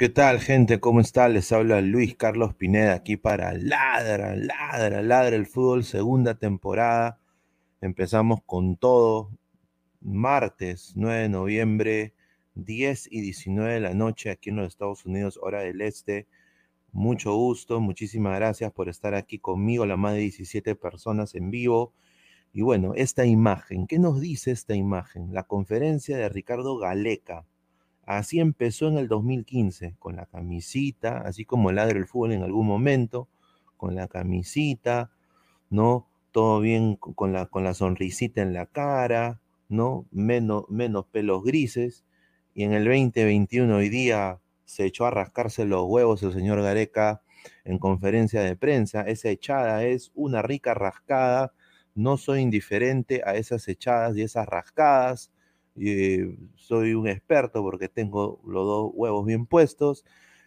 ¿Qué tal, gente? ¿Cómo está? Les habla Luis Carlos Pineda aquí para Ladra, Ladra, Ladra el Fútbol, segunda temporada. Empezamos con todo. Martes 9 de noviembre, 10 y 19 de la noche aquí en los Estados Unidos, hora del este. Mucho gusto, muchísimas gracias por estar aquí conmigo, la más de 17 personas en vivo. Y bueno, esta imagen, ¿qué nos dice esta imagen? La conferencia de Ricardo Galeca Así empezó en el 2015, con la camisita, así como el ladro del fútbol en algún momento, con la camisita, ¿no? Todo bien con la, con la sonrisita en la cara, ¿no? Menos, menos pelos grises. Y en el 2021 hoy día se echó a rascarse los huevos el señor Gareca en conferencia de prensa. Esa echada es una rica rascada. No soy indiferente a esas echadas y esas rascadas eh, soy un experto porque tengo los dos huevos bien puestos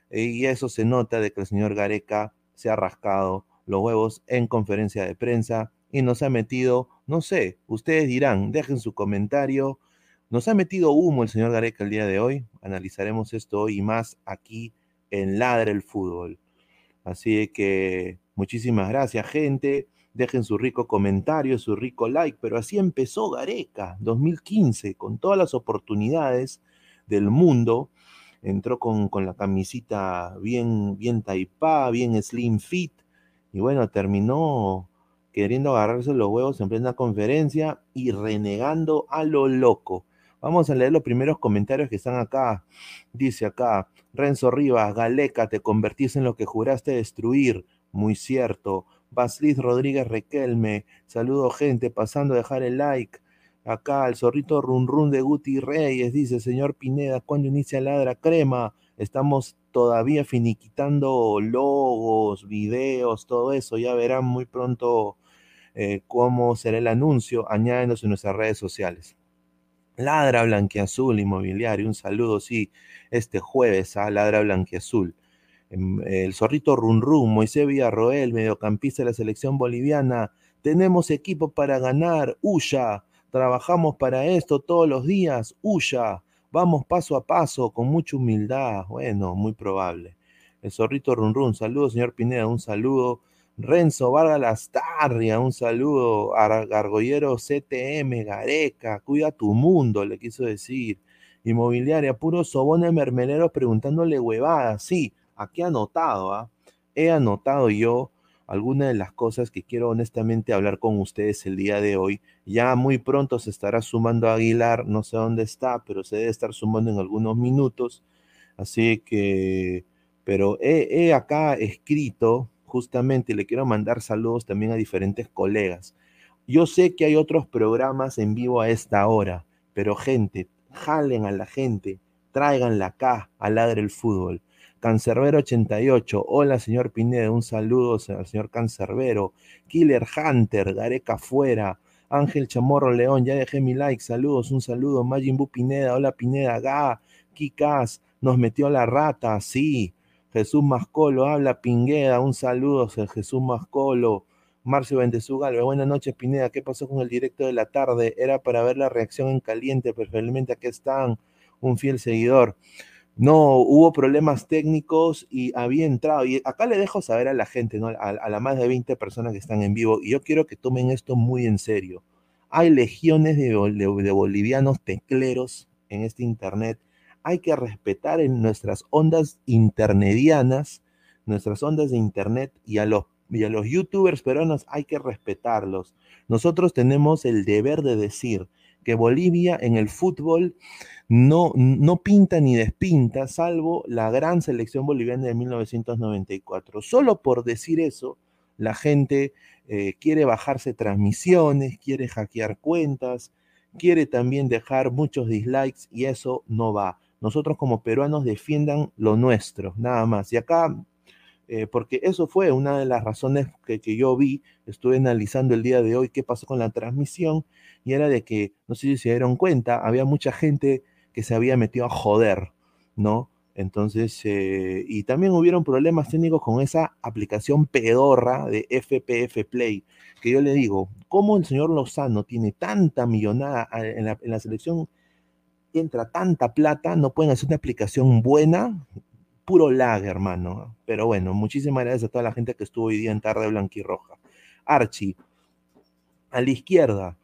eh, y eso se nota de que el señor Gareca se ha rascado los huevos en conferencia de prensa y nos ha metido, no sé, ustedes dirán, dejen su comentario, nos ha metido humo el señor Gareca el día de hoy, analizaremos esto hoy y más aquí en Ladre el Fútbol. Así que muchísimas gracias gente, Dejen su rico comentario, su rico like, pero así empezó Gareca 2015, con todas las oportunidades del mundo. Entró con, con la camisita bien, bien taipada, bien slim fit, y bueno, terminó queriendo agarrarse los huevos en plena conferencia y renegando a lo loco. Vamos a leer los primeros comentarios que están acá. Dice acá, Renzo Rivas, Galeca, te convertís en lo que juraste destruir. Muy cierto. Basliz Rodríguez Requelme, saludo gente, pasando a dejar el like. Acá el zorrito run run de Guti Reyes dice, señor Pineda, ¿cuándo inicia Ladra Crema? Estamos todavía finiquitando logos, videos, todo eso. Ya verán muy pronto eh, cómo será el anuncio. Añádenos en nuestras redes sociales. Ladra Blanquiazul Inmobiliario, un saludo, sí, este jueves a Ladra Blanquiazul. Em, el zorrito Run Run, Moisés Villarroel, mediocampista de la selección boliviana. Tenemos equipo para ganar, huya. Trabajamos para esto todos los días, huya. Vamos paso a paso, con mucha humildad. Bueno, muy probable. El zorrito Run Run, saludos, señor Pineda, un saludo. Renzo Vargas Lastarria, un saludo. Gargoyero CTM, Gareca, cuida tu mundo, le quiso decir. Inmobiliaria, puro sobone mermeleros preguntándole huevadas, sí Aquí anotado, ¿ah? he anotado yo algunas de las cosas que quiero honestamente hablar con ustedes el día de hoy. Ya muy pronto se estará sumando Aguilar, no sé dónde está, pero se debe estar sumando en algunos minutos. Así que, pero he, acá escrito justamente, le quiero mandar saludos también a diferentes colegas. Yo sé que hay otros programas en vivo a esta hora, pero gente, jalen a la gente, tráiganla acá a Ladre el Fútbol. Cancerbero 88, hola señor Pineda, un saludo al señor Cancerbero. Killer Hunter, Gareca Fuera. Ángel Chamorro León, ya dejé mi like, saludos, un saludo. Majin Pineda, hola Pineda, Ga, Kikas, nos metió la rata, sí. Jesús Mascolo, habla Pingueda, un saludo, Jesús Mascolo. Marcio Ventezugalve, buenas noches Pineda, ¿qué pasó con el directo de la tarde? Era para ver la reacción en caliente, preferiblemente aquí están, un fiel seguidor no hubo problemas técnicos y había entrado. Y acá le dejo saber a la gente, ¿no? a, las más de 20 personas que están en vivo, y yo quiero que tomen esto muy en serio. Hay legiones de, bolivianos tecleros en este Internet. Hay que respetar en nuestras ondas internedianas, nuestras ondas de Internet y a los y a los youtubers peruanos hay que respetarlos. Nosotros tenemos el deber de decir que Bolivia en el fútbol no, no pinta ni despinta, salvo la gran selección boliviana de 1994. Solo por decir eso, la gente eh, quiere bajarse transmisiones, quiere hackear cuentas, quiere también dejar muchos dislikes y eso no va. Nosotros como peruanos defiendan lo nuestro, nada más. Y acá, eh, porque eso fue una de las razones que, que yo vi, estuve analizando el día de hoy qué pasó con la transmisión, y era de que, no sé si se dieron cuenta, había mucha gente que se había metido a joder, ¿no? Entonces, eh, y también hubieron problemas técnicos con esa aplicación pedorra de FPF Play, que yo le digo, ¿cómo el señor Lozano tiene tanta millonada en la, en la selección, entra tanta plata, no pueden hacer una aplicación buena? Puro lag, hermano. Pero bueno, muchísimas gracias a toda la gente que estuvo hoy día en tarde blanquirroja. Archie, a la izquierda,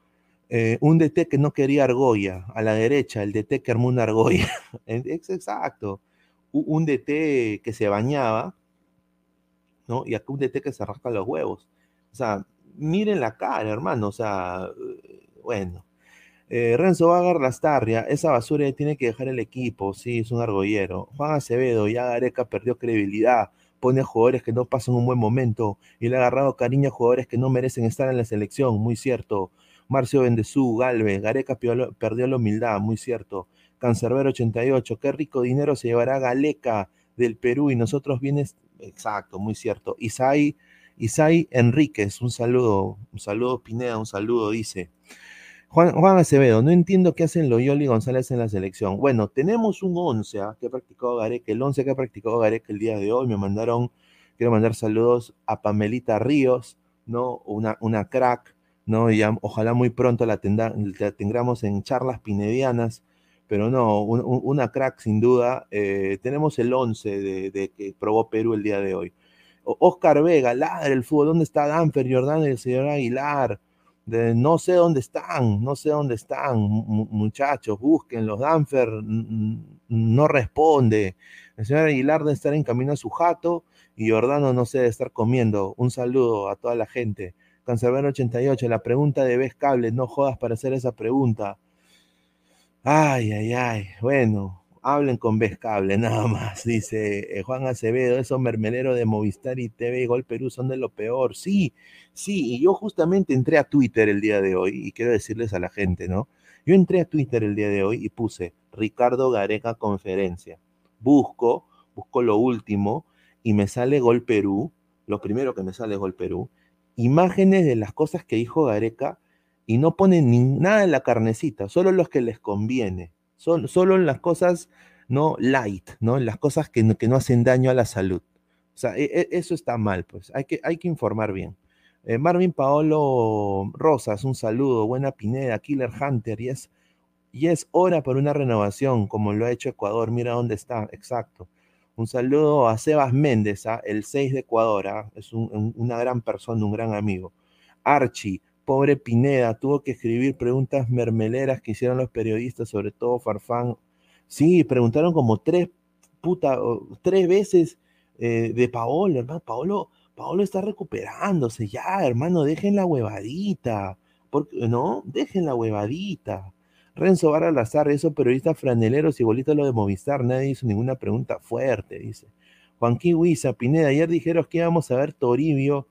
eh, un DT que no quería argolla, a la derecha, el DT que armó una argolla. exacto. Un DT que se bañaba, ¿no? Y acá un DT que se rasca los huevos. O sea, miren la cara, hermano. O sea, bueno. Eh, Renzo Vagar Lastarria, esa basura tiene que dejar el equipo, sí, es un argollero. Juan Acevedo, ya Gareca perdió credibilidad, pone a jugadores que no pasan un buen momento y le ha agarrado cariño a jugadores que no merecen estar en la selección, muy cierto. Marcio Bendezú, Galve, Gareca perdió la humildad, muy cierto. Cancerbero 88, qué rico dinero se llevará Galeca del Perú y nosotros vienes, exacto, muy cierto. Isai, Isai Enríquez, un saludo, un saludo Pineda, un saludo, dice. Juan, Acevedo, no entiendo qué hacen Loyoli y González en la selección. Bueno, tenemos un 11 ¿ah? que ha practicado Gareca, el 11 que ha practicado Gareca el día de hoy. Me mandaron, quiero mandar saludos a Pamelita Ríos, ¿no? Una, una crack, ¿no? Y ojalá muy pronto la, tengamos en charlas pinedianas, pero no, una crack sin duda. Eh, tenemos el 11 de, que probó Perú el día de hoy. Oscar Vega, ladre el fútbol, ¿dónde está Danfer, Jordán el señor Aguilar? De, no sé dónde están, no sé dónde están, muchachos, los Danfer no responde. El señor Aguilar debe estar en camino a su jato y Jordano no sé, de estar comiendo. Un saludo a toda la gente. Cancerbero 88, la pregunta de Ves Cable, no jodas para hacer esa pregunta. Ay, ay, ay. Bueno, hablen con Ves Cable, nada más. Dice eh, Juan Acevedo, esos mermeleros de Movistar y TV y Gol Perú son de lo peor. Sí, sí, y yo justamente entré a Twitter el día de hoy y quiero decirles a la gente, ¿no? Yo entré a Twitter el día de hoy y puse Ricardo Gareca conferencia. Busco, busco lo último y me sale Gol Perú. Lo primero que me sale Gol Perú imágenes de las cosas que dijo Gareca y no ponen ni nada en la carnecita, solo los que les conviene, son, solo en las cosas no light, ¿no? las cosas que no, que no hacen daño a la salud. O sea, e, e, eso está mal, pues hay que, hay que informar bien. Eh, Marvin Paolo Rosas, un saludo, buena Pineda, Killer Hunter, y es, y es hora para una renovación, como lo ha hecho Ecuador, mira dónde está, exacto. Un saludo a Sebas Méndez, ¿ah? el 6 de Ecuador, ¿ah? es una gran persona, un gran amigo. Archie, pobre Pineda, tuvo que escribir preguntas mermeleras que hicieron los periodistas, sobre todo Farfán. Sí, preguntaron como tres, puta, tres veces eh, de Paolo, hermano. Paolo, Paolo está recuperándose, ya, hermano, dejen la huevadita. ¿No? Dejen la huevadita. Renzo Barra Lazar, esos periodistas franeleros, igualito lo de Movistar, nadie hizo ninguna pregunta fuerte, dice. Juanquín Huiza, Pineda, ayer dijeron que íbamos a ver Toribio,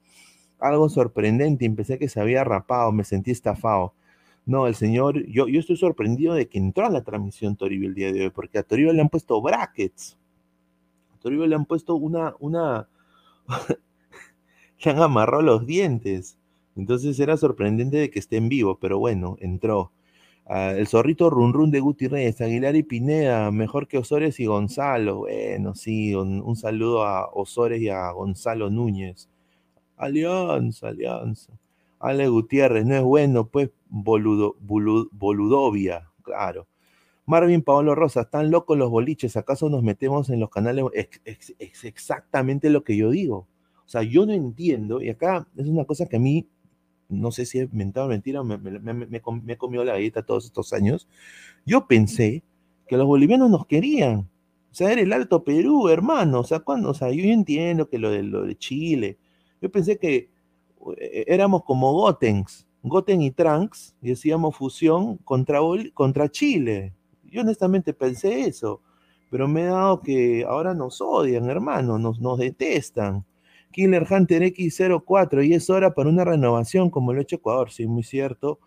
algo sorprendente, empecé que se había rapado, me sentí estafado. No, el señor, yo, yo estoy sorprendido de que entró a la transmisión Toribio el día de hoy, porque a Toribio le han puesto brackets. A Toribio le han puesto una, una, le han amarrado los dientes. Entonces era sorprendente de que esté en vivo, pero bueno, entró. Ah, el zorrito run run de Guti Reyes, Aguilar y Pineda, mejor que Osores y Gonzalo. Bueno, sí, un, saludo a Osores y a Gonzalo Núñez. Alianza, alianza. Ale Gutiérrez, no es bueno, pues, boludo, boludovia, claro. Marvin Paolo Rosa, están locos los boliches, ¿acaso nos metemos en los canales? Es, exactamente lo que yo digo. O sea, yo no entiendo, y acá es una cosa que a mí no sé si es mentira o mentira, me, me, he comido la galleta todos estos años, yo pensé que los bolivianos nos querían. O sea, era el Alto Perú, hermano. O sea, cuando, o sea, yo entiendo que lo de, lo de Chile. Yo pensé que eh, éramos como Gotenks, Goten y Tranks, y decíamos fusión contra, contra Chile. Yo honestamente pensé eso, pero me he dado que ahora nos odian, hermano, nos, nos detestan. Killer Hunter X04 y es hora para una renovación como lo ha hecho Ecuador, sí, muy cierto.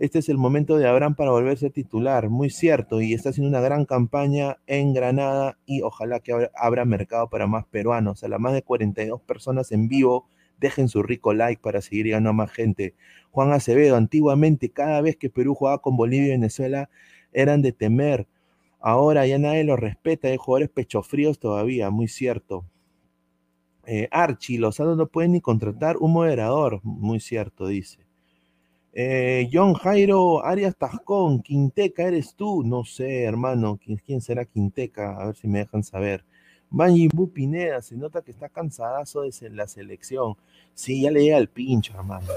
Este es el momento de Abraham para volverse titular, muy cierto, y está haciendo una gran campaña en Granada y ojalá que abra mercado para más peruanos. A las más de 42 personas en vivo, dejen su rico like para seguir llegando a más gente. Juan Acevedo, antiguamente cada vez que Perú jugaba con Bolivia y Venezuela eran de temer. Ahora ya nadie los respeta, hay jugadores pechofríos todavía, muy cierto. Eh, Archie, los Lozano no pueden ni contratar un moderador, muy cierto, dice. Eh, John Jairo Arias Tascón, Quinteca, ¿eres tú? No sé, hermano, ¿quién, será Quinteca? A ver si me dejan saber. Banji Pineda, se nota que está cansadazo de la selección. Sí, ya le llega el pincho, hermano.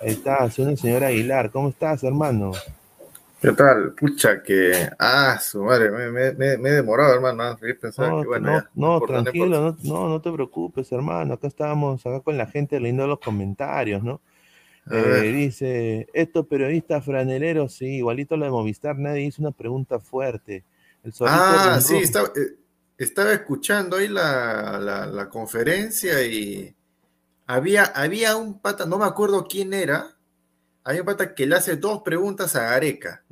Ahí está, soy una señora Aguilar. ¿Cómo estás, hermano? ¿Qué tal? Pucha, que. Ah, su madre, me, he demorado, hermano. Pensar no, que, bueno, no, no tranquilo, no, no, te preocupes, hermano. Acá estábamos, acá con la gente leyendo los comentarios, ¿no? Eh, dice: Estos periodistas franeleros, sí, igualito lo de Movistar, nadie hizo una pregunta fuerte. ah, sí, estaba, eh, estaba, escuchando ahí la, la, conferencia y había, había un pata, no me acuerdo quién era, había un pata que le hace dos preguntas a Gareca.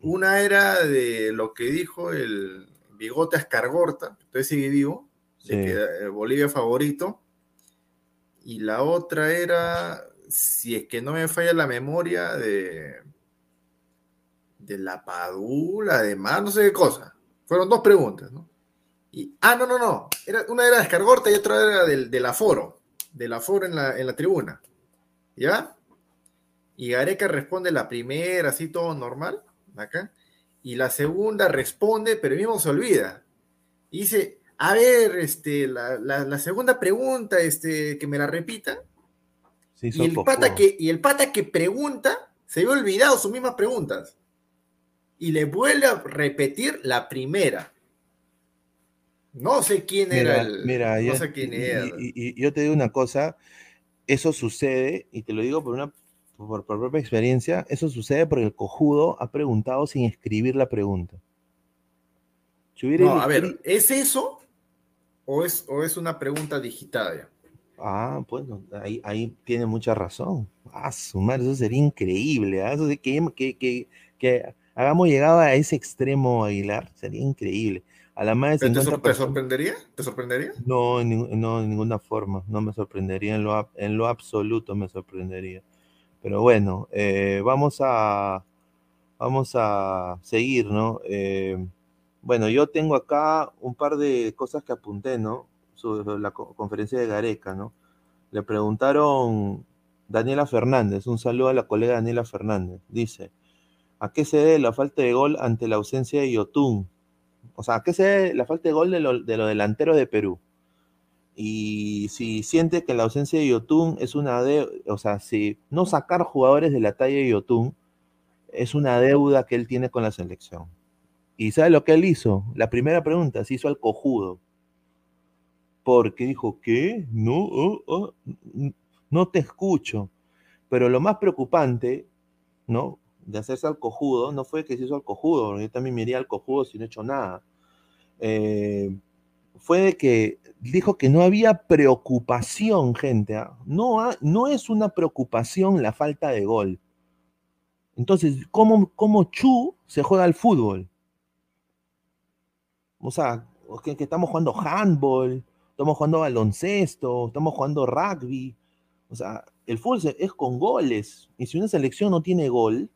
Una era de lo que dijo el bigote Ascargorta, entonces sigue vivo, de que eh, Bolivia favorito. Y la otra era, si es que no me falla la memoria, de, de la Padula, de más, no sé qué cosa. Fueron dos preguntas, ¿no? Y, ah, no, no, no. Era, una era de Escargorta y otra era del, del aforo, del aforo en la, en la tribuna. ¿Ya? Y Gareca responde la primera, así todo normal acá, y la segunda responde, pero mismo se olvida. Y dice, a ver, este, la, segunda pregunta, este, que me la repita. Y, el pata que, y el pata que pregunta, se había olvidado sus mismas preguntas. Y le vuelve a repetir la primera. No sé quién era el. Mira, no sé quién era. y, yo te digo una cosa, eso sucede, y te lo digo por una por, propia experiencia, eso sucede porque el cojudo ha preguntado sin escribir la pregunta. no, a ver, ¿es eso o es, o es una pregunta digital? Ah, pues ahí, ahí tiene mucha razón. Ah, sumar, eso sería increíble. ¿ah? Eso de que, que, que, hagamos llegado a ese extremo, Aguilar, sería increíble. A la más de ¿Te, sorprendería? ¿Te sorprendería? No, no, en ninguna forma. No me sorprendería. En lo, en lo absoluto me sorprendería. Pero bueno, eh, vamos, a, vamos a seguir, ¿no? Eh, bueno, yo tengo acá un par de cosas que apunté, ¿no? La conferencia de Gareca, ¿no? Le preguntaron Daniela Fernández, un saludo a la colega Daniela Fernández. Dice, ¿a qué se debe la falta de gol ante la ausencia de Yotun? O sea, ¿a qué se debe la falta de gol de los lo delanteros de Perú? Y si siente que la ausencia de Yotun es una deuda, o sea, si no sacar jugadores de la talla de Yotun es una deuda que él tiene con la selección. ¿Y sabe lo que él hizo? La primera pregunta se hizo al cojudo. Porque dijo, ¿qué? No, oh, oh, no te escucho. Pero lo más preocupante, ¿no? De hacerse al cojudo, no fue que se hizo al cojudo, yo también me iría al cojudo si no he hecho nada. Eh, fue de que dijo que no había preocupación, gente. ¿ah? No, no es una preocupación la falta de gol. Entonces, ¿cómo, cómo Chu se juega al fútbol? O sea, que, estamos jugando handball, estamos jugando baloncesto, estamos jugando rugby. O sea, el fútbol es con goles. Y si una selección no tiene gol,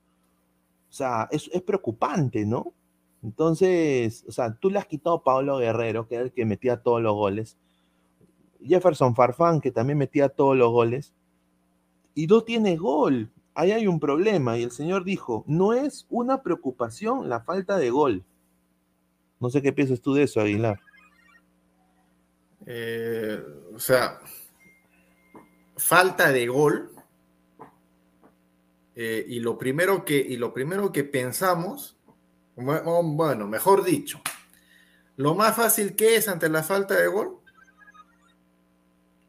o sea, es, es preocupante, ¿no? Entonces, o sea, tú le has quitado a Pablo Guerrero, que era el que metía todos los goles. Jefferson Farfán, que también metía todos los goles. Y no tiene gol. Ahí hay un problema. Y el señor dijo, no es una preocupación la falta de gol. No sé qué piensas tú de eso, Aguilar. Eh, o sea, falta de gol. Eh, y, lo primero que, y lo primero que pensamos bueno, mejor dicho, lo más fácil que es ante la falta de gol,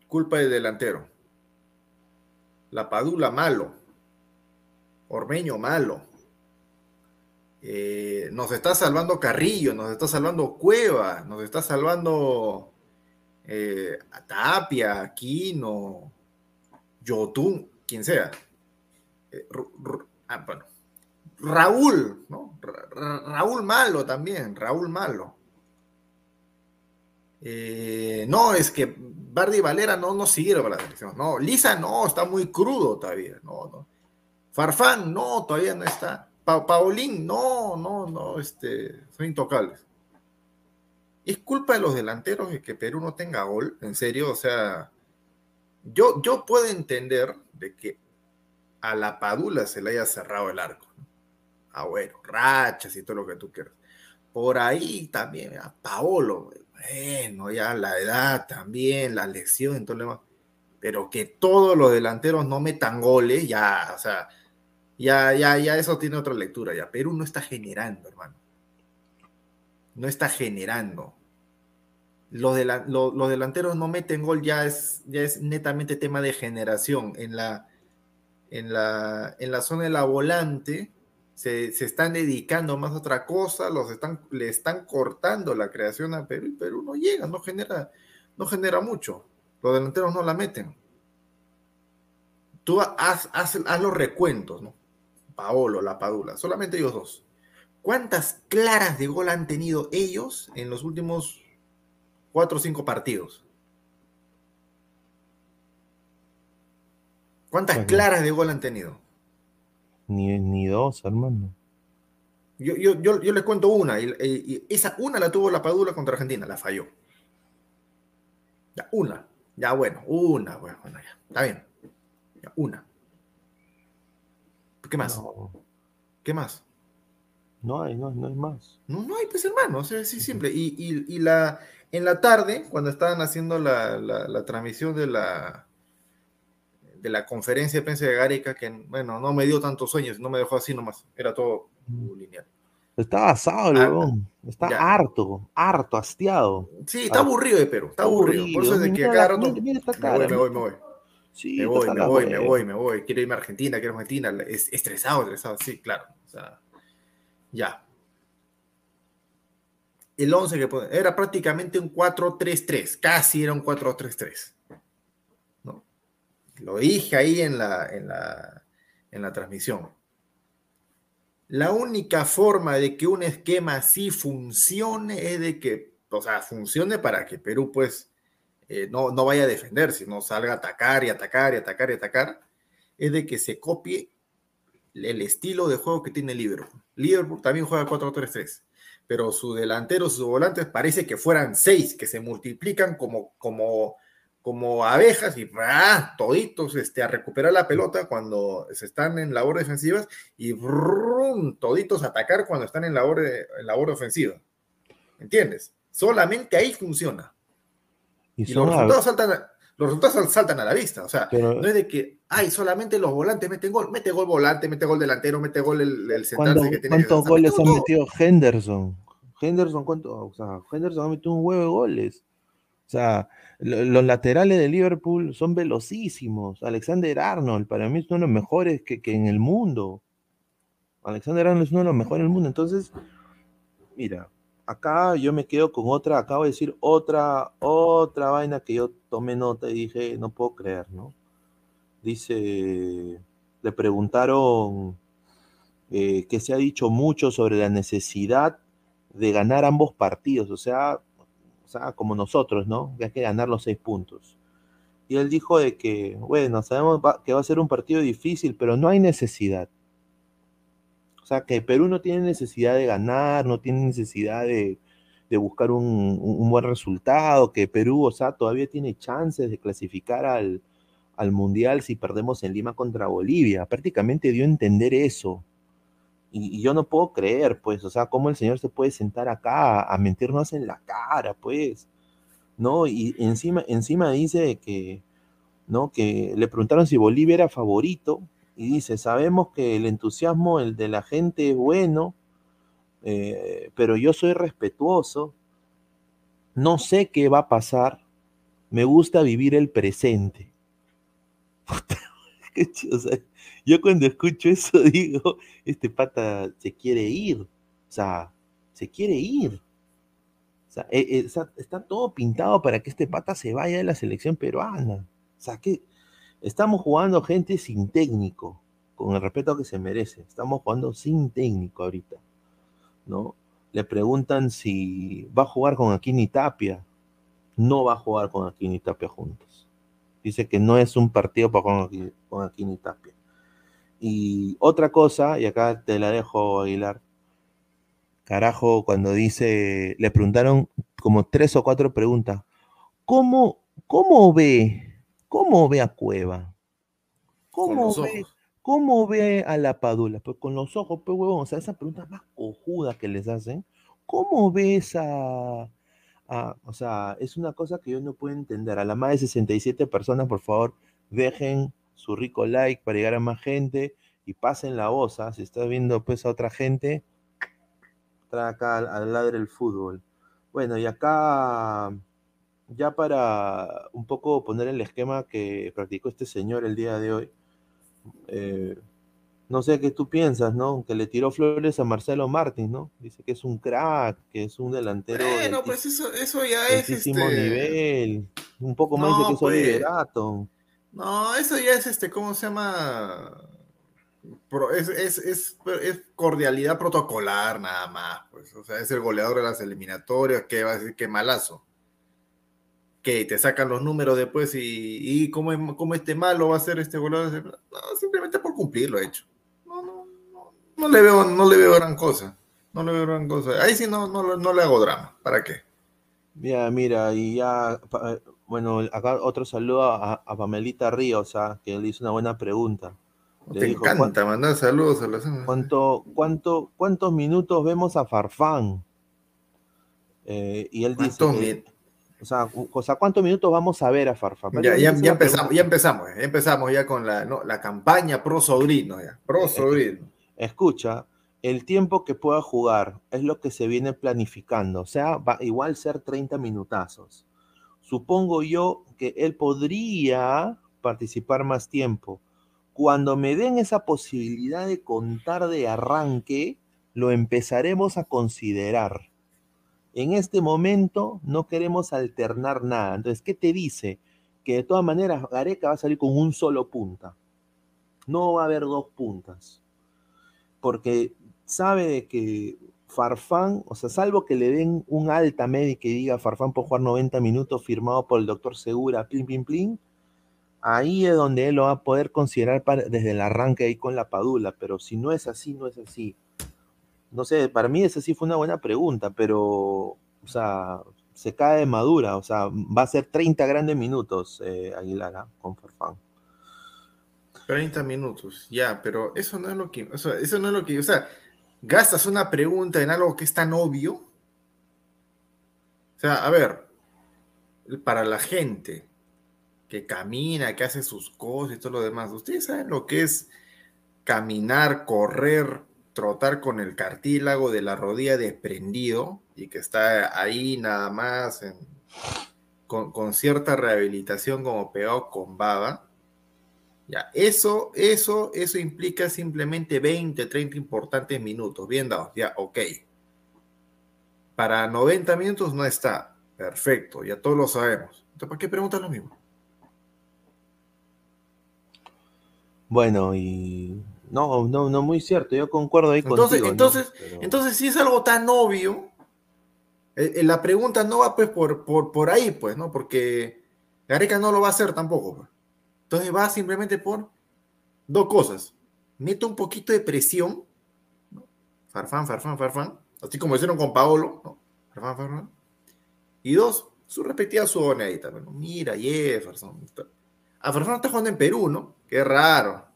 culpa del delantero. La Padula malo. Ormeño malo. Eh, nos está salvando Carrillo, nos está salvando Cueva, nos está salvando eh, Tapia, Aquino, Yotun, quien sea. Eh, ah, bueno, Raúl. Raúl Malo también, Raúl Malo. Eh, no, es que Bardi Valera no nos sirve para la selección. No, Lisa no, está muy crudo todavía. No, no. Farfán, no, todavía no está. Paulín, no, no, no, este, son intocables. Es culpa de los delanteros de que Perú no tenga gol, en serio, o sea, yo, yo puedo entender de que a la Padula se le haya cerrado el arco. Ah, bueno, rachas y todo lo que tú quieras. Por ahí también, a Paolo, bueno, ya la edad también, la lesión, todo lo demás. Pero que todos los delanteros no metan goles, ya, o sea, ya, ya, ya eso tiene otra lectura, ya. Perú no está generando, hermano. No está generando. Los, los delanteros no meten gol, ya es, ya es netamente tema de generación. En la, en la, en la zona de la volante, se, están dedicando más a otra cosa, los están, le están cortando la creación a Perú y Perú no llega, no genera, no genera mucho. Los delanteros no la meten. Tú haz, haz, los recuentos, ¿no? Paolo, la Padula, solamente ellos dos. ¿Cuántas claras de gol han tenido ellos en los últimos cuatro o cinco partidos? ¿Cuántas claras de gol han tenido? Ni, dos, hermano. Yo, yo, yo, yo, les cuento una, y, esa una la tuvo la Padula contra Argentina, la falló. Ya, una. Ya, bueno, una, bueno, ya, está bien. Ya, una. ¿Qué más? ¿Qué más? No hay, no, no hay más. No, no hay, pues hermano, o sea, así simple. Y, y, la, en la tarde, cuando estaban haciendo la, la transmisión de la, de la conferencia de prensa de Gareca, que bueno, no me dio tantos sueños, no me dejó así nomás, era todo lineal. Está asado, ah, está harto, harto, hastiado. Sí, está aburrido de Perú, está aburrido. Por eso es de que cada rato me voy, me voy, me voy. Sí, me voy, me voy, me voy, me voy. Quiero irme a Argentina, quiero Argentina. Es estresado, estresado, sí, claro. O sea, ya. El 11 que era prácticamente un 4-3-3, casi era un 4-3-3. Lo dije ahí en la, en la, en la transmisión. La única forma de que un esquema así funcione es de que, o sea, funcione para que Perú pues eh, no, no vaya a defender, sino salga a atacar y atacar y atacar y atacar, es de que se copie el estilo de juego que tiene Liverpool. Liverpool también juega 4-3-3, pero sus delanteros, sus volantes parece que fueran seis, que se multiplican como, como como abejas y ¡ah! toditos este, a recuperar la pelota cuando se están en labor defensivas y brum, toditos a atacar cuando están en labor, en labor ofensiva. ¿Entiendes? Solamente ahí funciona. Y, los, resultados saltan, los resultados saltan a la vista. O sea, no es de que, ay, solamente los volantes meten gol. Mete gol volante, mete gol delantero, mete gol el, el central que tiene ¿Cuántos goles ha metido Henderson? Henderson, ¿cuánto? O sea, Henderson ha metido un huevo de goles. O sea, los laterales de Liverpool son velocísimos. Alexander Arnold, para mí es uno de los mejores que, en el mundo. Alexander Arnold es uno de los mejores en el mundo. Entonces, mira, acá yo me quedo con otra, acabo de decir otra, otra vaina que yo tomé nota y dije, no puedo creer, ¿no? Dice, le preguntaron eh, que se ha dicho mucho sobre la necesidad de ganar ambos partidos, o sea, o sea, como nosotros, ¿no? Que hay que ganar los seis puntos. Y él dijo de que, bueno, sabemos que va a ser un partido difícil, pero no hay necesidad. Que Perú no tiene necesidad de ganar, no tiene necesidad de, buscar un, buen resultado, que Perú, o sea, todavía tiene chances de clasificar al, al Mundial si perdemos en Lima contra Bolivia. Prácticamente dio a entender eso. Y, yo no puedo creer, pues, o sea, cómo el señor se puede sentar acá a, mentirnos en la cara, pues, ¿no? Y encima, encima dice que, ¿no? Que le preguntaron si Bolivia era favorito y dice, sabemos que el entusiasmo el de la gente es bueno, eh, pero yo soy respetuoso, no sé qué va a pasar, me gusta vivir el presente. o sea, yo cuando escucho eso digo, este pata se quiere ir, o sea, se quiere ir. O sea, e, e, está, todo pintado para que este pata se vaya de la selección peruana. O sea, que estamos jugando gente sin técnico, con el respeto que se merece. Estamos jugando sin técnico ahorita, ¿no? Le preguntan si va a jugar con Aquini Tapia. No va a jugar con Aquini Tapia juntos. Dice que no es un partido para jugar con Aquini Tapia. Y otra cosa, y acá te la dejo, Aguilar. Carajo, cuando dice, le preguntaron como tres o cuatro preguntas. ¿Cómo, cómo ve, cómo ve a Cueva? ¿Cómo ve, ¿Cómo ve a la Padula? Pues con los ojos, pues huevón, o sea, esa pregunta más cojuda que les hacen. ¿Cómo ves a, a, o sea, es una cosa que yo no puedo entender. A la más de 67 personas, por favor, dejen su rico like para llegar a más gente y pasen la voz. ¿ah? Si estás viendo pues a otra gente, trae acá al, ladre el fútbol. Bueno, y acá ya para un poco poner el esquema que practicó este señor el día de hoy. Eh, no sé qué tú piensas, ¿no? Que le tiró flores a Marcelo Martins, ¿no? Dice que es un crack, que es un delantero. Bueno, pues eso, eso ya es. este... nivel. Un poco más dice que es pues, liderato. No, eso ya es este, ¿cómo se llama? es, es, es, es, cordialidad protocolar nada más. Pues. O sea, es el goleador de las eliminatorias, que va a decir que malazo. Que te sacan los números después y, y como, como este malo va a ser este goleador. No, simplemente por cumplir lo hecho. No, no, no, no, le veo, no le veo gran cosa. No le veo gran cosa. Ahí sí no, no, no le hago drama. ¿Para qué? Mira, mira, y ya bueno, acá otro saludo a, Pamelita Ríos, ¿ah? que le hizo una buena pregunta. Le encanta mandar saludos a las... ¿cuánto, cuánto, ¿Cuántos minutos vemos a Farfán? Eh, y él dice... o, sea, o sea, ¿cuántos minutos vamos a ver a Farfán? Ya, ya, empezamos, ya empezamos, ya empezamos ya con la, la campaña pro sobrino, ya, pro sobrino. Escucha, el tiempo que pueda jugar es lo que se viene planificando, o sea, va igual ser 30 minutazos supongo yo que él podría participar más tiempo. Cuando me den esa posibilidad de contar de arranque, lo empezaremos a considerar. En este momento no queremos alternar nada. Entonces, ¿qué te dice? Que de todas maneras Gareca va a salir con un solo punta. No va a haber dos puntas. Porque sabe que Farfán, o sea, salvo que le den un alta médica y diga Farfán por jugar 90 minutos firmado por el doctor Segura, plin, plin, plin, ahí es donde él lo va a poder considerar desde el arranque ahí con la Padula, pero si no es así, no es así. No sé, para mí esa sí fue una buena pregunta, pero, o sea, se cae de madura, o sea, va a ser 30 grandes minutos eh, Aguilar ¿ah? con Farfán. 30 minutos, ya, pero eso no es lo que, o sea, eso no es lo que, o sea, gastas una pregunta en algo que es tan obvio. O sea, a ver, para la gente que camina, que hace sus cosas y todo lo demás, ustedes saben lo que es caminar, correr, trotar con el cartílago de la rodilla desprendido y que está ahí nada más con, cierta rehabilitación como pegado con baba. Ya, eso, eso, eso implica simplemente 20, 30 importantes minutos. Bien dados, ya, ok. Para 90 minutos no está. Perfecto, ya todos lo sabemos. Entonces, ¿para qué preguntas lo mismo? Bueno, y no, no, no, muy cierto, yo concuerdo ahí entonces, contigo. Entonces, entonces, si es algo tan obvio, eh, eh, la pregunta no va pues por, por, ahí, pues, ¿no? Porque Gareca no lo va a hacer tampoco. Pues. Entonces va simplemente por dos cosas. Mete un poquito de presión, farfán, farfán, farfán, así como hicieron con Paolo, ¿no? farfán, farfán. Y dos, su respectiva zona ahí también. Mira, Jefferson. A Farfán está jugando en Perú, ¿no? Qué raro.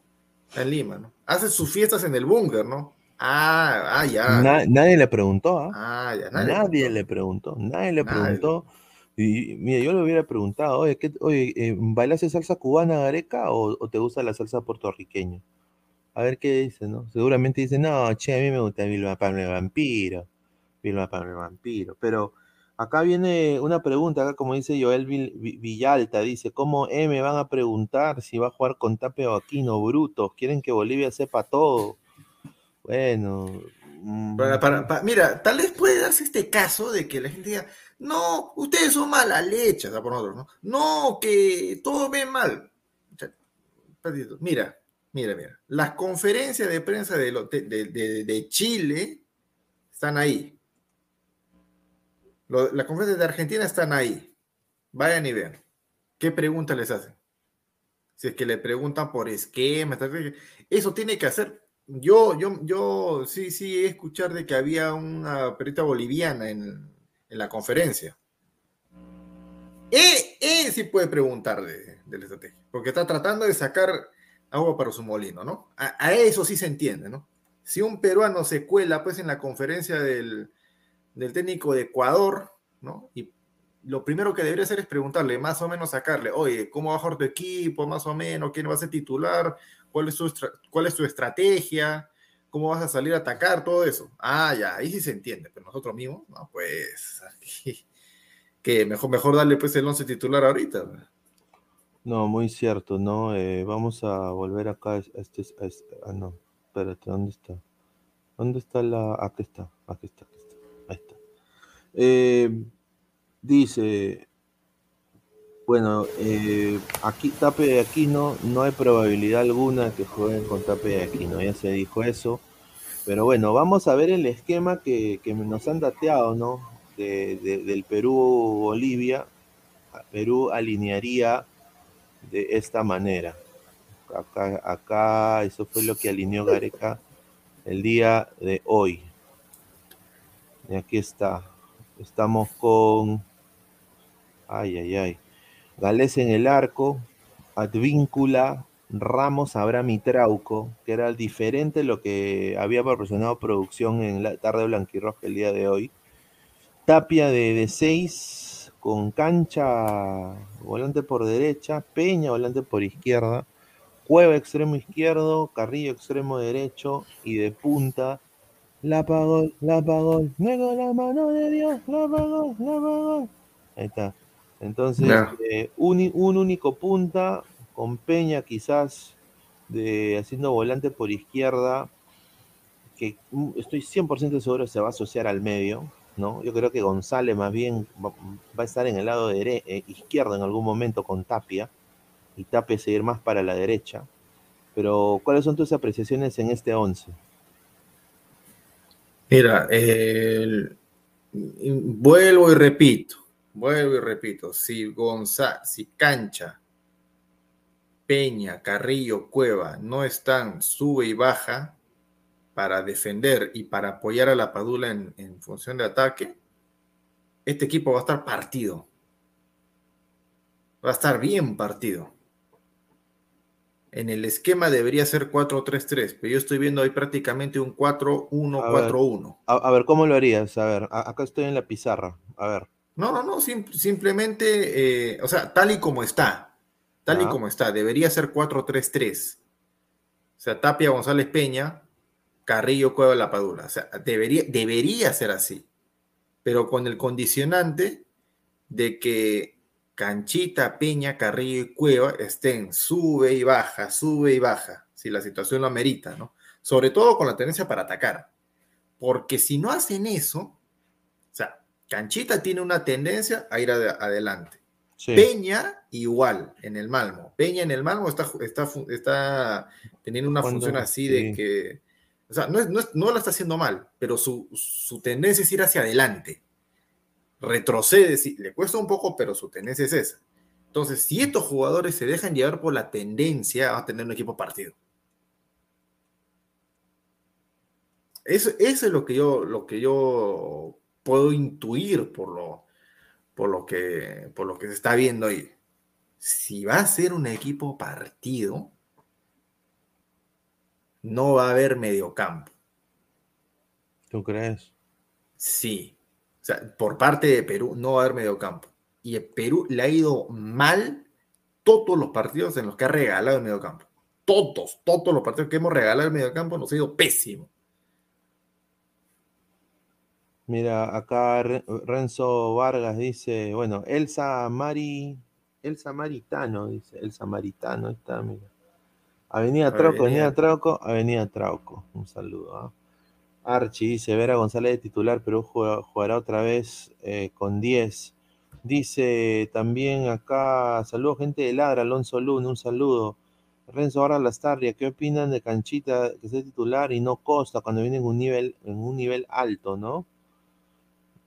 En Lima, ¿no? Hace sus fiestas en el búnker, ¿no? Ah, ah ya. nadie le preguntó, ¿ah? ah ya, nadie, le preguntó. Nadie le preguntó. Y mira, yo le hubiera preguntado, oye, ¿qué, oye eh, ¿bailas salsa cubana gareca o, o, te gusta la salsa puertorriqueña? A ver qué dice, ¿no? Seguramente dice, no, che, a mí me gusta Vilma Pablo Vampiro. Vilma Pablo Vampiro. Pero acá viene una pregunta, acá como dice Joel Villalta, dice, ¿cómo M van a preguntar si va a jugar con Tape o Aquino Brutos? Quieren que Bolivia sepa todo. Bueno. Mm. mira, tal vez puede darse este caso de que la gente diga, no, ustedes son mala leche, o sea, por nosotros, ¿no? No, que todo ve mal. Mira, mira, mira. Las conferencias de prensa de, de, Chile están ahí. Las conferencias de Argentina están ahí. Vayan y vean. ¿Qué preguntas les hacen? Si es que le preguntan por esquema, eso tiene que hacer yo, yo, yo sí, sí, escuchar de que había una perita boliviana en, la conferencia. Él, sí puede preguntar de, la estrategia, porque está tratando de sacar agua para su molino, ¿no? A, eso sí se entiende, ¿no? Si un peruano se cuela, pues, en la conferencia del, del técnico de Ecuador, ¿no? Y lo primero que debería hacer es preguntarle, más o menos sacarle, oye, ¿cómo va a jugar tu equipo? Más o menos, ¿quién va a ser titular? ¿Cuál es, su ¿Cuál es tu estrategia? ¿Cómo vas a salir a atacar? Todo eso. Ah, ya, ahí sí se entiende, pero nosotros mismos, no, pues, que mejor, mejor darle pues el once titular ahorita. No, muy cierto, ¿no? Eh, vamos a volver acá a este, este, ah, no, espérate, ¿dónde está? ¿Dónde está la...? Aquí está, aquí aquí está. Eh, Dice, bueno, eh, aquí Tape de Aquino, no hay probabilidad alguna que jueguen con Tape de Aquino, ya se dijo eso. Pero bueno, vamos a ver el esquema que, nos han dateado, ¿no? del Perú-Bolivia. Perú alinearía de esta manera. Acá, acá, eso fue lo que alineó Gareca el día de hoy. Y aquí está. Estamos con Ay, ay, ay. Gales en el arco, Advíncula, Ramos, Abraham y Trauco, que era diferente lo que había proporcionado producción en la tarde blanquirroja el día de hoy. Tapia de 6 con cancha, volante por derecha, Peña, volante por izquierda, Cueva extremo izquierdo, Carrillo extremo derecho y de punta, la pagó, la pagó, luego la mano de Dios, la pagó, la pagó. Ahí está. Entonces, eh, un, único punta con Peña quizás de haciendo volante por izquierda, que mm, estoy 100% seguro se va a asociar al medio, ¿no? Yo creo que González más bien va, a estar en el lado de eh, izquierdo en algún momento con Tapia, y Tapia seguir más para la derecha. Pero, ¿cuáles son tus apreciaciones en este 11? Mira, vuelvo y repito, Vuelvo y repito, si González, si Cancha, Peña, Carrillo, Cueva no están sube y baja para defender y para apoyar a la Padula en, función de ataque, este equipo va a estar partido. Va a estar bien partido. En el esquema debería ser 4-3-3, pero yo estoy viendo ahí prácticamente un 4-1-4-1. A, ver, ¿cómo lo harías? A ver, acá estoy en la pizarra. A ver. No, no, no, simplemente, eh, o sea, tal y como está, tal y como está, debería ser 4-3-3. O sea, Tapia, González Peña, Carrillo, Cueva, La Padula. O sea, debería, debería ser así, pero con el condicionante de que Canchita, Peña, Carrillo y Cueva estén sube y baja, sube y baja, si la situación lo amerita, ¿no? Sobre todo con la tendencia para atacar. Porque si no hacen eso, o sea, Canchita tiene una tendencia a ir adelante. Peña, igual, en el Malmo. Peña en el Malmo está, está, está teniendo una función así de que, o sea, no, no, no, la está haciendo mal, pero su, su tendencia es ir hacia adelante retrocede, sí, le cuesta un poco, pero su tendencia es esa. Entonces, si estos jugadores se dejan llevar por la tendencia a tener un equipo partido. Eso, es lo que yo, lo que yo puedo intuir por lo, por lo que, por lo que se está viendo ahí. Si va a ser un equipo partido, no va a haber mediocampo. ¿Tú crees? Sí, sea, por parte de Perú no va a haber mediocampo. Y Perú le ha ido mal todos los partidos en los que ha regalado el mediocampo. Todos, todos los partidos que hemos regalado el mediocampo nos ha ido pésimo. Mira, acá Renzo Vargas dice, bueno, Elsa Mari, El Samaritano, dice, El Samaritano, está, mira. Avenida Trauco, Avenida Trauco, Avenida Trauco. Un saludo. ¿ah? Archie dice, Vera González de titular, pero jugará otra vez eh, con 10. Dice también acá, saludos gente de Ladra, Alonso Luna, un saludo. Renzo Barra Lastarria, ¿qué opinan de Canchita que sea titular y no Costa cuando viene en un nivel, en un nivel alto, no?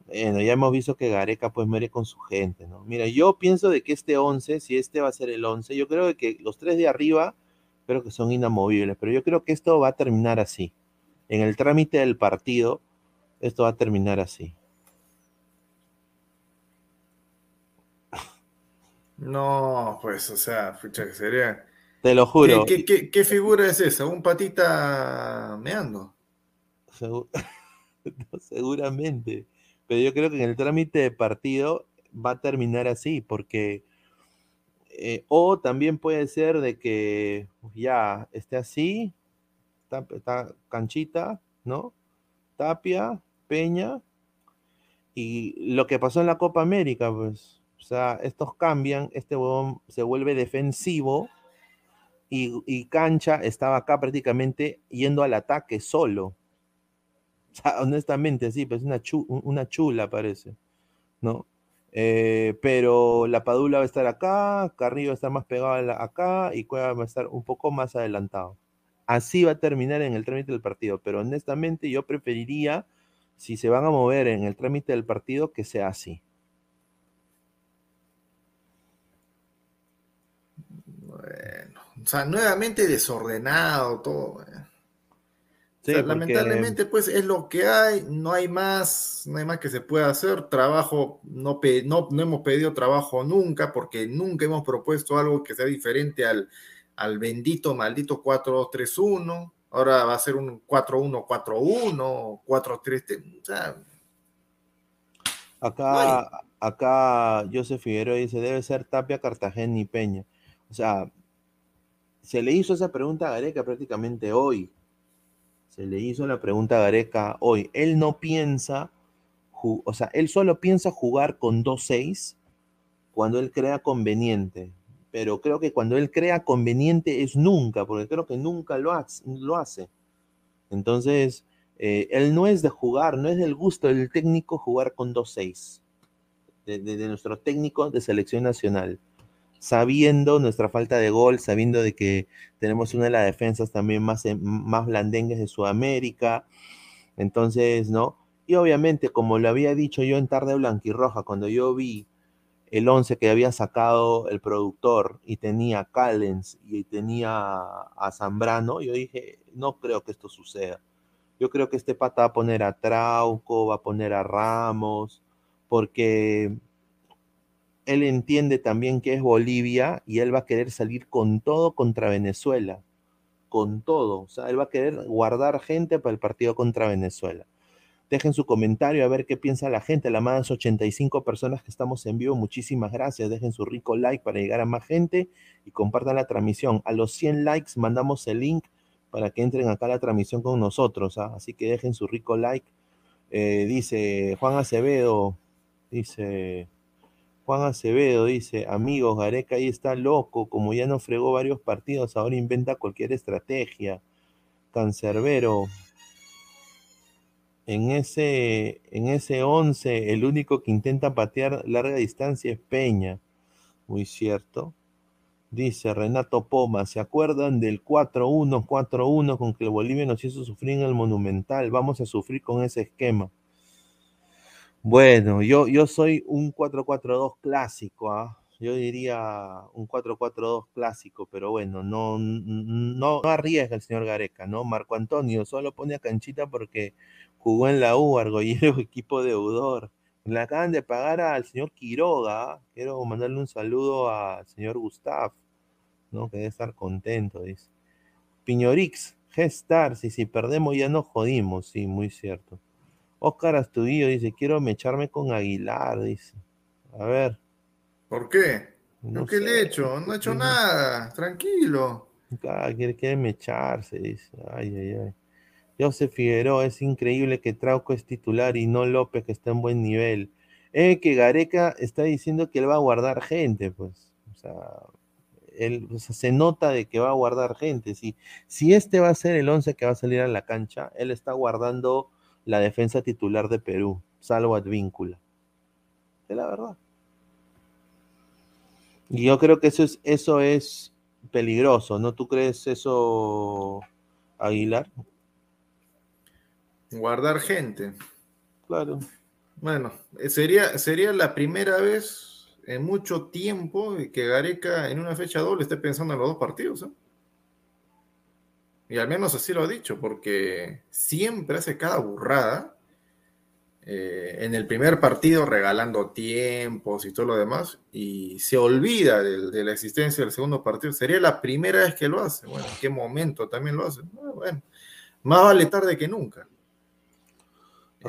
Bueno, ya hemos visto que Gareca pues muere con su gente, ¿no? Mira, yo pienso de que este 11, si este va a ser el 11, yo creo que los tres de arriba, creo que son inamovibles, pero yo creo que esto va a terminar así en el trámite del partido, esto va a terminar así. No, pues, o sea, pucha que sería. Te lo juro. ¿Qué, figura es esa? ¿Un patita meando? seguramente. Pero yo creo que en el trámite de partido va a terminar así, porque. Eh, o también puede ser de que ya esté así, está, Canchita, ¿no? Tapia, Peña, y lo que pasó en la Copa América, pues, o sea, estos cambian, este huevón se vuelve defensivo y, Cancha estaba acá prácticamente yendo al ataque solo. O sea, honestamente, sí, pues una, chula parece, ¿no? Eh, pero la Padula va a estar acá, Carrillo va a estar más pegado acá y Cueva va a estar un poco más adelantado así va a terminar en el trámite del partido. Pero honestamente yo preferiría, si se van a mover en el trámite del partido, que sea así. Bueno, o sea, nuevamente desordenado todo. Eh. Lamentablemente, pues es lo que hay, no hay más, no hay más que se pueda hacer. Trabajo, no, no, no hemos pedido trabajo nunca, porque nunca hemos propuesto algo que sea diferente al, al bendito, maldito 4-2-3-1. Ahora va a ser un 4-1-4-1, 4-3. O sea, acá, acá Joseph Figueroa dice: debe ser Tapia, Cartagena y Peña. O sea, se le hizo esa pregunta a Gareca prácticamente hoy. Se le hizo la pregunta a Gareca hoy. Él no piensa, o sea, él solo piensa jugar con 2-6 cuando él crea conveniente pero creo que cuando él crea conveniente es nunca, porque creo que nunca lo, hace. Entonces, eh, él no es de jugar, no es del gusto del técnico jugar con 2-6, de, nuestro técnico de selección nacional, sabiendo nuestra falta de gol, sabiendo de que tenemos una de las defensas también más, eh, más blandengues de Sudamérica. Entonces, ¿no? Y obviamente, como lo había dicho yo en Tarde Blanquirroja, cuando yo vi el 11 que había sacado el productor y tenía a Callens y tenía a Zambrano, yo dije, no creo que esto suceda. Yo creo que este pata va a poner a Trauco, va a poner a Ramos, porque él entiende también que es Bolivia y él va a querer salir con todo contra Venezuela, con todo. O sea, él va a querer guardar gente para el partido contra Venezuela. Dejen su comentario a ver qué piensa la gente. La más 85 personas que estamos en vivo, muchísimas gracias. Dejen su rico like para llegar a más gente y compartan la transmisión. A los 100 likes mandamos el link para que entren acá a la transmisión con nosotros. ¿ah? Así que dejen su rico like. Eh, dice Juan Acevedo, dice Juan Acevedo dice, amigos, Gareca ahí está loco, como ya no fregó varios partidos, ahora inventa cualquier estrategia. Cancerbero, en ese, en ese 11, el único que intenta patear larga distancia es Peña. Muy cierto. Dice Renato Poma, ¿se acuerdan del 4-1, 4-1 con que el Bolivia nos hizo sufrir en el Monumental? Vamos a sufrir con ese esquema. Bueno, yo, yo soy un 4-4-2 clásico, ¿ah? yo diría un 4-4-2 clásico, pero bueno, no, no, arriesga el señor Gareca, ¿no? Marco Antonio solo pone a canchita porque jugó en la U, Argollero, equipo deudor. Le acaban de pagar al señor Quiroga. ¿ah? Quiero mandarle un saludo al señor Gustav, ¿no? Que debe estar contento, dice. Piñorix, Gestar, si, si perdemos ya nos jodimos, sí, muy cierto. Oscar Astudillo dice, quiero mecharme con Aguilar, dice. A ver. ¿Por qué? No ¿Qué le he hecho? No he hecho nada, tranquilo. quiere, quiere mecharse, dice. Ay, ay, ay. José Figueroa, es increíble que Trauco es titular y no López, que está en buen nivel. Eh, que Gareca está diciendo que él va a guardar gente, pues. O sea, él, se nota de que va a guardar gente. Si, si este va a ser el 11 que va a salir a la cancha, él está guardando la defensa titular de Perú, salvo Advíncula. Es la verdad. Y yo creo que eso es, eso es peligroso, ¿no? ¿Tú crees eso, Aguilar? Guardar gente. Claro. Bueno, eh, sería, sería la primera vez en mucho tiempo que Gareca en una fecha doble esté pensando en los dos partidos. ¿eh? Y al menos así lo ha dicho, porque siempre hace cada burrada. Eh, en el primer partido regalando tiempos y todo lo demás, y se olvida de, la existencia del segundo partido. Sería la primera vez que lo hace. Bueno, ¿en qué momento también lo hace? Bueno, más vale tarde que nunca.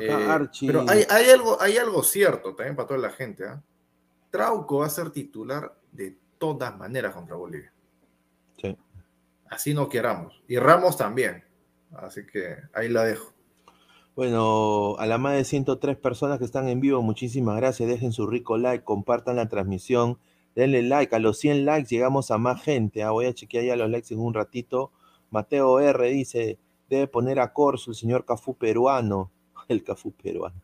Eh, pero hay, algo, hay algo cierto también para toda la gente. ¿ah? Trauco va a ser titular de todas maneras contra Bolivia. Sí. Así no queramos. Y Ramos también. Así que ahí la dejo. Bueno, a la más de 103 personas que están en vivo, muchísimas gracias. Dejen su rico like, compartan la transmisión, denle like. A los 100 likes llegamos a más gente. ¿ah? Voy a chequear ya los likes en un ratito. Mateo R dice, debe poner a Corso el señor Cafú peruano el Cafú peruano.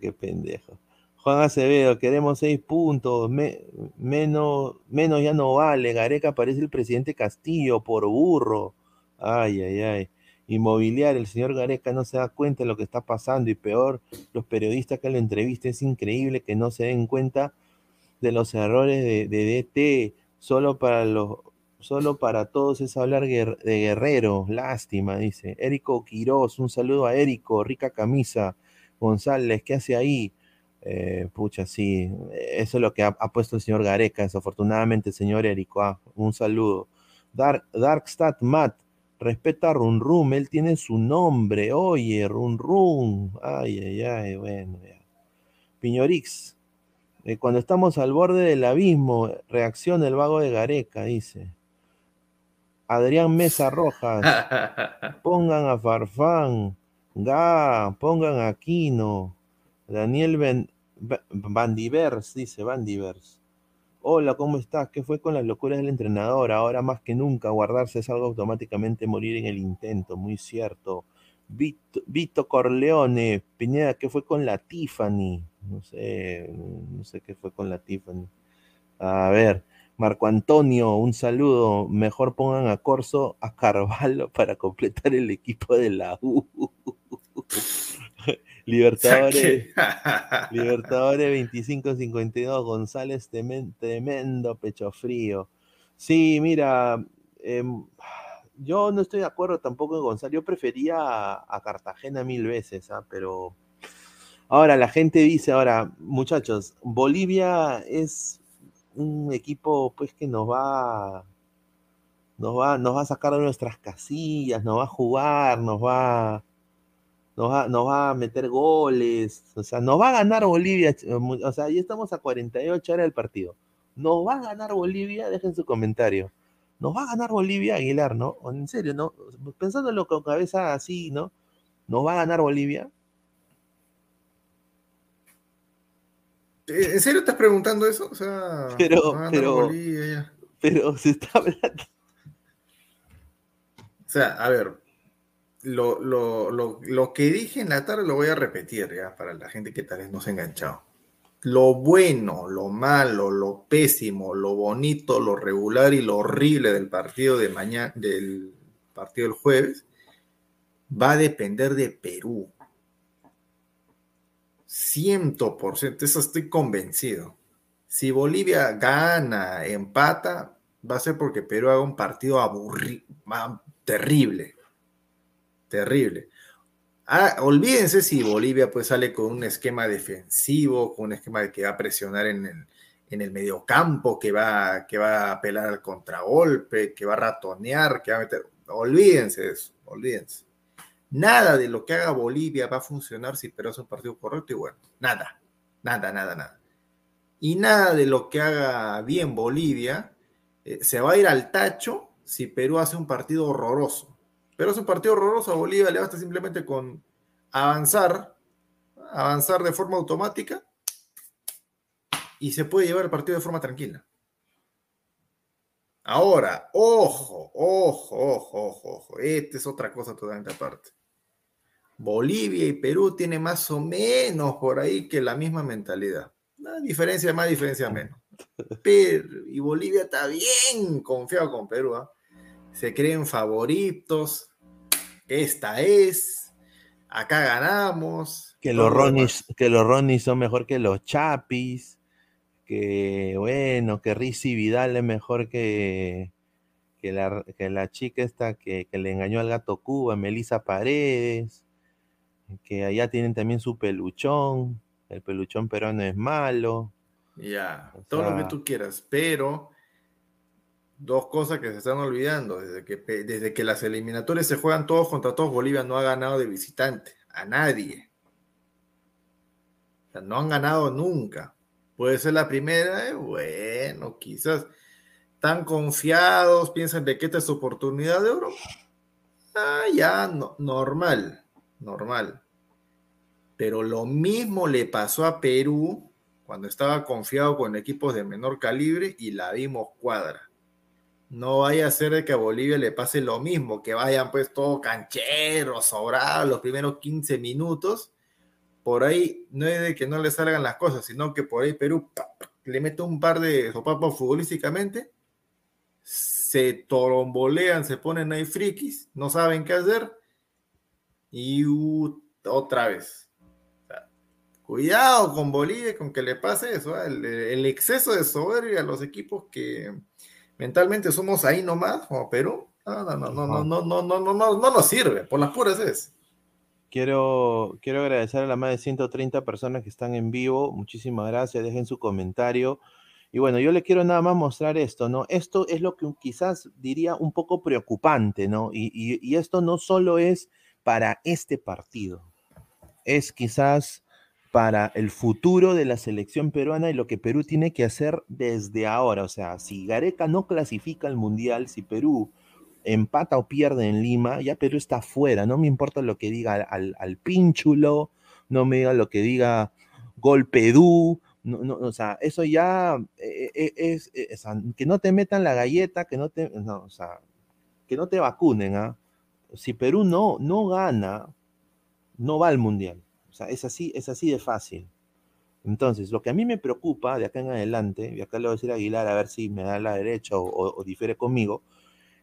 qué, pendejo. Juan Acevedo, queremos seis puntos, menos, menos ya no vale. Gareca parece el presidente Castillo por burro. Ay, ay, ay. Inmobiliario, el señor Gareca no se da cuenta de lo que está pasando y peor, los periodistas que lo entrevistan, es increíble que no se den cuenta de los errores de, de DT, solo para los Solo para todos es hablar de Guerrero. Lástima, dice. Érico Quiroz, un saludo a Érico, rica camisa. González, ¿qué hace ahí? Eh, pucha, sí, eso es lo que ha, puesto el señor Gareca, desafortunadamente, señor Érico. Ah, un saludo. Dark, Darkstat Matt, respeta a Run Rum, él tiene su nombre. Oye, Run Rum. Ay, ay, ay, bueno, ya. Piñorix, eh, cuando estamos al borde del abismo, reacciona el vago de Gareca, dice. Adrián Mesa Rojas, pongan a Farfán, Ga, pongan a Aquino, Daniel ben, Bandivers, dice Bandivers. Hola, ¿cómo estás? ¿Qué fue con las locuras del entrenador? Ahora más que nunca, guardarse es algo automáticamente morir en el intento, muy cierto. Vito, Vito Corleone, Piñeda, ¿qué fue con la Tiffany? No sé, no sé qué fue con la Tiffany. A ver, Marco Antonio, un saludo. Mejor pongan a Corso a Carvalho para completar el equipo de la U. Libertadores, Libertadores 25-52, González tremendo pecho frío. Sí, mira, em, yo no estoy de acuerdo tampoco en González. Yo prefería a, Cartagena mil veces, ¿ah? pero ahora la gente dice, ahora, muchachos, Bolivia es un equipo pues que nos va, nos va, nos va a sacar de nuestras casillas, nos va a jugar, nos va, nos va, nos va a meter goles, o sea, nos va a ganar Bolivia, o sea, ya estamos a 48 horas del partido. ¿Nos va a ganar Bolivia? Dejen su comentario. ¿Nos va a ganar Bolivia, Aguilar, no? En serio, ¿no? Pensándolo con cabeza así, ¿no? ¿Nos va a ganar Bolivia? ¿En serio estás preguntando eso? O sea, pero, pero, pero se está hablando. O sea, a ver, lo, lo, lo, lo, que dije en la tarde lo voy a repetir ya para la gente que tal vez no se ha enganchado. Lo bueno, lo malo, lo pésimo, lo bonito, lo regular y lo horrible del partido de mañana, del partido del jueves, va a depender de Perú. 100%, eso estoy convencido. Si Bolivia gana, empata, va a ser porque Perú haga un partido aburrido, terrible. Terrible. Ah, olvídense si Bolivia pues sale con un esquema defensivo, con un esquema de que va a presionar en el, en el mediocampo, que va, que va a apelar al contragolpe, que va a ratonear, que va a meter. Olvídense de eso, olvídense. Nada de lo que haga Bolivia va a funcionar si Perú hace un partido correcto y bueno, nada, nada, nada, nada. Y nada de lo que haga bien Bolivia eh, se va a ir al tacho si Perú hace un partido horroroso. Pero es un partido horroroso a Bolivia, le basta simplemente con avanzar, avanzar de forma automática y se puede llevar el partido de forma tranquila. Ahora, ojo, ojo, ojo, ojo, ojo. Esta es otra cosa totalmente aparte. Bolivia y Perú tienen más o menos por ahí que la misma mentalidad. Una diferencia más, diferencia menos. Pero, y Bolivia está bien confiado con Perú. ¿ah? Se creen favoritos. Esta es. Acá ganamos. Que los, Ronis, que los son mejor que los Chapis que bueno, que Rizzi Vidal es mejor que, que, la, que la chica esta que, que, le engañó al gato Cuba, Melissa Paredes, que allá tienen también su peluchón, el peluchón peruano es malo. Ya, todo lo que tú quieras, pero dos cosas que se están olvidando, desde que, desde que las eliminatorias se juegan todos contra todos, Bolivia no ha ganado de visitante, a nadie. O sea, no han ganado nunca. Puede ser la primera, eh, bueno, quizás. Tan confiados, piensan de que esta es su oportunidad de oro. Ah, ya, no, normal, normal. Pero lo mismo le pasó a Perú cuando estaba confiado con equipos de menor calibre y la vimos cuadra. No vaya a ser de que a Bolivia le pase lo mismo, que vayan pues todo cancheros, sobrados los primeros 15 minutos por ahí no es de que no le salgan las cosas, sino que por ahí Perú le mete un par de sopapos futbolísticamente, se torombolean, se ponen ahí frikis, no saben qué hacer y otra vez. Cuidado con Bolivia, con que le pase eso, ¿eh? el, exceso de soberbia a los equipos que mentalmente somos ahí nomás, como Perú. No, no, no, no, no, no, no, no, no, no, no nos sirve, por las puras es. Quiero, quiero agradecer a las más de 130 personas que están en vivo. Muchísimas gracias. Dejen su comentario. Y bueno, yo le quiero nada más mostrar esto, ¿no? Esto es lo que quizás diría un poco preocupante, ¿no? Y, y esto no solo es para este partido, es quizás para el futuro de la selección peruana y lo que Perú tiene que hacer desde ahora. O sea, si Gareca no clasifica al Mundial, si Perú empata o pierde en Lima, ya Perú está fuera. No me importa lo que diga al, al pínchulo, no me diga lo que diga Golpedú, no, no, o sea, eso ya eh, eh, es, eh, que no te metan la galleta, que no te, que no te vacunen, ¿ah? Si Perú no, no gana, no va al mundial. O sea, es así, es así de fácil. Entonces, lo que a mí me preocupa de acá en adelante, y acá le voy a decir a Aguilar a ver si me da la derecha o, o difiere conmigo,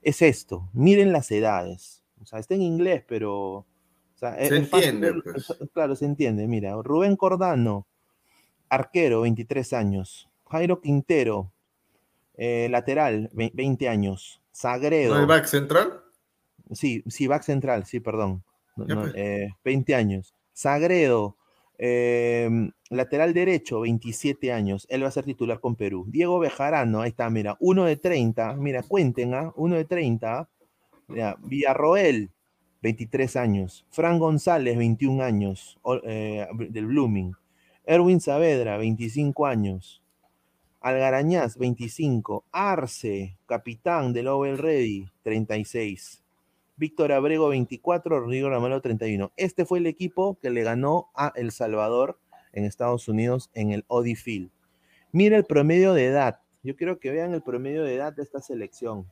es esto. Miren las edades. O sea, está en inglés, pero. se entiende. Pues. Claro, se entiende. Mira, Rubén Cordano, arquero, 23 años. Jairo Quintero, eh, lateral, 20 años. Sagredo. ¿No back central? Sí, sí, back central, sí, perdón. 20 eh, años. Sagredo, Em, lateral derecho, 27 años. Él va a ser titular con Perú. Diego Bejarano, ahí está, mira, uno de 30. Mira, cuenten, ¿ah? Uno de 30. Mira, Villarroel, 23 años. Fran González, 21 años, eh, del Blooming. Erwin Saavedra, 25 años. Algarañaz, 25. Arce, capitán del Oval Ready, 36. Víctor Abrego 24, Rodrigo Ramalo 31. Este fue el equipo que le ganó a El Salvador en Estados Unidos en el Audi Field. Mira el promedio de edad. Yo quiero que vean el promedio de edad de esta selección.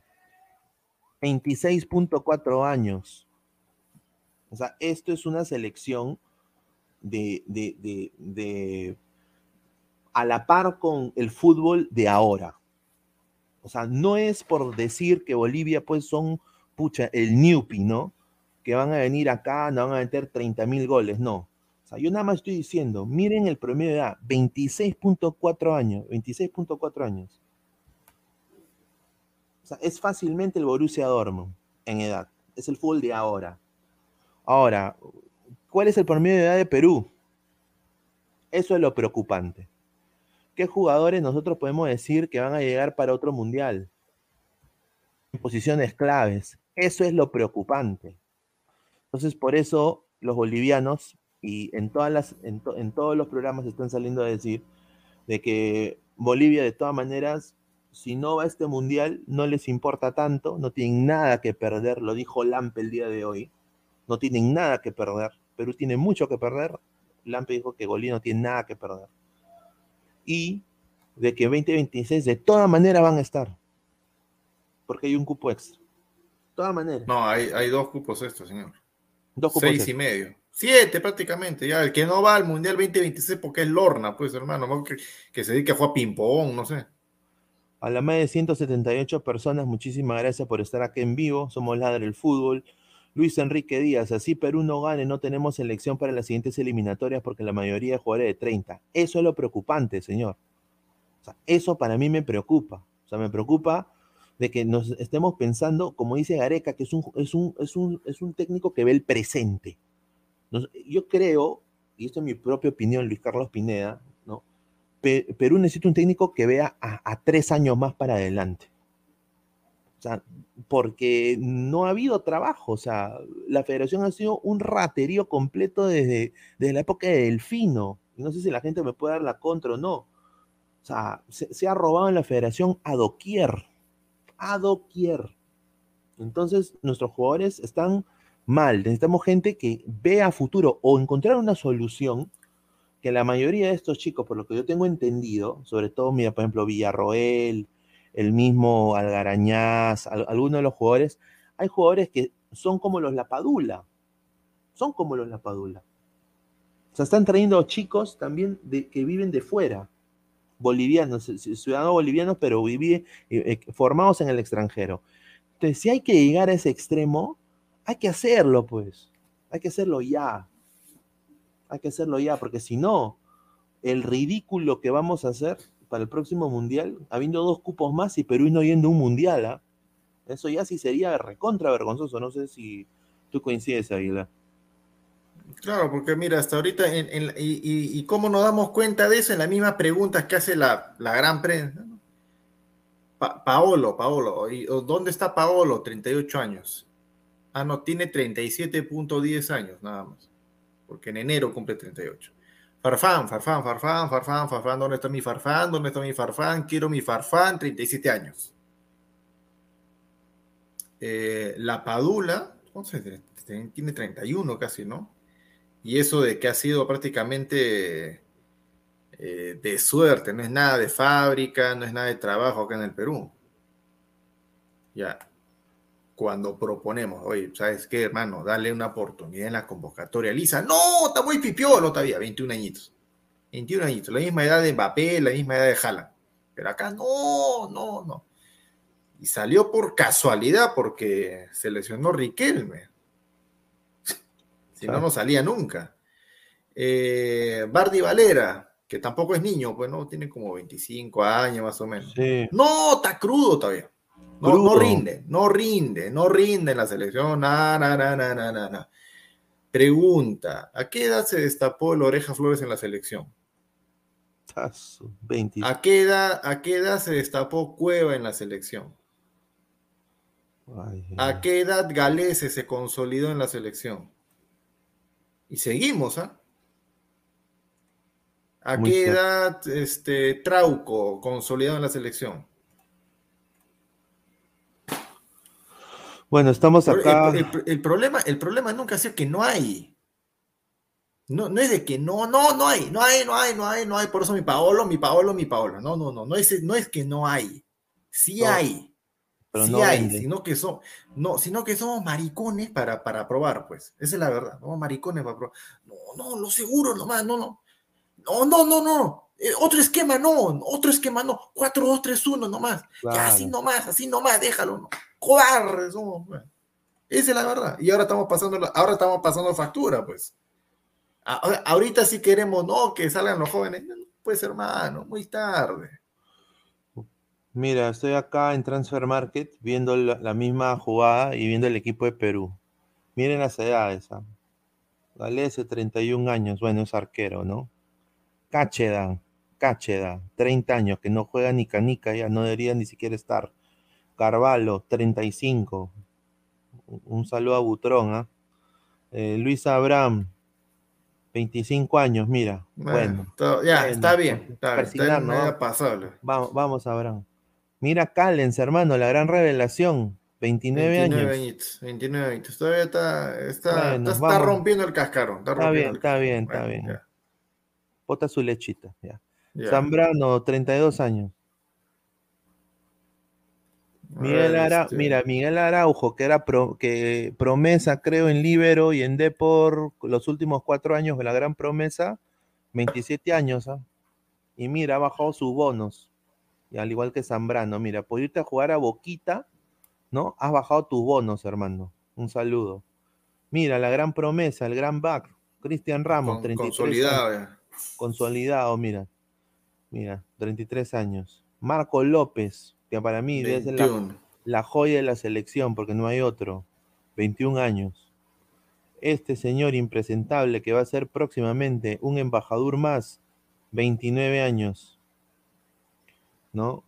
26.4 años. O sea, esto es una selección de, de, de, a la par con el fútbol de ahora. O sea, no es por decir que Bolivia pues son, pucha, el Newpi, ¿no? Que van a venir acá, no van a meter 30 mil goles, no. O sea, yo nada más estoy diciendo, miren el promedio de edad, 26.4 años, 26.4 años. O sea, es fácilmente el Borussia Dortmund en edad. Es el fútbol de ahora. Ahora, ¿cuál es el promedio de edad de Perú? Eso es lo preocupante. ¿Qué jugadores nosotros podemos decir que van a llegar para otro mundial? En posiciones claves. Eso es lo preocupante. Entonces, por eso los bolivianos, y en, todas las, en, todos los programas están saliendo a decir de que Bolivia, de todas maneras, si no va a este mundial, no les importa tanto, no tienen nada que perder, lo dijo Lampe el día de hoy, no tienen nada que perder. Perú tiene mucho que perder. Lampe dijo que Bolivia no tiene nada que perder y de que 2026 de toda manera van a estar. Porque hay un cupo extra. Todas maneras. No, hay, hay dos cupos extras, señor. Dos cupos Seis y medio. Siete prácticamente, ya. El que no va al Mundial 2026 porque es Lorna, pues hermano, que, que se dedique a jugar ping-pong, no sé. A la más de 178 personas, muchísimas gracias por estar aquí en vivo. Somos Ladre el Fútbol. Luis Enrique Díaz, así Perú no gane, no tenemos selección para las siguientes eliminatorias porque la mayoría de jugadores de 30. Eso es lo preocupante, señor. eso para mí me preocupa. O sea, me preocupa de que nos estemos pensando, como dice Gareca, que es un, es un, es un, es un técnico que ve el presente. yo creo, y esto es mi propia opinión, Luis Carlos Pineda, ¿no? Perú necesita un técnico que vea a tres años más para adelante. O sea, porque no ha habido trabajo. O sea, la federación ha sido un raterío completo desde, desde la época de Delfino. no sé si la gente me puede dar la contra o no. O sea, se, ha robado en la federación a doquier. A doquier. Entonces, nuestros jugadores están mal. Necesitamos gente que vea futuro o encontrar una solución que la mayoría de estos chicos, por lo que yo tengo entendido, sobre todo, mira, por ejemplo, Villarroel, el mismo Algarañaz, algunos de los jugadores, hay jugadores que son como los Lapadula, son como los Lapadula. O sea, están trayendo chicos también de, que viven de fuera, bolivianos, ciudadanos bolivianos, pero viven, eh, eh, formados en el extranjero. Entonces, si hay que llegar a ese extremo, hay que hacerlo, pues. Hay que hacerlo ya. Hay que hacerlo ya, porque si no, el ridículo que vamos a hacer para el próximo mundial, habiendo dos cupos más y Perú no yendo un mundial, ¿ah? Eso ya sí sería recontra vergonzoso. No sé si tú coincides, Aguilar. Claro, porque mira, hasta ahorita, y, cómo nos damos cuenta de eso en las mismas preguntas que hace la, gran prensa. Paolo, Paolo, ¿dónde está Paolo? 38 años. Ah, no, tiene 37.10 años nada más, porque en enero cumple 38. Farfán, Farfán, Farfán, Farfán, Farfán, ¿dónde está mi Farfán? ¿Dónde está mi Farfán? Quiero mi Farfán, 37 años. Eh, la Padula, entonces, tiene 31 casi, ¿no? Y eso de que ha sido prácticamente eh, de suerte, no es nada de fábrica, no es nada de trabajo acá en el Perú. Ya, cuando proponemos, oye, ¿sabes qué, hermano? Dale una oportunidad en la convocatoria. Lisa, no, está muy pipiolo todavía, 21 añitos. 21 añitos, la misma edad de Mbappé, la misma edad de Haaland. Pero acá no, no, no. Y salió por casualidad porque se lesionó Riquelme. Si no, no salía nunca. Eh, Bardi Valera, que tampoco es niño, pues no, tiene como 25 años más o menos. No, está crudo todavía. No, rinde, no rinde, no rinde en la selección. Na, na, na, na, na, na. Pregunta: ¿a qué edad se destapó el Oreja Flores en la selección? ¿A qué, edad, ¿A qué edad se destapó Cueva en la selección? ¿A qué edad Galese se consolidó en la selección? Y seguimos, ¿ah? ¿A qué edad este, Trauco consolidado en la selección? Bueno, estamos acá. El, problema, el problema nunca ha sido que no hay. No, no es de que no, no, no hay, no hay, no hay, no hay, no hay, por eso mi Paolo, mi Paolo, mi Paolo. No, no, no, no es, no es que no hay. Sí hay. Pero sí no hay, sino que, son, no, sino que somos maricones para, para probar, pues. Esa es la verdad. Somos maricones para probar. No, no, lo seguro nomás, no, no. No, no, no, no. Eh, otro esquema no, otro esquema no. 4, 2, 3, 1 nomás. Ya así nomás, así nomás, déjalo. No. Cobardes somos. Pues. Esa es la verdad. Y ahora estamos pasando, ahora estamos pasando factura, pues ahorita si queremos, no, que salgan los jóvenes, pues hermano, muy tarde. Mira, estoy acá en Transfer Market viendo la, misma jugada y viendo el equipo de Perú. Miren las edades. ¿ah? Galese, 31 años, bueno, es arquero, ¿no? Cacheda, Cacheda, 30 años, que no juega ni canica, ya no debería ni siquiera estar. Carvalho, 35. Un saludo a Butrón, ¿ah? ¿eh? Luis Abraham, 25 años, mira. Bueno, ya, está bien. Está, está pasable. Vamos, vamos, Abraham. Mira Callens, hermano, la gran revelación. 29, años. 29 años. Todavía está, está, está, rompiendo el cascarón. Está, bien, está bien, está bien. Bota su lechita. Ya. Zambrano, 32 años. Miguel este mira, Miguel Araujo, que era que promesa, creo, en Libero y en Depor los últimos cuatro años de la gran promesa, 27 años, ¿ah? Y mira, ha bajado sus bonos. Y al igual que Zambrano, mira, por irte a jugar a Boquita, ¿no? Has bajado tus bonos, hermano. Un saludo. Mira, la gran promesa, el gran back, Cristian Ramos, 33 Consolidado, Consolidado, mira. Mira, 33 años. Marco López, que para mí es la, joya de la selección, porque no hay otro. 21 años. Este señor impresentable que va a ser próximamente un embajador más, 29 años. ¿No?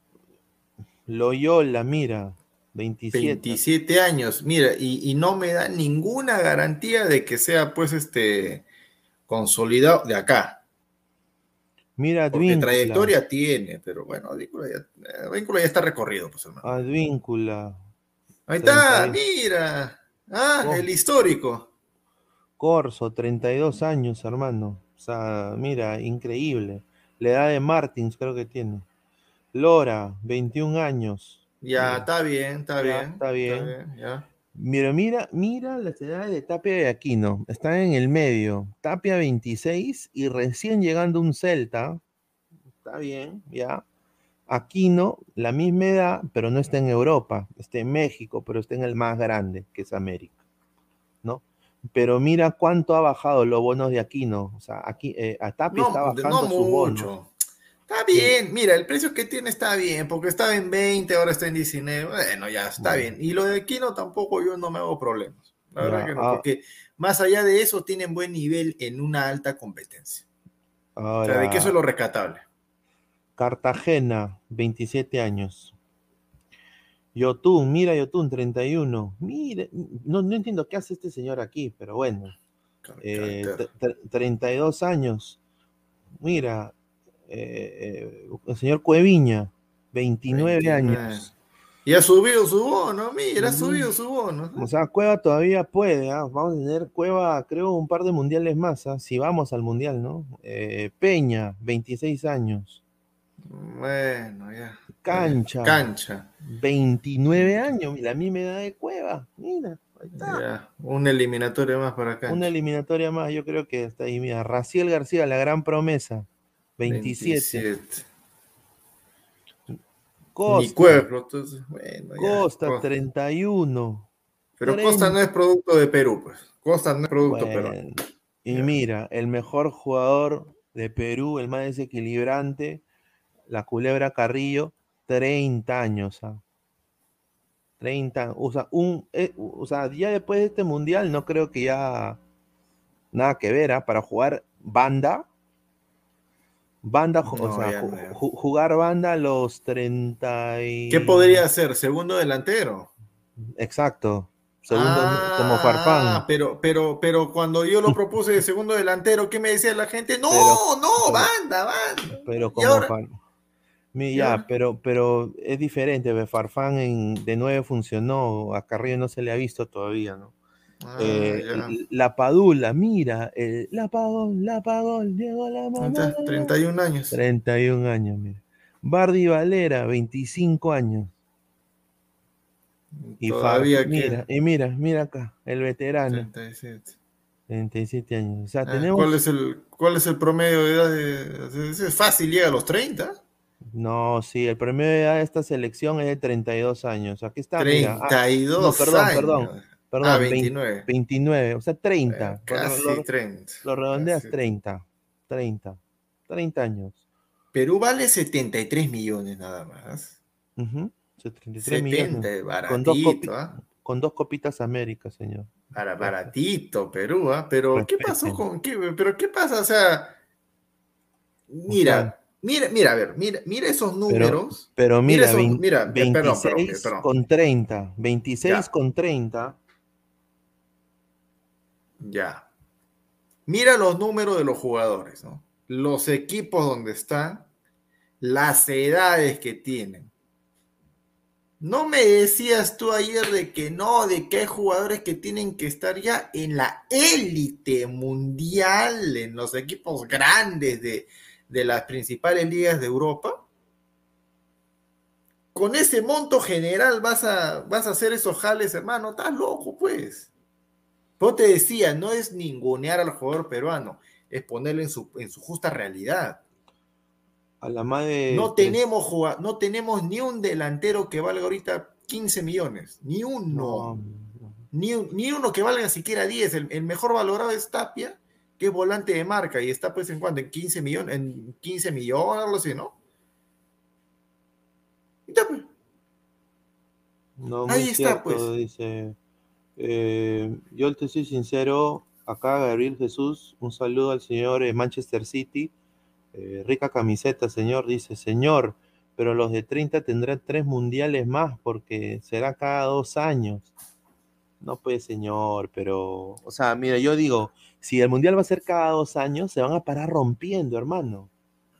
Loyola, mira, 27. 27 años, mira, y, y, no me da ninguna garantía de que sea pues este consolidado de acá. Mira, Porque trayectoria tiene, pero bueno, Advíncula ya, ya está recorrido, pues hermano. Advíncula. Ahí está, mira. Ah, el histórico. Corso, 32 años, hermano. O sea, mira, increíble. La edad de Martins creo que tiene. Lora, 21 años. Ya, está bien, está bien. Está bien. Mira, mira, mira las edades de Tapia y Aquino. Están en el medio. Tapia 26 y recién llegando un Celta. Está bien, ya. Aquino, la misma edad, pero no está en Europa. Está en México, pero está en el más grande, que es América. ¿No? Pero mira cuánto ha bajado los bonos de Aquino. O sea, aquí, eh, a Tapia está bajando su bono. Está bien, mira, el precio que tiene está bien, porque estaba en 20, ahora está en 19. Bueno, ya está bien. Y lo de Aquino tampoco yo no me hago problemas. La verdad que no, ah. porque más allá de eso tienen buen nivel en una alta competencia. o sea, de que eso es lo rescatable. Cartagena, 27 años. Yotun, mira Yotun, 31. Mire, no, no entiendo qué hace este señor aquí, pero bueno. 32 eh, años. Mira, eh, el señor Cueviña, 29, años. Y ha subido su bono, mira, ha subido su bono. O sea, Cueva todavía puede, ¿ah? vamos a tener Cueva, creo, un par de mundiales más, ¿ah? si vamos al mundial, ¿no? Eh, Peña, 26 años. Bueno, ya. Cancha. Cancha. 29 años, la misma edad de Cueva, mira. Una eliminatoria más para acá. Una eliminatoria más, yo creo que está ahí. Mira, Raciel García, la gran promesa. 27. Costa, Costa 31. Pero Costa no es producto de Perú, pues. Costa no es producto peruano. Y mira, el mejor jugador de Perú, el más desequilibrante, la culebra Carrillo, 30 años. 30, ¿ah? o sea, un, eh, o sea, ya después de este mundial no creo que ya nada que ver, ¿ah? para jugar banda, Banda, o sea, jugar banda a los 30 y... ¿Qué podría ser? ¿Segundo delantero? Exacto. Segundo como Farfán. Ah, pero, pero, pero cuando yo lo propuse de segundo delantero, ¿qué me decía la gente? No, no, banda, banda. Pero como Farfán. Ya, pero, pero es diferente. Farfán en, de nueve funcionó. A Carrillo no se le ha visto todavía, ¿no? Ah, eh, la Padula, mira, el, la Padula, la Padula, llegó la mamá. 31 años. 31 años, mira. Bardi Valera, 25 años. Y Todavía mira, y mira, mira acá, el veterano. 37. 37 años. Ah, ¿cuál, es el, ¿Cuál es el promedio de edad? De, ¿Es fácil, llega a los 30? No, sí, el promedio de edad de esta selección es de 32 años. Aquí está. 32 ah, no, perdón, años. Perdón, perdón. Ah, 29. 29, o sea, 30. Eh, casi lo, 30. Lo redondeas 30. 30. 30 años. Perú vale 73 millones nada más. Uh -huh. 73 millones. Baratito, con dos, ¿ah? con dos copitas América, señor. Para, baratito, Perú, ¿ah? Pero, ¿qué pasó con qué? Pero, ¿qué pasa? O sea, mira, mira, mira, a ver, mira, mira esos números. Pero, mira, mira, 26 con 30. 26 con 30. Ya. Mira los números de los jugadores, ¿no? Los equipos donde están, las edades que tienen. ¿No me decías tú ayer de que no, de que hay jugadores que tienen que estar ya en la élite mundial, en los equipos grandes de, las principales ligas de Europa? Con ese monto general vas a, vas a hacer esos jales, hermano, estás loco, pues. Yo te decía, no es ningunear al jugador peruano, es ponerlo en su, en su justa realidad. A la madre. No tenemos, no tenemos ni un delantero que valga ahorita 15 millones. Ni uno. Ni, ni, uno que valga siquiera 10. El, mejor valorado es Tapia, que es volante de marca y está pues en cuanto, en 15 millones, en 15 millones, algo así, ¿no? Pues. No, Ahí está, pues. Dice, eh, yo te soy sincero, acá Gabriel Jesús, un saludo al señor eh, Manchester City eh, rica camiseta, señor, dice, señor, pero los de 30 tendrán tres mundiales más porque será cada dos años. No puede, señor, pero, o sea, mira, yo digo, si el mundial va a ser cada dos años, se van a parar rompiendo, hermano.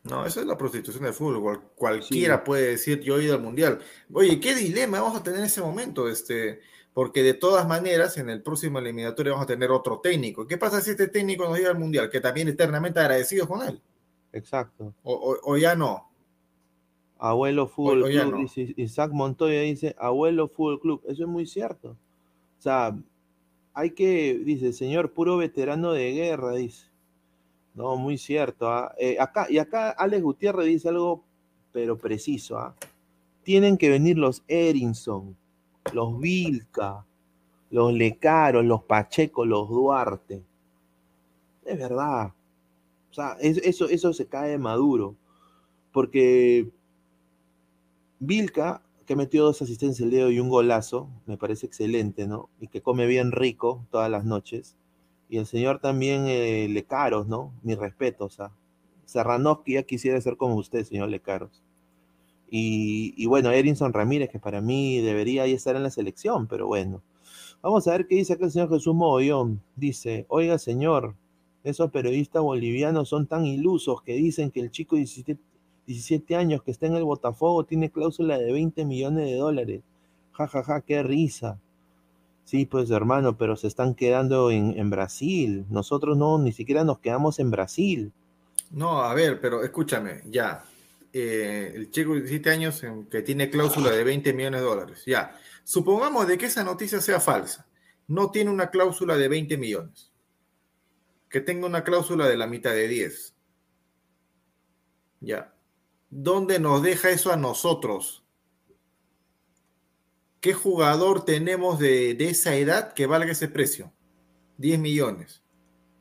No, esa es la prostitución del fútbol. cualquiera puede decir yo he ido al mundial. Oye, qué dilema vamos a tener en ese momento, este, porque de todas maneras en el próximo eliminatorio vamos a tener otro técnico. ¿Qué pasa si este técnico nos llega al mundial? Que también eternamente agradecidos con él. Exacto. O, ya no. Abuelo Fútbol Club, dice, Isaac Montoya dice, Abuelo Fútbol Club, eso es muy cierto. O sea, hay que, dice, señor, puro veterano de guerra, dice. No, muy cierto. ¿ah? Eh, acá, y acá Alex Gutiérrez dice algo, pero preciso. ¿ah? Tienen que venir los Erinson, los Vilca, los Lecaros, los Pacheco, los Duarte. Es verdad. O sea, eso, eso se cae de maduro. Porque Vilca, que metió dos asistencias el dedo y un golazo, me parece excelente, ¿no? Y que come bien rico todas las noches. Y el señor también eh, Lecaros, ¿no? Mi respeto, o sea. Serranovsky ya quisiera ser como usted, señor Lecaros. Y, bueno, Erinson Ramírez, que para mí debería estar en la selección, pero bueno. Vamos a ver qué dice acá el señor Jesús Mogollón. Dice, oiga, señor, esos periodistas bolivianos son tan ilusos que dicen que el chico de 17, años que está en el Botafogo tiene cláusula de 20 millones de dólares. Ja, ja, ja, qué risa. Sí, pues hermano, pero se están quedando en, Brasil. Nosotros no, ni siquiera nos quedamos en Brasil. No, a ver, pero escúchame, ya. Eh, el chico de 17 años que tiene cláusula de 20 millones de dólares. Ya. Supongamos de que esa noticia sea falsa. No tiene una cláusula de 20 millones que tenga una cláusula de la mitad de 10. Ya. ¿Dónde nos deja eso a nosotros? ¿Qué jugador tenemos de, esa edad que valga ese precio? 10 millones.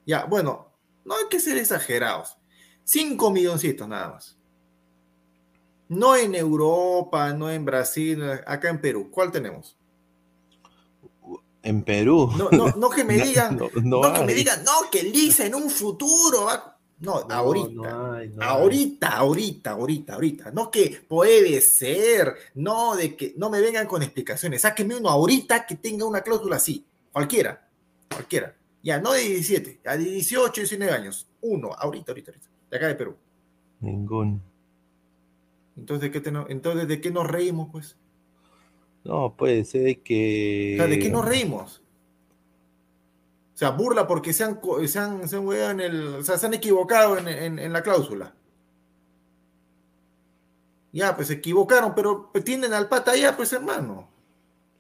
Ya, bueno, no hay que ser exagerados. 5 milloncitos nada más. No en Europa, no en Brasil, acá en Perú. ¿Cuál tenemos? En Perú. No, no, no que me digan, no, que me digan, no, que Lisa en un futuro va. No, ahorita. ahorita, ahorita, ahorita, ahorita. No que puede ser, no de que no me vengan con explicaciones. Sáquenme uno ahorita que tenga una cláusula así. Cualquiera, cualquiera. Ya, no de 17, a 18, 19 años. Uno, ahorita, ahorita, ahorita. De acá de Perú. Ningún. Entonces, ¿de qué, Entonces, ¿de qué nos reímos, pues? No, puede ser que. ¿de qué nos reímos? sea, burla porque se han, se han, se han, en el, o sea, se han equivocado en, en, la cláusula. Ya, pues se equivocaron, pero tienen al pata ya, pues hermano.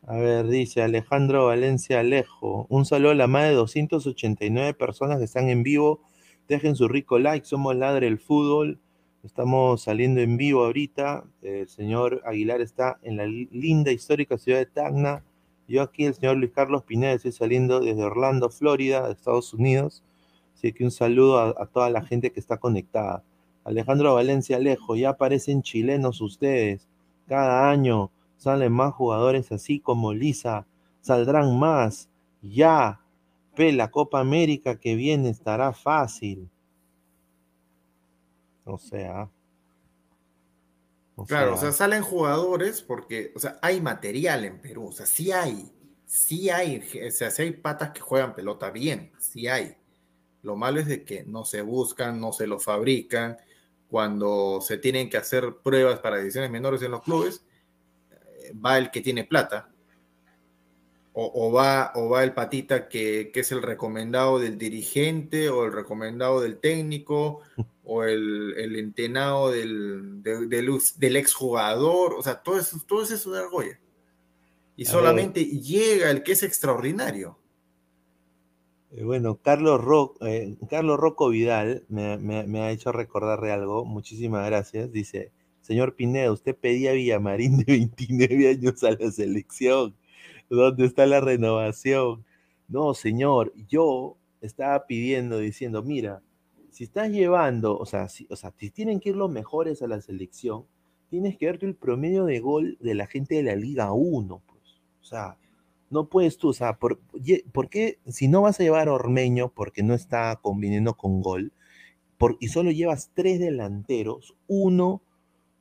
A ver, dice Alejandro Valencia Alejo. Un saludo a la más de 289 personas que están en vivo. Dejen su rico like. Somos Ladre el Fútbol. Estamos saliendo en vivo ahorita. El señor Aguilar está en la linda histórica ciudad de Tacna. Yo aquí, el señor Luis Carlos Pineda, estoy saliendo desde Orlando, Florida, Estados Unidos. Así que un saludo a, toda la gente que está conectada. Alejandro Valencia Alejo, ya aparecen chilenos ustedes. Cada año salen más jugadores así como Lisa. Saldrán más. Ya. Ve, la Copa América que viene estará fácil. O sea. claro, o sea, salen jugadores porque, o sea, hay material en Perú, o sea, sí hay, sí hay, o sea, sí hay patas que juegan pelota bien, sí hay. Lo malo es de que no se buscan, no se lo fabrican. Cuando se tienen que hacer pruebas para ediciones menores en los clubes, eh, va el que tiene plata o, va, o va el patita que, es el recomendado del dirigente o el recomendado del técnico o el, el entenado del, del, exjugador, o sea, todo eso, todo eso es una argolla. Y solamente llega el que es extraordinario. Eh, bueno, Carlos, eh, Carlos Rocco Vidal me, me, ha hecho recordarle algo. Muchísimas gracias. Dice, señor Pineda, usted pedía a Villamarín de 29 años a la selección. ¿Dónde está la renovación? No, señor, yo estaba pidiendo, diciendo, mira, si estás llevando, o sea, si, o sea, si tienen que ir los mejores a la selección, tienes que verte el promedio de gol de la gente de la Liga 1, pues. O sea, no puedes tú, o sea, ¿por, qué si no vas a llevar a Ormeño porque no está conviniendo con gol, y solo llevas tres delanteros, uno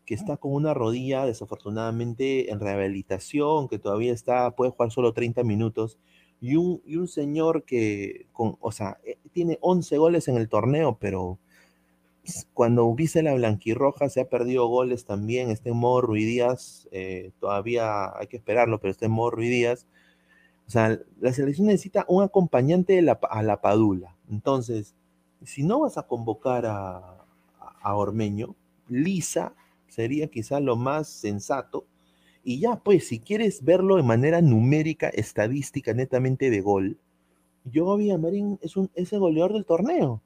que está con una rodilla desafortunadamente en rehabilitación, que todavía está, puede jugar solo 30 minutos, y un, y un señor que, con, o sea, eh, tiene 11 goles en el torneo, pero cuando viste la blanquirroja se ha perdido goles también, está en modo Ruidías, eh, todavía hay que esperarlo, pero está en modo Ruidías. O sea, la selección necesita un acompañante a la Padula. Entonces, si no vas a convocar a, a Ormeño, Lisa sería quizá lo más sensato. Y ya, pues, si quieres verlo de manera numérica, estadística, netamente de gol, yo Marín es, un, es el goleador del torneo.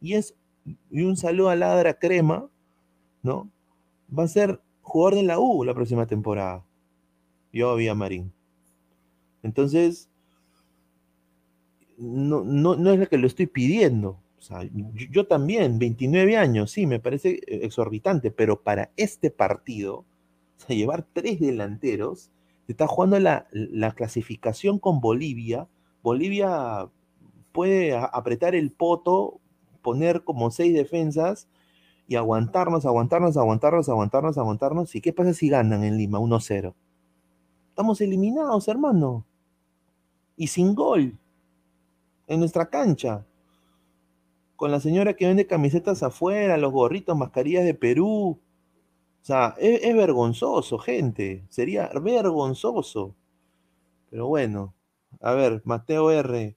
Y es, y un saludo a Ladra Crema, ¿no? Va a ser jugador de la U la próxima temporada. Yo Marín. Entonces, no, no, no es lo que lo estoy pidiendo, yo, también, 29 años, sí, me parece eh, exorbitante, pero para este partido, llevar tres delanteros, se está jugando la, clasificación con Bolivia. Bolivia puede apretar el poto, poner como seis defensas y aguantarnos, aguantarnos, aguantarnos, aguantarnos, aguantarnos. ¿Y qué pasa si ganan en Lima 1-0? Estamos eliminados, hermano. Y sin gol. En nuestra cancha con la señora que vende camisetas afuera, los gorritos, mascarillas de Perú. O sea, es, vergonzoso, gente. Sería vergonzoso. Pero bueno, a ver, Mateo R.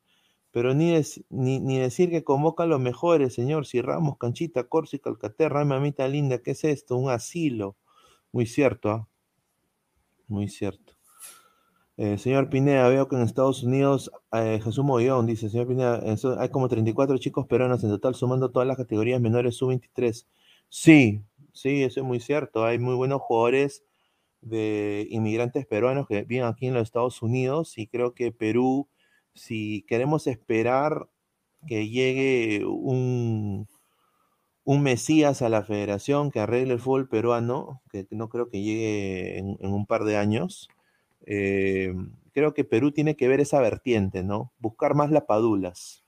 Pero ni, ni, decir que convoca a los mejores, señor. Si Ramos, Canchita, Córsica, Alcaterra, mamita linda, ¿qué es esto? Un asilo. Muy cierto, ¿ah? Muy cierto. Eh, señor Pineda, veo que en Estados Unidos, eh, Jesús Mollón dice, señor Pineda, hay como 34 chicos peruanos en total, sumando todas las categorías menores sub-23. Sí, sí, eso es muy cierto. Hay muy buenos jugadores de inmigrantes peruanos que viven aquí en los Estados Unidos y creo que Perú, si queremos esperar que llegue un, un Mesías a la federación que arregle el fútbol peruano, que no creo que llegue en un par de años, eh, creo que Perú tiene que ver esa vertiente, ¿no? Buscar más lapadulas.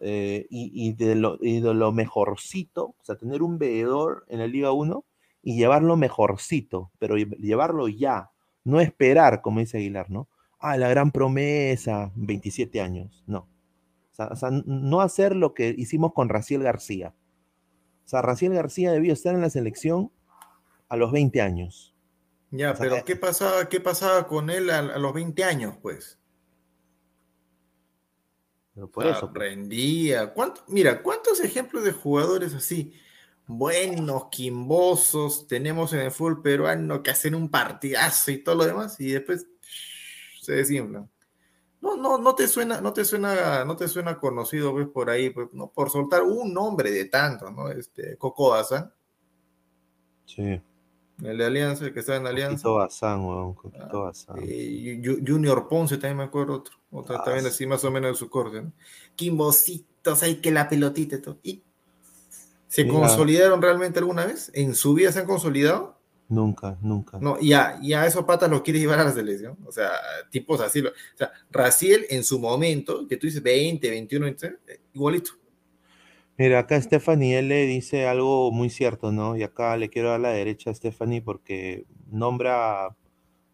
Eh, y, de lo, mejorcito, o sea, tener un veedor en la Liga 1 y llevarlo mejorcito, pero llevarlo ya, no esperar, como dice Aguilar, ¿no? Ah, la gran promesa, 27 años, no. O sea, no hacer lo que hicimos con Raciel García. O sea, Raciel García debió estar en la selección a los 20 años. Ya, pero eh, ¿qué pasaba, ¿qué pasaba con él a, los 20 años, pues? Pero por eso. Pues. Rendía. ¿Cuánto, mira, ¿cuántos ejemplos de jugadores así? Buenos, quimbosos, tenemos en el fútbol peruano que hacen un partidazo y todo lo demás, y después se desinflan. No, no, no te suena, no te suena, no te suena conocido, pues, por ahí, pues, no, por soltar un nombre de tanto, ¿no? Este, Coco. Sí. El de Alianza, el que está en Alianza. Bazán, weón, Ah, eh, Junior Ponce también me acuerdo otro. Otro Ah, también sí. así más o menos de su corte, ¿no? Quimbositos, ahí que la pelotita y todo. ¿Y se Mira. consolidaron realmente alguna vez? ¿En su vida se han consolidado? Nunca, nunca. No, y a, y a esos patas los quiere llevar a la selección. O sea, tipos así. O sea, Raciel en su momento, que tú dices 20, 21, 23, eh, igualito. Mira, acá Stephanie L dice algo muy cierto, ¿no? Y acá le quiero dar la derecha a Stephanie porque nombra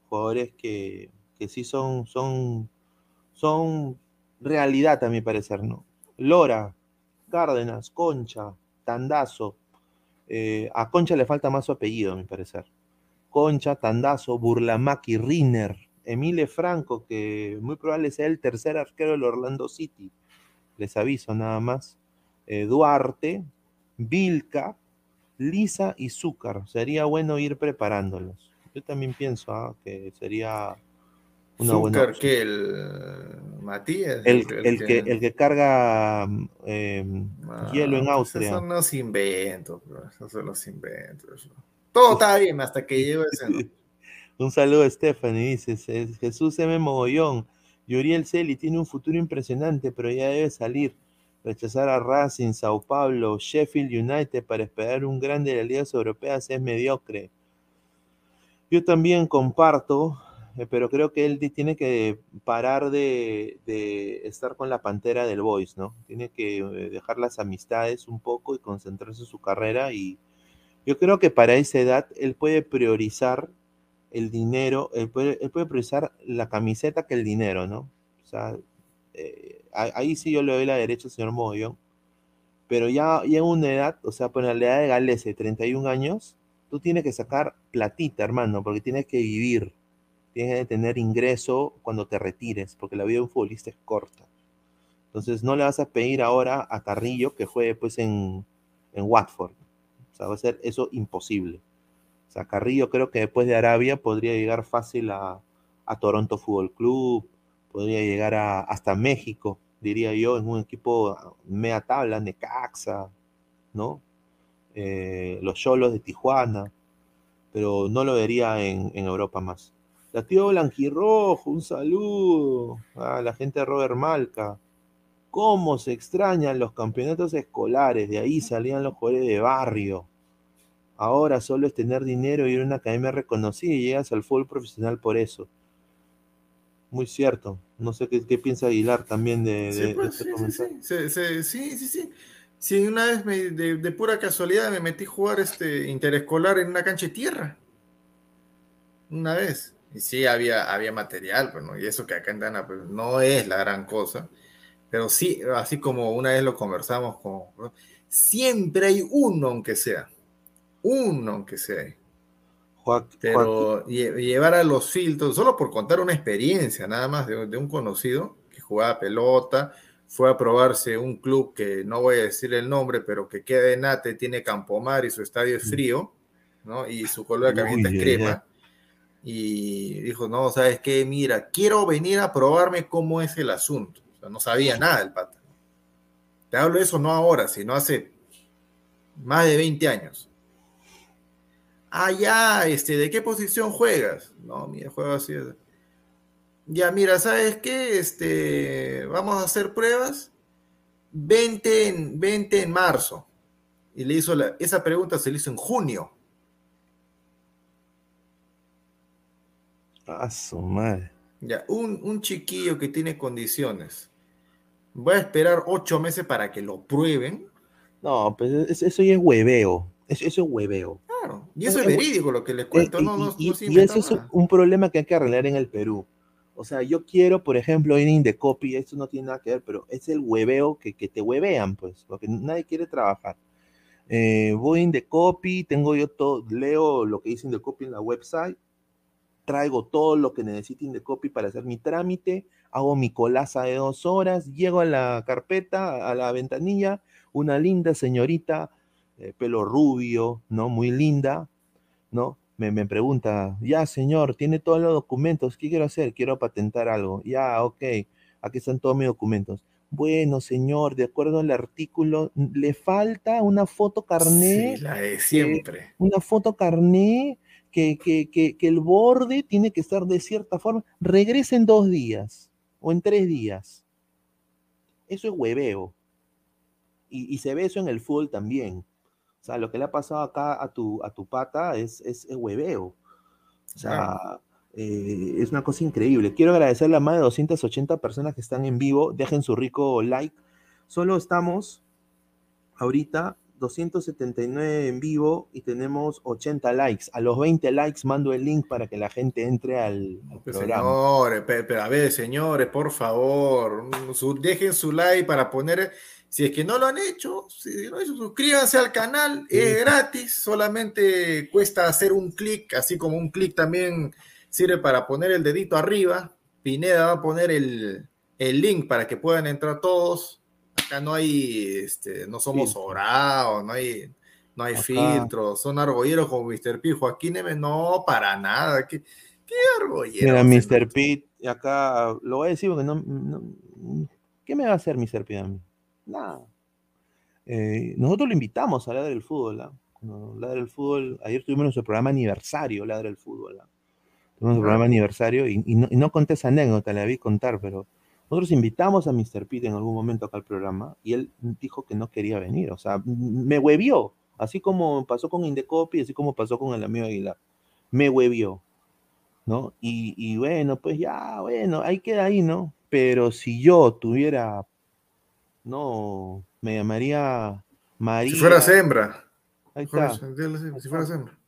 jugadores que, que sí son, son, son realidad a mi parecer, ¿no? Lora, Cárdenas, Concha, Tandazo. eh, a Concha le falta más su apellido, a mi parecer. Concha, Tandazo, Burlamaki, Rinner, Emile Franco, que muy probable sea el tercer arquero del Orlando City. Les aviso nada más eh, Duarte, Vilca, Lisa y Zúcar. Sería bueno ir preparándolos. Yo también pienso ah, que sería una buena Zúcar, opción. que el Matías. El, el que, el que carga eh, Ah, hielo en pues Austria. Esos son los inventos, bro, esos son los inventos. Todo estaba bien hasta que llegó ese. Un saludo a Stephanie, dice "Se- Jesús M. Mogollón. Yuriel Celi tiene un futuro impresionante, pero ya debe salir. Rechazar a Racing, Sao Paulo, Sheffield United para esperar un grande de las ligas europeas es mediocre. Yo también comparto, eh, pero creo que él tiene que parar de, de estar con la pantera del Boys, ¿no? Tiene que eh, dejar las amistades un poco y concentrarse en su carrera. Y yo creo que para esa edad él puede priorizar el dinero, él puede, él puede priorizar la camiseta que el dinero, ¿no? O sea, eh, ahí sí yo le doy la derecha al señor Mogollón. Pero ya, ya en una edad, o sea, por la edad de Galese, 31 años, tú tienes que sacar platita, hermano, porque tienes que vivir. Tienes que tener ingreso cuando te retires, porque la vida de un futbolista es corta. Entonces no le vas a pedir ahora a Carrillo que juegue pues en, en Watford. O sea, va a ser eso imposible. O sea, Carrillo creo que después de Arabia podría llegar fácil a, a Toronto Fútbol Club, podría llegar hasta México, diría yo, en un equipo media tabla, Necaxa, ¿no? Eh, los Cholos de Tijuana, pero no lo vería en, Europa más. La Blanquirrojo, un saludo a la gente de Robert Malca. ¿Cómo se extrañan los campeonatos escolares? De ahí salían los jugadores de barrio. Ahora solo es tener dinero y ir a una academia reconocida y llegas al fútbol profesional por eso. Muy cierto. No sé qué, qué piensa Aguilar también de, Sí, de- de pues, este sí, sí, comentario. sí, sí, sí, sí, sí, sí. Sí, una vez me- de, de pura casualidad me metí a jugar este interescolar en una cancha de tierra. Una vez. Y sí, había, había material, pues, ¿no? Y eso que acá en Dana pues, no es la gran cosa. Pero sí, así como una vez lo conversamos con... Siempre hay uno, aunque sea. Uno, aunque sea. Joaquín- Pero lle- llevar a los filtros, solo por contar una experiencia nada más de, de un conocido que jugaba pelota, fue a probarse un club que no voy a decir el nombre, pero que queda en Ate, tiene Campomar y su estadio es frío, ¿no? Y su color de camiseta es crema. Y dijo, no, ¿sabes qué? Mira, quiero venir a probarme cómo es el asunto. O sea, no sabía nada el pata. Te hablo de eso no ahora, sino hace más de 20 años. Ah, ya, este, ¿de qué posición juegas? No, mira, juego así. Ya, mira, ¿sabes qué? Este, vamos a hacer pruebas. 20 en, 20 en marzo. Y le hizo la, esa pregunta se le hizo en junio. A su madre. Ya, un, un chiquillo que tiene condiciones. Voy a esperar ocho meses para que lo prueben. No, pues es- eso ya es hueveo. Eso, eso es hueveo. Claro. Y eso es Eh, verídico lo que les cuento. Eh, no, no, y, no y- eso es un- problema que hay que arreglar en el Perú. O sea, yo quiero, por ejemplo, ir en Indecopy, esto no tiene nada que ver, pero es el hueveo que, que te huevean, pues, porque nadie quiere trabajar. Eh, voy a Indecopy, tengo yo todo, leo lo que dice Indecopy en la website, traigo todo lo que necesite Indecopy para hacer mi trámite, hago mi colaza de dos horas, llego a la carpeta, a la ventanilla, una linda señorita, eh, pelo rubio, ¿no? Muy linda, ¿no? Me, me, pregunta, ya señor, tiene todos los documentos, ¿qué quiero hacer? Quiero patentar algo. Ya, ok, aquí están todos mis documentos. Bueno, señor, de acuerdo al artículo, le falta una foto carné. Sí, la de siempre. una foto carné que, que, que, que, el borde tiene que estar de cierta forma. Regresa en dos días o en tres días. Eso es hueveo. Y, y, se ve eso en el fútbol también. O sea, lo que le ha pasado acá a tu, a tu pata es, es, es hueveo. O sea. Eh, es una cosa increíble. Quiero agradecerle a más de 280 personas que están en vivo. Dejen su rico like. Solo estamos ahorita 279 en vivo y tenemos 80 likes. A los 20 likes mando el link para que la gente entre al, al programa. Señores, pero, a ver, señores, por favor, su, dejen su like para poner. Si es que no lo han hecho, si no suscríbanse al canal, sí. es gratis, solamente cuesta hacer un clic, así como un clic también sirve para poner el dedito arriba. Pineda va a poner el, el link para que puedan entrar todos. Acá no hay, este, no somos sí. sobrados, no hay, no hay filtros, son argolleros como Mr. P. Joaquín M. No, para nada. ¿Qué, qué argollero? Mira, Mr. P, acá lo voy a decir porque no, no, ¿Qué me va a hacer Mr. P a mí? Nada. Eh, nosotros lo invitamos a Ladra del Fútbol. Ladra del Fútbol, ayer tuvimos nuestro programa aniversario, Ladra del Fútbol. ¿eh? Tuvimos el programa aniversario y, y, no, y, no, conté esa anécdota, la vi contar, pero nosotros invitamos a Mr. Pete en algún momento acá al programa y él dijo que no quería venir, o sea, me huevió, así como pasó con Indecopy, así como pasó con el amigo Aguilar, me huevió, ¿no? Y, y, bueno, pues ya, bueno, ahí queda ahí, ¿no? Pero si yo tuviera, no, me llamaría María. Si fuera hembra. Ahí está. Si fuera hembra.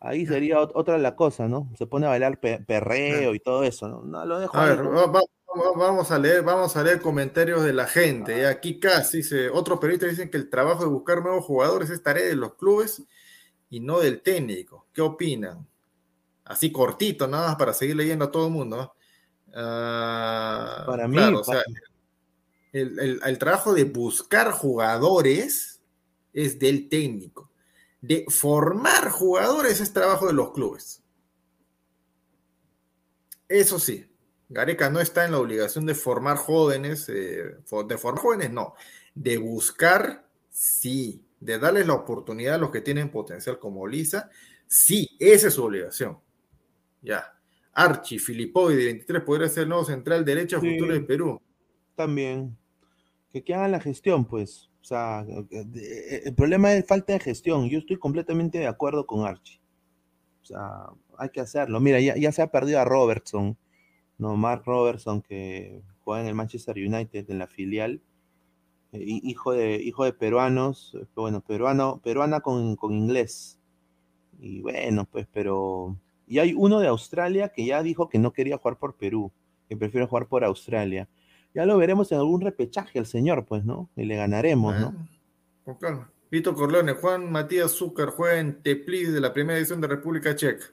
Ahí sería otra la cosa, ¿no? Se pone a bailar pe perreo y todo eso, ¿no? no lo dejo a ver, va, va, vamos a leer, vamos a leer comentarios de la gente. Ah. Aquí casi dice, otros periodistas dicen que el trabajo de buscar nuevos jugadores es tarea de los clubes y no del técnico. ¿Qué opinan? Así cortito, nada más para seguir leyendo a todo el mundo. Uh, para mí, claro, o sea, el, el, el trabajo de buscar jugadores es del técnico de formar jugadores es trabajo de los clubes. Eso sí, Gareca no está en la obligación de formar jóvenes, eh, de formar jóvenes no, de buscar, sí, de darles la oportunidad a los que tienen potencial como Lisa, sí, esa es su obligación. Ya. Archie, Filipoy de 23 podría ser el nuevo central derecho sí, futuro de Perú. También. Que, que hagan la gestión, pues. O sea, el problema es falta de gestión. Yo estoy completamente de acuerdo con Archie. O sea, hay que hacerlo. Mira, ya, ya se ha perdido a Robertson, ¿no? Mark Robertson, que juega en el Manchester United, en la filial. Eh, hijo, de, hijo de peruanos, bueno, peruano, peruana con, con inglés. Y bueno, pues, pero. Y hay uno de Australia que ya dijo que no quería jugar por Perú, que prefiere jugar por Australia ya lo veremos en algún repechaje al señor, pues, ¿no? Y le ganaremos, ah, ¿no? Con calma. Vito Corleone, Juan Matías Zúcar juega en Teplice de la primera edición de República Checa.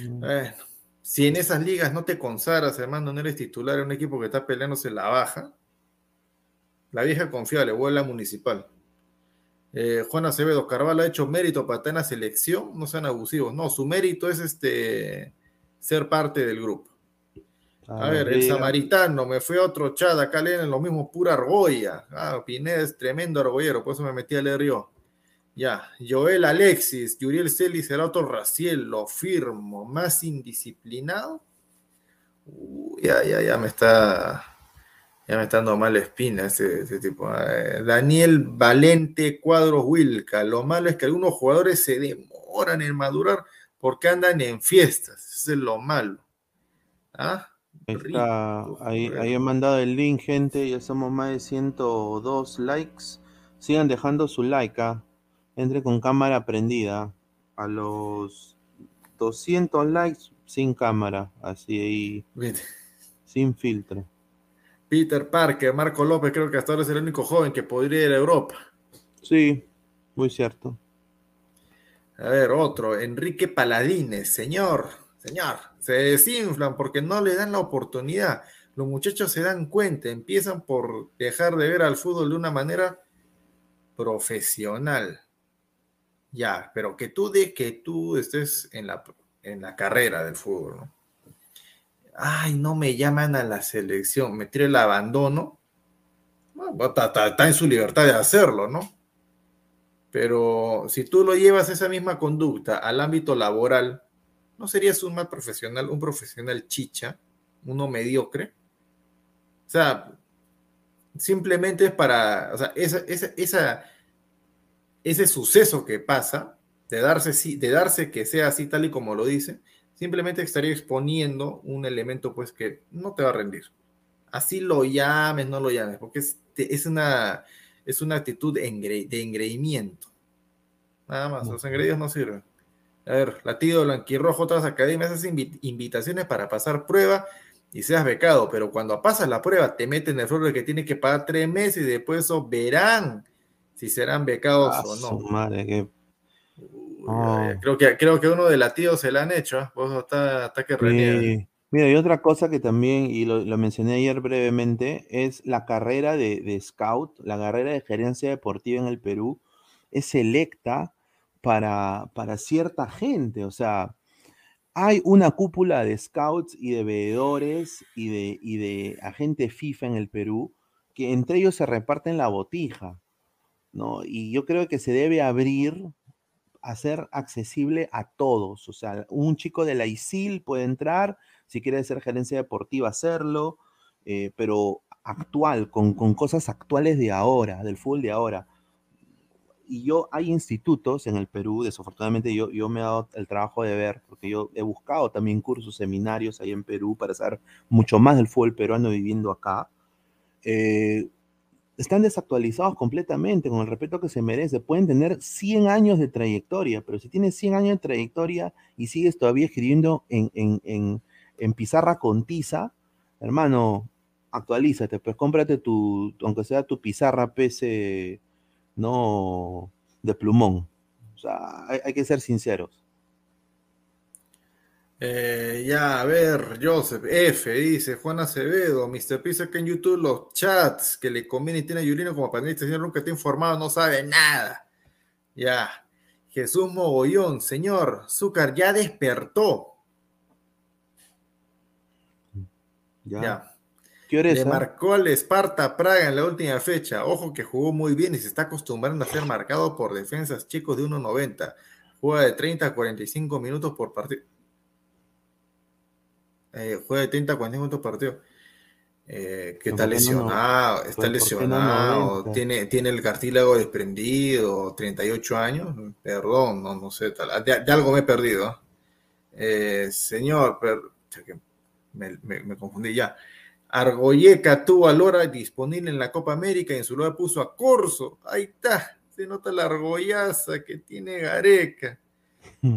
Mm. Bueno, si en esas ligas no te consagras, hermano, no eres titular en un equipo que está peleándose la baja, la vieja confiable, vuela municipal. Eh, Juan Acevedo, Carvalho ha hecho mérito para estar en la selección, no sean abusivos. No, su mérito es este ser parte del grupo. A, ver, el samaritano, me fue otro chat, acá leen lo mismo, pura argolla. Ah, Pineda es tremendo argollero, por eso me metí a leer yo. Ya, Joel Alexis, Yuriel Celis, el otro Raciel, lo firmo, más indisciplinado. Uh, ya, ya, ya me está. Ya me está dando mala espina ese, ese tipo. Eh, Daniel Valente Cuadros Wilca. Lo malo es que algunos jugadores se demoran en madurar porque andan en fiestas. Eso es lo malo. ¿Ah? Está, ahí, ahí he mandado el link, gente. Ya somos más de 102 likes. Sigan dejando su like. ¿eh? Entre con cámara prendida. A los 200 likes sin cámara. Así ahí. Sin filtro. Peter Parker, Marco López, creo que hasta ahora es el único joven que podría ir a Europa. Sí, muy cierto. A ver, otro. Enrique Paladines, señor Señor, se desinflan porque no le dan la oportunidad. Los muchachos se dan cuenta, empiezan por dejar de ver al fútbol de una manera profesional. Ya, pero que tú de que tú estés en la, en la carrera del fútbol, ¿no? Ay, no me llaman a la selección, me tire el abandono. está, en su libertad de hacerlo, ¿no? Pero si tú lo llevas esa misma conducta al ámbito laboral, ¿no serías un mal profesional, un profesional chicha, uno mediocre? O sea, simplemente es para, o sea, esa, esa, ese suceso que pasa, de darse, de darse que sea así tal y como lo dice, simplemente estaría exponiendo un elemento pues que no te va a rendir. Así lo llames, no lo llames, porque es, es una, es una actitud de, engreimiento. Nada más, los engreídos no sirven. A ver, latido, blanquirrojo, otras academias hacen invitaciones para pasar prueba y seas becado, pero cuando pasas la prueba te meten el error de que tiene que pagar tres meses y después eso verán si serán becados o no. Madre, creo, que, creo que uno de latidos se la han hecho, ¿eh? vos está, que reniega. Mira, y otra cosa que también, y lo, mencioné ayer brevemente, es la carrera de, de, scout, la carrera de gerencia deportiva en el Perú, es selecta para, para cierta gente, o sea, hay una cúpula de scouts y de veedores y de, y de agentes FIFA en el Perú que entre ellos se reparten la botija, ¿no? Y yo creo que se debe abrir a ser accesible a todos. O sea, un chico de la ISIL puede entrar, si quiere ser gerencia deportiva, hacerlo, eh, pero actual, con, con, cosas actuales de ahora, del fútbol de ahora y yo, hay institutos en el Perú, desafortunadamente yo, yo me he dado el trabajo de ver, porque yo he buscado también cursos, seminarios ahí en Perú para saber mucho más del fútbol peruano viviendo acá. Eh, están desactualizados completamente, con el respeto que se merece. Pueden tener 100 años de trayectoria, pero si tienes 100 años de trayectoria y sigues todavía escribiendo en, en, en, en pizarra con tiza, hermano, actualízate, pues cómprate tu, aunque sea tu pizarra PC no de plumón. O sea, hay, que ser sinceros. Eh, ya, a ver, Joseph F. dice Juan Acevedo, Mr. Pizza que en YouTube los chats que le conviene y tiene a Yulino como panelista, señor nunca está informado, no sabe nada. Ya, Jesús Mogollón, señor, Zúcar ya despertó. ya. Le marcó al Esparta Praga en la última fecha. Ojo que jugó muy bien y se está acostumbrando a ser marcado por defensas chicos de 1.90. Juega de 30 a 45 minutos por partido. Eh, juega de 30 a 45 minutos por partido. Eh, que está lesionado, está lesionado, tiene, tiene el cartílago desprendido, 38 años, perdón, no, no sé, tal, de, algo me he perdido. Eh, señor, me confundí ya. Argoyeca tuvo a Lora disponible en la Copa América y en su lugar puso a Corso. Ahí está, se nota la argollaza que tiene Gareca.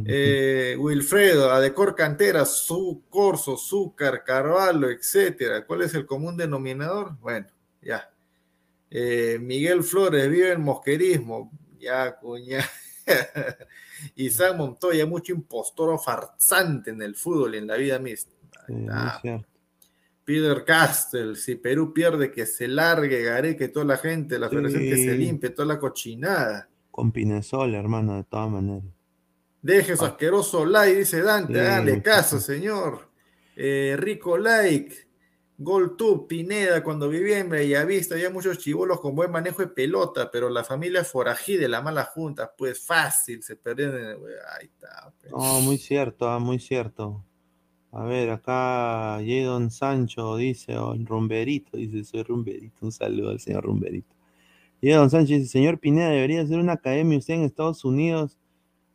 Eh, Wilfredo, a Decor Cantera, su Corso, Zúcar, Carvalho, etcétera. ¿Cuál es el común denominador? Bueno, ya. Eh, Miguel Flores vive en mosquerismo. Ya, cuña. Isaac Montoya, mucho impostor o farsante en el fútbol y en la vida misma. Peter Castle, si Perú pierde, que se largue Gareca toda la gente, la federación que se limpie, toda la cochinada. Con Pinesol, hermano, de todas maneras. Deje su ah. asqueroso like, dice Dante, dale caso, señor. Eh, Rico Like, GolTube, Pineda, cuando vivía en Bellavista, había muchos chivolos con buen manejo de pelota, pero la familia forají de la mala junta, pues fácil, se perdieron. Ahí está. Pues. No, muy cierto, ah, muy cierto. A ver, acá Jadon Sancho dice, o Rumberito, dice, soy Rumberito. Un saludo al señor Rumberito. Jadon Sancho dice, señor Pineda, debería hacer una academia usted en Estados Unidos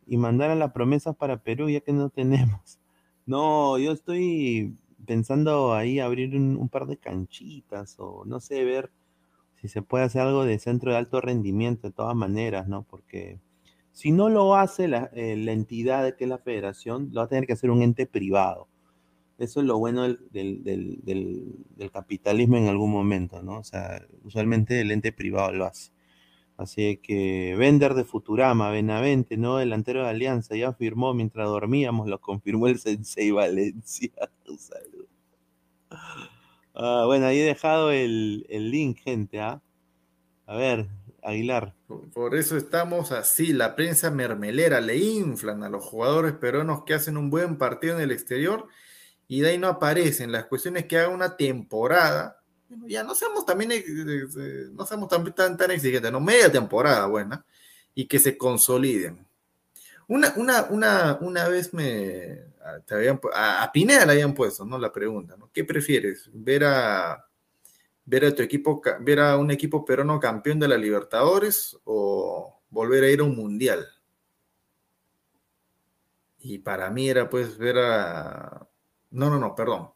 y mandar a las promesas para Perú, ya que no tenemos. No, yo estoy pensando ahí abrir un, par de canchitas o no sé, ver si se puede hacer algo de centro de alto rendimiento de todas maneras, ¿no? Porque si no lo hace la, eh, la entidad que es la federación, lo va a tener que hacer un ente privado. Eso es lo bueno del, capitalismo en algún momento, ¿no? O sea, usualmente el ente privado lo hace. Así que Vender de Futurama, Benavente, ¿no? Delantero de Alianza, ya firmó mientras dormíamos, lo confirmó el Sensei Valencia. Ah, bueno, ahí he dejado el, link, gente. ¿ah? A ver, Aguilar. Por eso estamos así, la prensa mermelera le inflan a los jugadores peruanos que hacen un buen partido en el exterior y de ahí no aparecen. Las cuestiones que haga una temporada, ya no seamos también, eh, no seamos tan, tan, tan exigentes, no, media temporada buena y que se consoliden. Una, una, una, una vez me, a, Pineda le habían puesto, ¿no? La pregunta, ¿no? ¿Qué prefieres? ¿Ver a, ver a tu equipo, ver a un equipo peruano campeón de la Libertadores o volver a ir a un mundial? Y para mí era pues ver a... No, no, no, perdón.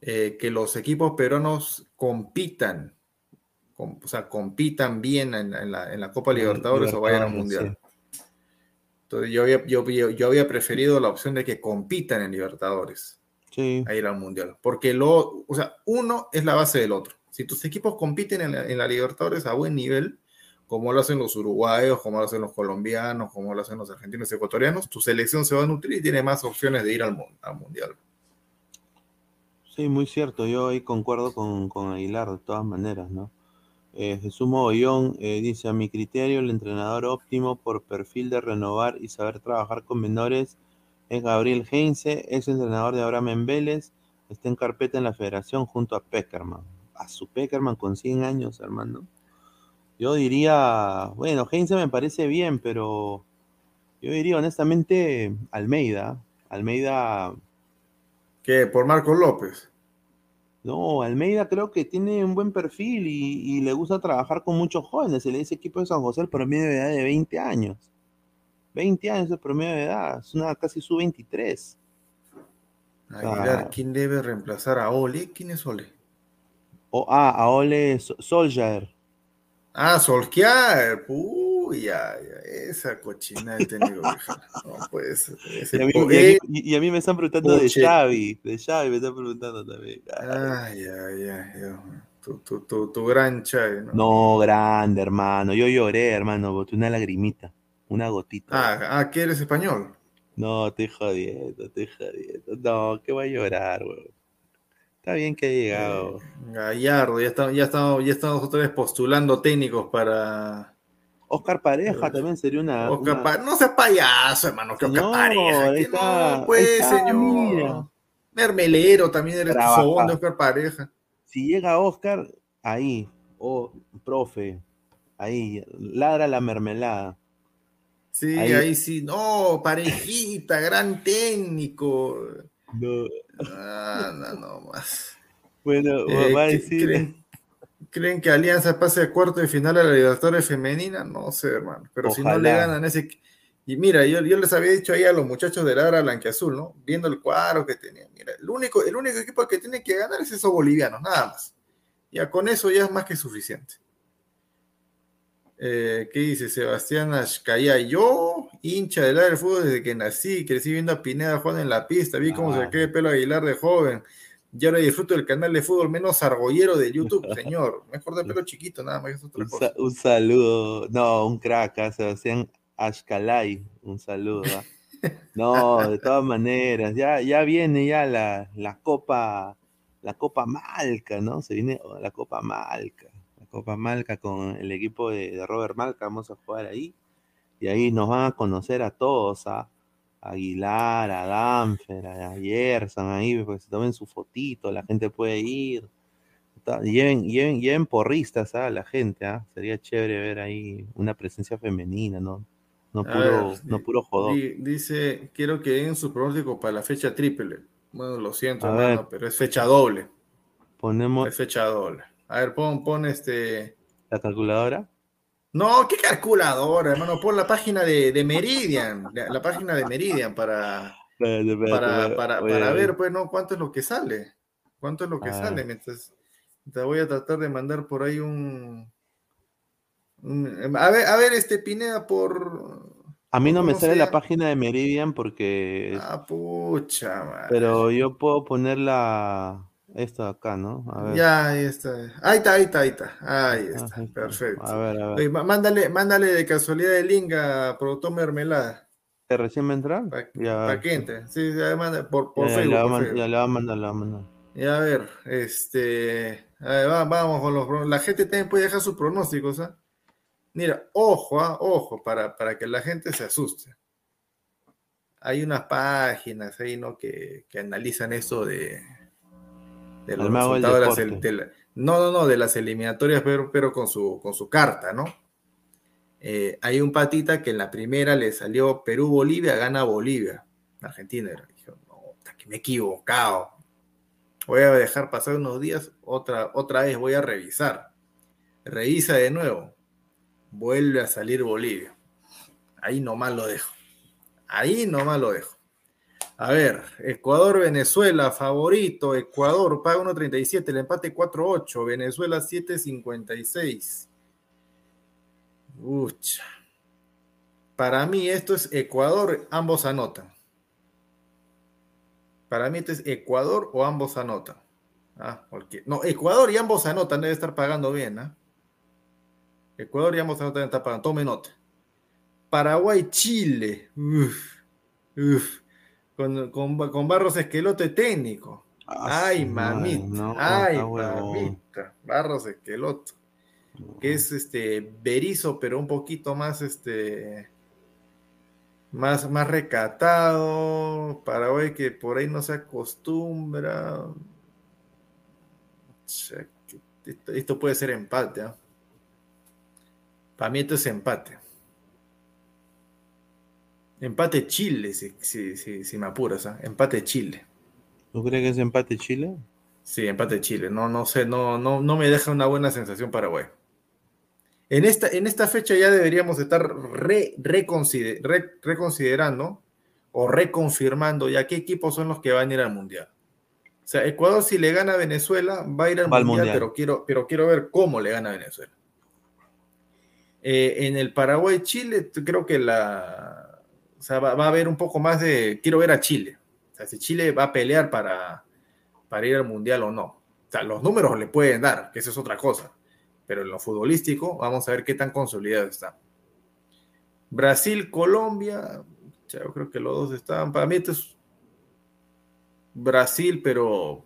Eh, que los equipos peruanos compitan, o sea, compitan bien en, la, Copa Libertadores, o vayan a un mundial. Entonces yo había, yo, yo, había preferido la opción de que compitan en Libertadores. Sí. A ir al Mundial. Porque lo, o sea, uno es la base del otro. Si tus equipos compiten en la, Libertadores a buen nivel, como lo hacen los uruguayos, como lo hacen los colombianos, como lo hacen los argentinos y ecuatorianos, tu selección se va a nutrir y tiene más opciones de ir al, al Mundial. Sí, muy cierto. Yo ahí concuerdo con, con Aguilar de todas maneras, ¿no? Eh, Jesús Mogollón eh, dice, a mi criterio, el entrenador óptimo por perfil de renovar y saber trabajar con menores es Gabriel Heinze, ex entrenador de Abraham Vélez, está en carpeta en la federación junto a Peckerman. A su Peckerman con 100 años, hermano. Yo diría, bueno, Heinze me parece bien, pero yo diría honestamente Almeida. Almeida. ¿Qué? ¿Por Marco López? No, Almeida creo que tiene un buen perfil y, le gusta trabajar con muchos jóvenes. Se le dice equipo de San José el promedio de edad de 20 años. 20 años el promedio de edad, es una casi su 23. Aguilar, ¿quién debe reemplazar a Ole? ¿Quién es Ole? ah, a Ole Solskjaer. Ah, Solskjaer, uy, ya, esa cochina de técnico No puede ser. Y a, mí, me están preguntando de Xavi, de Xavi me están preguntando también. Ay, ay, ay, tu, tu, tu, tu, gran Xavi, ¿no? No, grande, hermano. Yo lloré, hermano, boté una lagrimita, una gotita. Ah, ah, ¿qué eres español? No, estoy jodiendo, estoy jodiendo. No, que voy a llorar, weón. Está bien que ha llegado. Eh, Gallardo, ya estamos, ya estamos, ya estamos otra vez postulando técnicos para Oscar Pareja también sería una. Oscar No seas payaso, hermano, que Oscar Pareja. Está, no, pues, señor. Mermelero también eres fogón de Oscar Pareja. Si llega Oscar, ahí, oh, profe, ahí, ladra la mermelada. Sí, ahí, sí, no, parejita, gran técnico. No. Ah, no, no más. Bueno, eh, va a decir. ¿Creen que Alianza pase a cuarto de final a la Libertadores femenina? No sé, hermano. Pero si no le ganan ese. Y mira, yo, yo les había dicho ahí a los muchachos de Lara Blanquiazul, ¿no? Viendo el cuadro que tenían. Mira, el único, el único equipo que tiene que ganar es esos bolivianos, nada más. Ya con eso ya es más que suficiente. Eh, ¿Qué dice Sebastián Ashkaya? Yo, hincha del área del fútbol desde que nací, crecí viendo a Pineda jugando en la pista, vi cómo se se quedó pelo Aguilar de joven. Yo ahora disfruto del canal de fútbol menos argollero de YouTube, señor. Mejor de pelo chiquito, nada más. otra un, cosa. un saludo, no, un crack, ¿eh? Sebastián Ashkalay, un saludo. ¿ah? No, de todas maneras, ya, ya viene ya la, la Copa, la Copa Malca, ¿no? Se viene la Copa Malca, la Copa Malca con el equipo de, Robert Malca, vamos a jugar ahí. Y ahí nos van a conocer a todos, ¿ah? Aguilar, a Danfer, a Gerson, ahí, pues se tomen su fotito, la gente puede ir. Lleven, lleven, lleven porristas a la gente, ¿ah? sería chévere ver ahí una presencia femenina, ¿no? No puro, no puro jodón. Dice, quiero que den su pronóstico para la fecha triple. Bueno, lo siento, hermano, pero es fecha doble. Ponemos. Es fecha doble. A ver, pon, pon este. ¿La calculadora? No, qué calculadora, hermano. Pon la página de, Meridian, la, página de Meridian para, para, ver, pues, ¿no? ¿Cuánto es lo que sale? ¿Cuánto es lo que ah. sale? Mientras te voy a tratar de mandar por ahí un. a, ver, a ver, este Pineda por. A mí no me sale la página de Meridian porque. Ah, pucha, Pero yo puedo poner la. Esto acá, ¿no? A ver. Ya, ahí está. Ahí está, ahí está, ahí está. Ahí ah, está. Perfecto. A ver, a ver. mándale, mándale de casualidad el link a Productor Mermelada. ¿Te recién me entra? Para que entre. Sí, ya manda por, por Facebook. ya le va a mandar, le va a mandar. Y a ver, este. vamos con los. La gente también puede dejar sus pronósticos, ¿ah? Mira, ojo, ¿ah? ojo, para, para que la gente se asuste hay unas páginas ahí, ¿no? Que, analizan eso de, de los resultados de las, no, no, no, de las eliminatorias, pero, pero con, su, con su carta, ¿no? Eh, hay un patita que en la primera le salió Perú-Bolivia, gana Bolivia. Argentina. No, que me he equivocado. Voy a dejar pasar unos días, otra, otra vez voy a revisar. Revisa de nuevo. Vuelve a salir Bolivia. Ahí nomás lo dejo. Ahí nomás lo dejo. A ver, Ecuador-Venezuela, favorito. Ecuador paga 1.37, el empate 4.8. Venezuela 7.56. Ucha. Para mí esto es Ecuador, ambos anotan. Para mí esto es Ecuador o ambos anotan. Ah, porque, no, Ecuador y ambos anotan, debe estar pagando bien. ¿ah? Ecuador y ambos anotan, debe estar pagando. Tome nota. Paraguay-Chile. Con, con, Barros Esquelote técnico. Ah, ay, mamita. ay, mamita. Barros Esqueloto. Que es este berizo, pero un poquito más este. Más, más recatado. Paraguay que por ahí no se acostumbra. Esto, puede ser empate. ¿ah? Para mí esto es empate. Empate Chile, si, si, me apuras, ¿ah? empate Chile. ¿Tú crees que es empate Chile? Sí, empate Chile. No, no sé, no, no, no me deja una buena sensación Paraguay. En esta, en esta fecha ya deberíamos estar reconsiderando o reconfirmando ya qué equipos son los que van a ir al Mundial. O sea, Ecuador si le gana a Venezuela va a ir al, mundial, Pero, quiero, pero quiero ver cómo le gana a Venezuela. Eh, en el Paraguay-Chile creo que la, o sea, va, a haber un poco más de, quiero ver a Chile. O sea, si Chile va a pelear para, para ir al Mundial o no. O sea, los números le pueden dar, que eso es otra cosa. Pero en lo futbolístico, vamos a ver qué tan consolidado está. Brasil, Colombia, yo creo que los dos están, para mí esto es Brasil, pero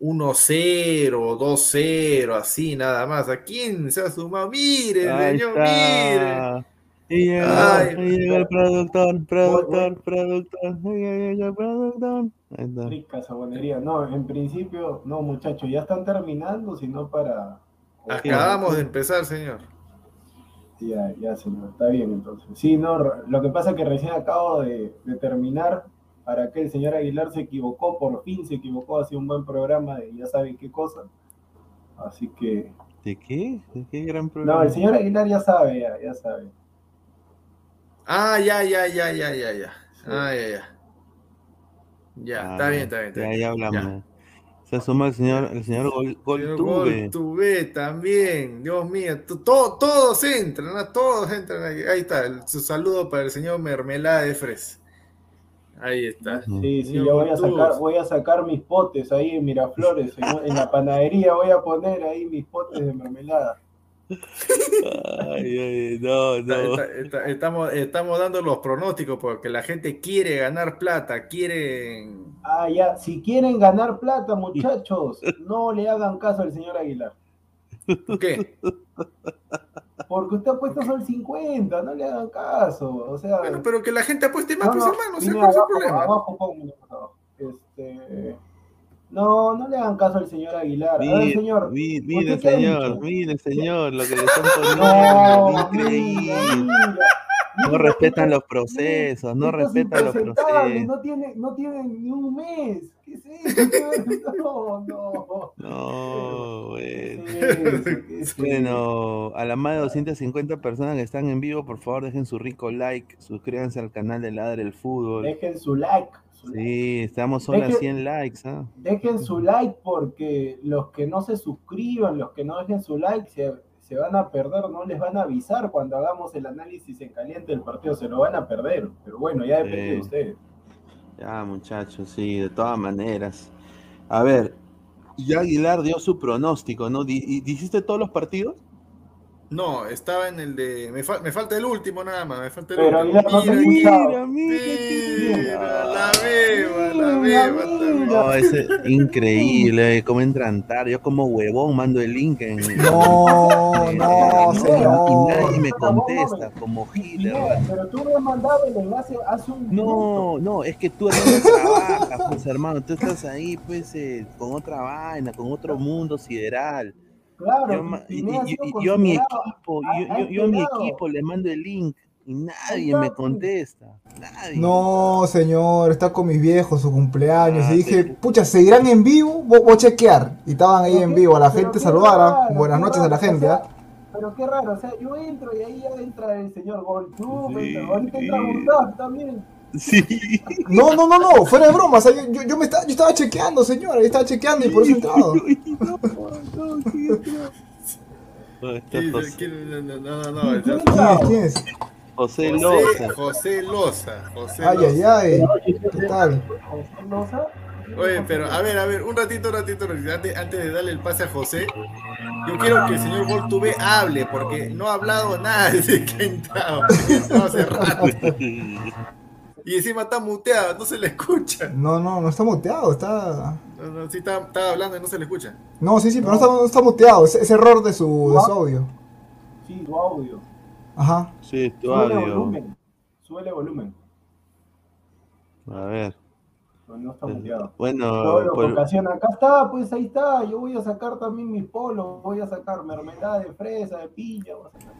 1-0, 2-0, así nada más. ¿A quién se ha sumado? Miren, señor, miren. Y llegó, el productor, productor, productor, y productor. Rica sabonería. No, en principio, no, muchachos, ya están terminando, sino para. Acabamos de empezar, señor. Ya, ya, señor, está bien entonces. Sí, no, lo que pasa es que recién acabo de, terminar para que el señor Aguilar se equivocó, por fin se equivocó, hacía un buen programa de ya saben qué cosa. Así que. ¿De qué? ¿De qué gran programa? No, el señor Aguilar ya sabe, ya, ya sabe. Ah, ya, ya, ya, ya, ya, ya. Ah, ya, ya. Ya, está ah, bien, está bien. Está ya, ya hablamos. Se suma el señor, el señor Gol, Goltube. también, Dios mío, todos entran, todos entran ahí. Ahí está, su saludo para el señor Mermelada de Fres. Ahí está. Sí, sí, yo voy a sacar, voy a sacar mis potes ahí en Miraflores, en la panadería voy a poner ahí mis potes de mermelada no, no. estamos, estamos dando los pronósticos porque la gente quiere ganar plata, quieren. Ah, ya, si quieren ganar plata, muchachos, no le hagan caso al señor Aguilar. ¿Por qué? Porque usted ha puesto sol 50, no le hagan caso. O sea, pero que la gente apueste más, pues hermano, ¿cuál es el problema? Abajo, Este. No, no le hagan caso al señor Aguilar. Mire, señor. Mire, señor, mire, señor, lo que le están poniendo. no, increíble. no respetan los procesos, no respetan los procesos. No tiene, no tiene ni un mes. ¿Qué es eso? No, no. No, bueno. bueno, a la más de 250 personas que están en vivo, por favor, dejen su rico like, suscríbanse al canal de Ladre el Fútbol. Dejen su like. Sí, estamos solo a 100 likes. ¿ah? Dejen su like porque los que no se suscriban, los que no dejen su like, se, van a perder, no les van a avisar cuando hagamos el análisis en caliente del partido, se lo van a perder. Pero bueno, ya depende de ustedes. Ya, muchachos, sí, de todas maneras. A ver, Ya Aguilar dio su pronóstico, ¿no? ¿Dijiste todos los partidos? No, estaba en el de. Me, fal- me falta el último nada más. Me falta el Pero último. no he Mira, escuchado. mira, la beba, la Mira, beba. mira. No, es increíble, cómo entrantar. Yo como huevón mando el link en... No, no, Y señor. nadie me contesta, como Hitler. Pero tú me has mandado el enlace hace un minuto. No, no, es que tú trabajas, pues hermano, tú estás ahí pues eh, con otra vaina, con otro mundo sideral. Claro, Yo, y- yo a mi equipo, a- yo, a yo- yo a mi este equipo le mando el link y nadie me contesta. Nadie. No, señor, está con mis viejos, su cumpleaños. Ah, y dije, sí. pucha, ¿seguirán en vivo? Voy, voy a chequear. Y estaban ahí Pero en vivo, a la gente saludara. raro, Buenas noches a la gente. o sea, ¿ah? Pero qué raro, o sea, yo entro y ahí ya entra el señor Goltube, Sí. entra- ahorita entra Gustavo también. Sí. No, no, no, no, fuera de broma. o sea, yo, yo, yo me estaba, yo estaba chequeando, señor. Yo estaba chequeando y por eso he entrado. No. No, no, no, no, el- ¿Quién ¿Quién es? ¿Quién es? José Loza. José Loza. José Ay, ay, Loza. ay. ¿Qué tal? José Loza. Oye, pero a ver, a ver, un ratito, un ratito, un ratito, antes, antes de darle el pase a José, yo quiero que el señor Voltube hable, porque no ha hablado nada desde que ha entrado, ha entrado hace rato. Y encima está muteado, no se le escucha. No, no, no está muteado, está. No, no, sí está, está hablando y no se le escucha. No, sí, sí, pero no está, no está muteado. Es, es error de su, de su audio. Sí, tu audio. Ajá. Sí, tu Súbele audio. volumen. Súbele volumen. A ver. No, no está muteado. Bueno, por- ocasiona. Acá está, pues ahí está. Yo voy a sacar también mis polos. Voy a sacar mermelada de fresa, de piña. voy a sacar.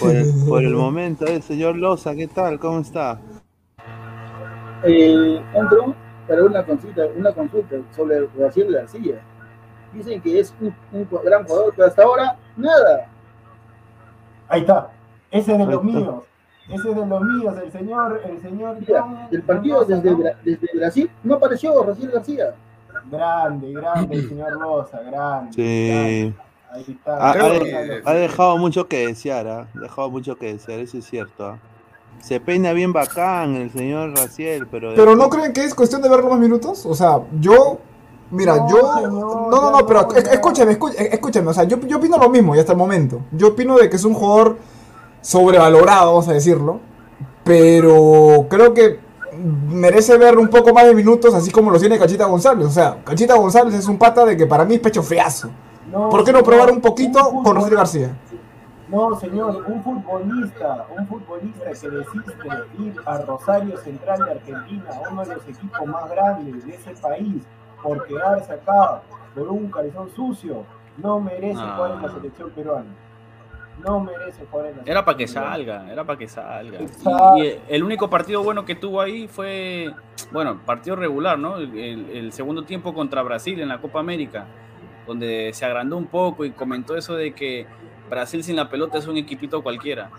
por el, por el momento, el señor Loza, ¿qué tal? ¿Cómo está? Eh, entro para una consulta, una consulta sobre Brasil García. Dicen que es un, un gran jugador, pero hasta ahora nada. Ahí está. Ese es de los míos. Ese es de los míos. El señor, el señor Mira, el partido desde, ¿no? Bra- desde Brasil no apareció Brasil García. Grande, grande, el señor Rosa, grande. Sí. grande. Ahí está. Ha, ha Creo de- que- ha dejado mucho que desear, ¿ah? Ha dejado mucho que desear, eso es cierto. ¿ah? Se peina bien bacán el señor Raciel, pero... Pero no creen que es cuestión de verlo más minutos? O sea, yo. Mira, No, yo. No, no, no, pero escúchame, escúchame, escúchame. O sea, yo, yo opino lo mismo y hasta el momento. Yo opino de que es un jugador sobrevalorado, vamos a decirlo. Pero creo que merece ver un poco más de minutos, así como lo tiene Cachita González. O sea, Cachita González es un pata de que para mí es pecho friazo. No, ¿Por qué no probar un poquito con Rosel García? No, señor, un futbolista, un futbolista que desiste ir a Rosario Central de Argentina, uno de los equipos más grandes de ese país, por quedarse acá por un calzón sucio, no merece Ah. jugar en la selección peruana. No merece jugar en la Era para que peruana. salga, era para que salga. Y, y el único partido bueno que tuvo ahí fue, bueno, partido regular, ¿no? El, el- el segundo tiempo contra Brasil en la Copa América, donde se agrandó un poco y comentó eso de que Brasil sin la pelota es un equipito cualquiera.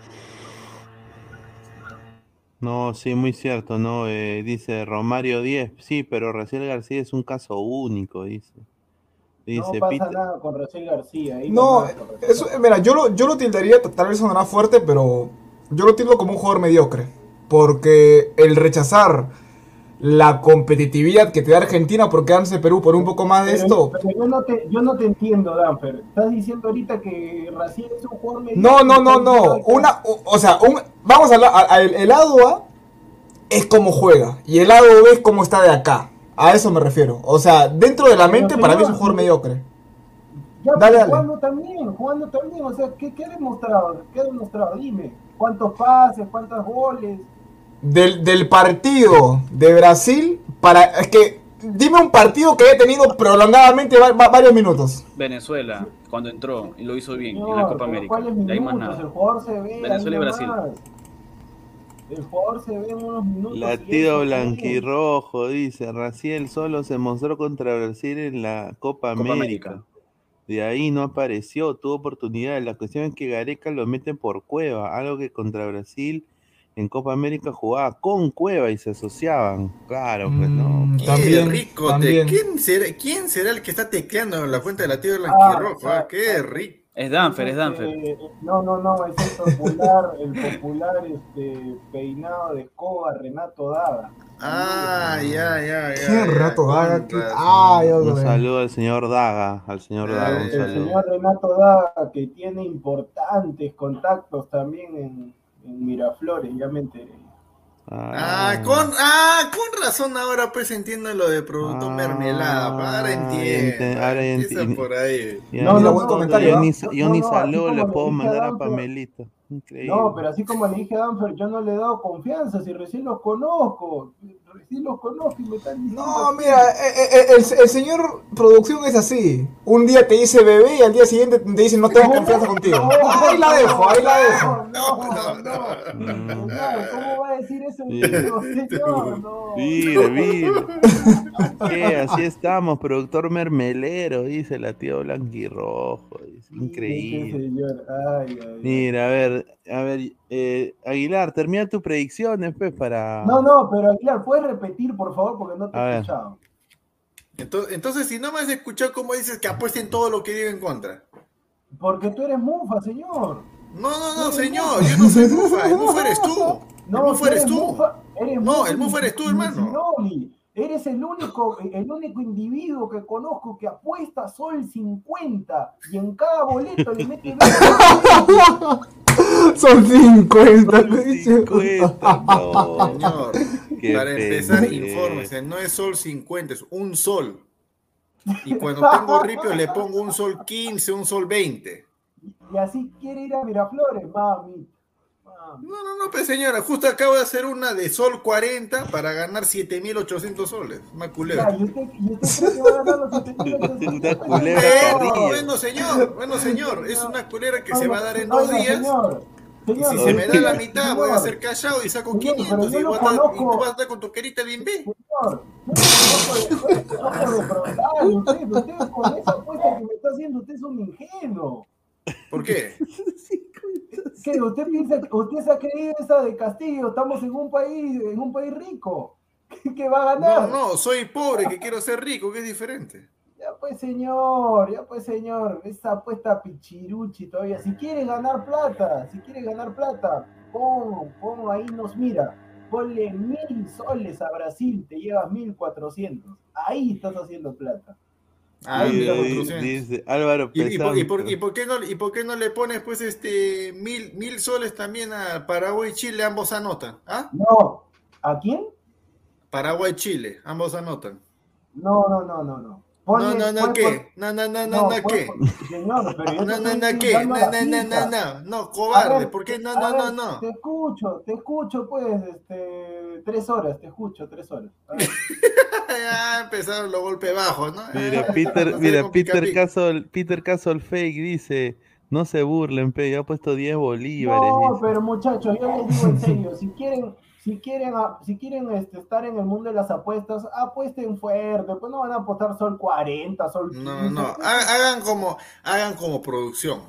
No, sí, muy cierto, ¿no? Eh, dice Romario 10, sí, pero Raciel García es un caso único, dice. Dice, No pasa Peter- nada con Rosel García. ahí No, eso, mira, yo lo, yo lo tildaría, tal vez sonará fuerte, pero yo lo tildo como un jugador mediocre. Porque el rechazar la competitividad que te da Argentina por quedarse Perú por un poco más de Pero- esto. pero yo, no te, yo no te entiendo, Danfer. Estás diciendo ahorita que Raciel es un jugador No, no, no, no. Una, o, o sea, un, vamos a, a- a- el, el lado A es como juega y el lado B es como está de acá. A eso me refiero. O sea, dentro de la Pero, mente para mí es un jugador mediocre. Ya, Dale, dale. jugando también, jugando también. O sea, ¿qué, qué ha demostrado? ¿Qué ha demostrado? Dime. ¿Cuántos pases? ¿Cuántos goles? Del, del partido de Brasil para es que dime un partido que haya tenido prolongadamente va- va- varios minutos. Venezuela, cuando entró y lo hizo bien en la Copa América. ¿cuáles De ahí más nada. jugador se ve. Venezuela y Brasil. El jugador se ve en unos minutos. Latido blanquirrojo, dice, Raciel solo se mostró contra Brasil en la Copa Copa América. América. De ahí no apareció, tuvo oportunidad. La cuestión es que Gareca lo meten por Cueva, algo que contra Brasil en Copa América jugaba con Cueva y se asociaban. Claro, pues no. Mm, Qué también, rico. te-. ¿Quién, será, ¿Quién será el que está tecleando en la cuenta de la tía Ah, Blanquirrojo? ah, ah? Qué rico. Es Danfer, es Danfer. Este, no, no, no, es el popular, el popular este, peinado de escoba Renato Daga. Ah, ya, ya, ya. ¿Qué ya, rato con Daga? ¿Qué- razón. Ah, yo Un saludo al señor Daga, al señor Daga, un El El saludo. señor Renato Daga, que tiene importantes contactos también en, en Miraflores, ya me enteré. Ah, con, ah, con razón ahora pues entiendo lo de producto Ah, mermelada. Ahora entiendo. ente- ahora Empieza enti- por ahí. Ya, No, no, buen comentario, Yo ¿ah? ni, No, yo ni no, saludo le puedo mandar a. Pamelita. Increíble. No, pero así como le dije a Danfer, yo no le he dado confianza, si recién los conozco, recién los conozco y me están diciendo... No, mira, eh, eh, el, el señor producción es así. Un día te dice bebé y al día siguiente te dice no tengo confianza contigo. Ahí la dejo, ahí la dejo. No, no, no. Señor, ¿cómo va a decir eso un Sí. señor? No. Mire, mire. ¿Qué? Así estamos, productor mermelero, dice la tía Blanquirrojo. Es increíble. señor, ay, ay, ay. Mira, a ver, a ver, eh, Aguilar, termina tus predicciones, pues, para. No, no, pero Aguilar, ¿puedes repetir, por favor? Porque no te A he ver. escuchado. Entonces, entonces, si no me has escuchado, ¿cómo dices que apuesten todo lo que digo en contra? Porque tú eres mufa, señor. No, no, no, señor, yo no soy mufa, el mufa eres tú. No, el mufa eres eres tú. mufa, eres No, mufa el mufa eres tú, hermano. Sinoli. Eres el único, el único individuo que conozco que apuesta sol 50 y en cada boleto le mete 20 Son 50. te dice. 50, no. Señor, Qué para empezar, pendejo. infórmese, no es sol 50, es un sol. Y cuando tengo ripio le pongo un sol 15, un sol 20. Y así quiere ir a Miraflores, mami. No, no, no, pues señora, justo acabo de hacer una de sol 40 para ganar 7800 soles. Una Ya, culera. ¿y usted, y usted cree que va a ganar los 7800? Una culera Bueno, señor, bueno, señor, es una culera que se va a dar en Oiga, dos días. Señor, Y señor, si se me da la señor, mitad, voy a señor, hacer callado y saco Señor, 500 pero y, yo voy a estar- y tú vas a estar con tu querita bien bien. Señor, no usted, usted con esa apuesta que me está haciendo, usted es un ingenuo. ¿Por qué? ¿Qué? ¿Usted piensa usted se ha creído esa de Castillo? Estamos en un país, en un país rico. ¿Qué, qué va a No, ganar? no, soy pobre que quiero ser rico, que es diferente. Ya pues señor, ya pues señor, esa apuesta pichiruchi todavía. Si quiere ganar plata, si quiere ganar plata, pon, pon ahí nos mira, ponle mil soles a Brasil, te llevas mil cuatrocientos. Ahí estás haciendo plata. Ah, Ay, mira, Dice- 400. dice Álvaro ¿Y, y por, y por- Pesante. y por qué no, ¿Y por qué no le pones pues este mil, mil soles también a Paraguay y Chile? Ambos anotan. ¿Ah? No, ¿a quién? Paraguay y Chile, ambos anotan. No, no, no, no, no. No, Ponle- no, no, pon- ¿qué? No, no, no, no, No, no, ¿qué? Señor, pero yo No, no, no, ¿qué? No, no, no, no, no, no, cobarde, ver, ¿por qué? No, no, no, ver, no. Te escucho, te escucho, pues, este, tres horas, te escucho, tres horas. A ver. Ya empezaron los golpes bajos, ¿no? Mira, Ah, Peter, no mira, Peter. Castle, Peter Castle Fake dice, no se burlen, pe, yo he puesto 10 bolívares. No, dice. pero muchachos, yo les digo en serio, si quieren, si quieren, a- si quieren este, estar en el mundo de las apuestas, apuesten fuerte, pues no van a apostar sol 40, sol 15. No, no, ha- hagan como, hagan como producción.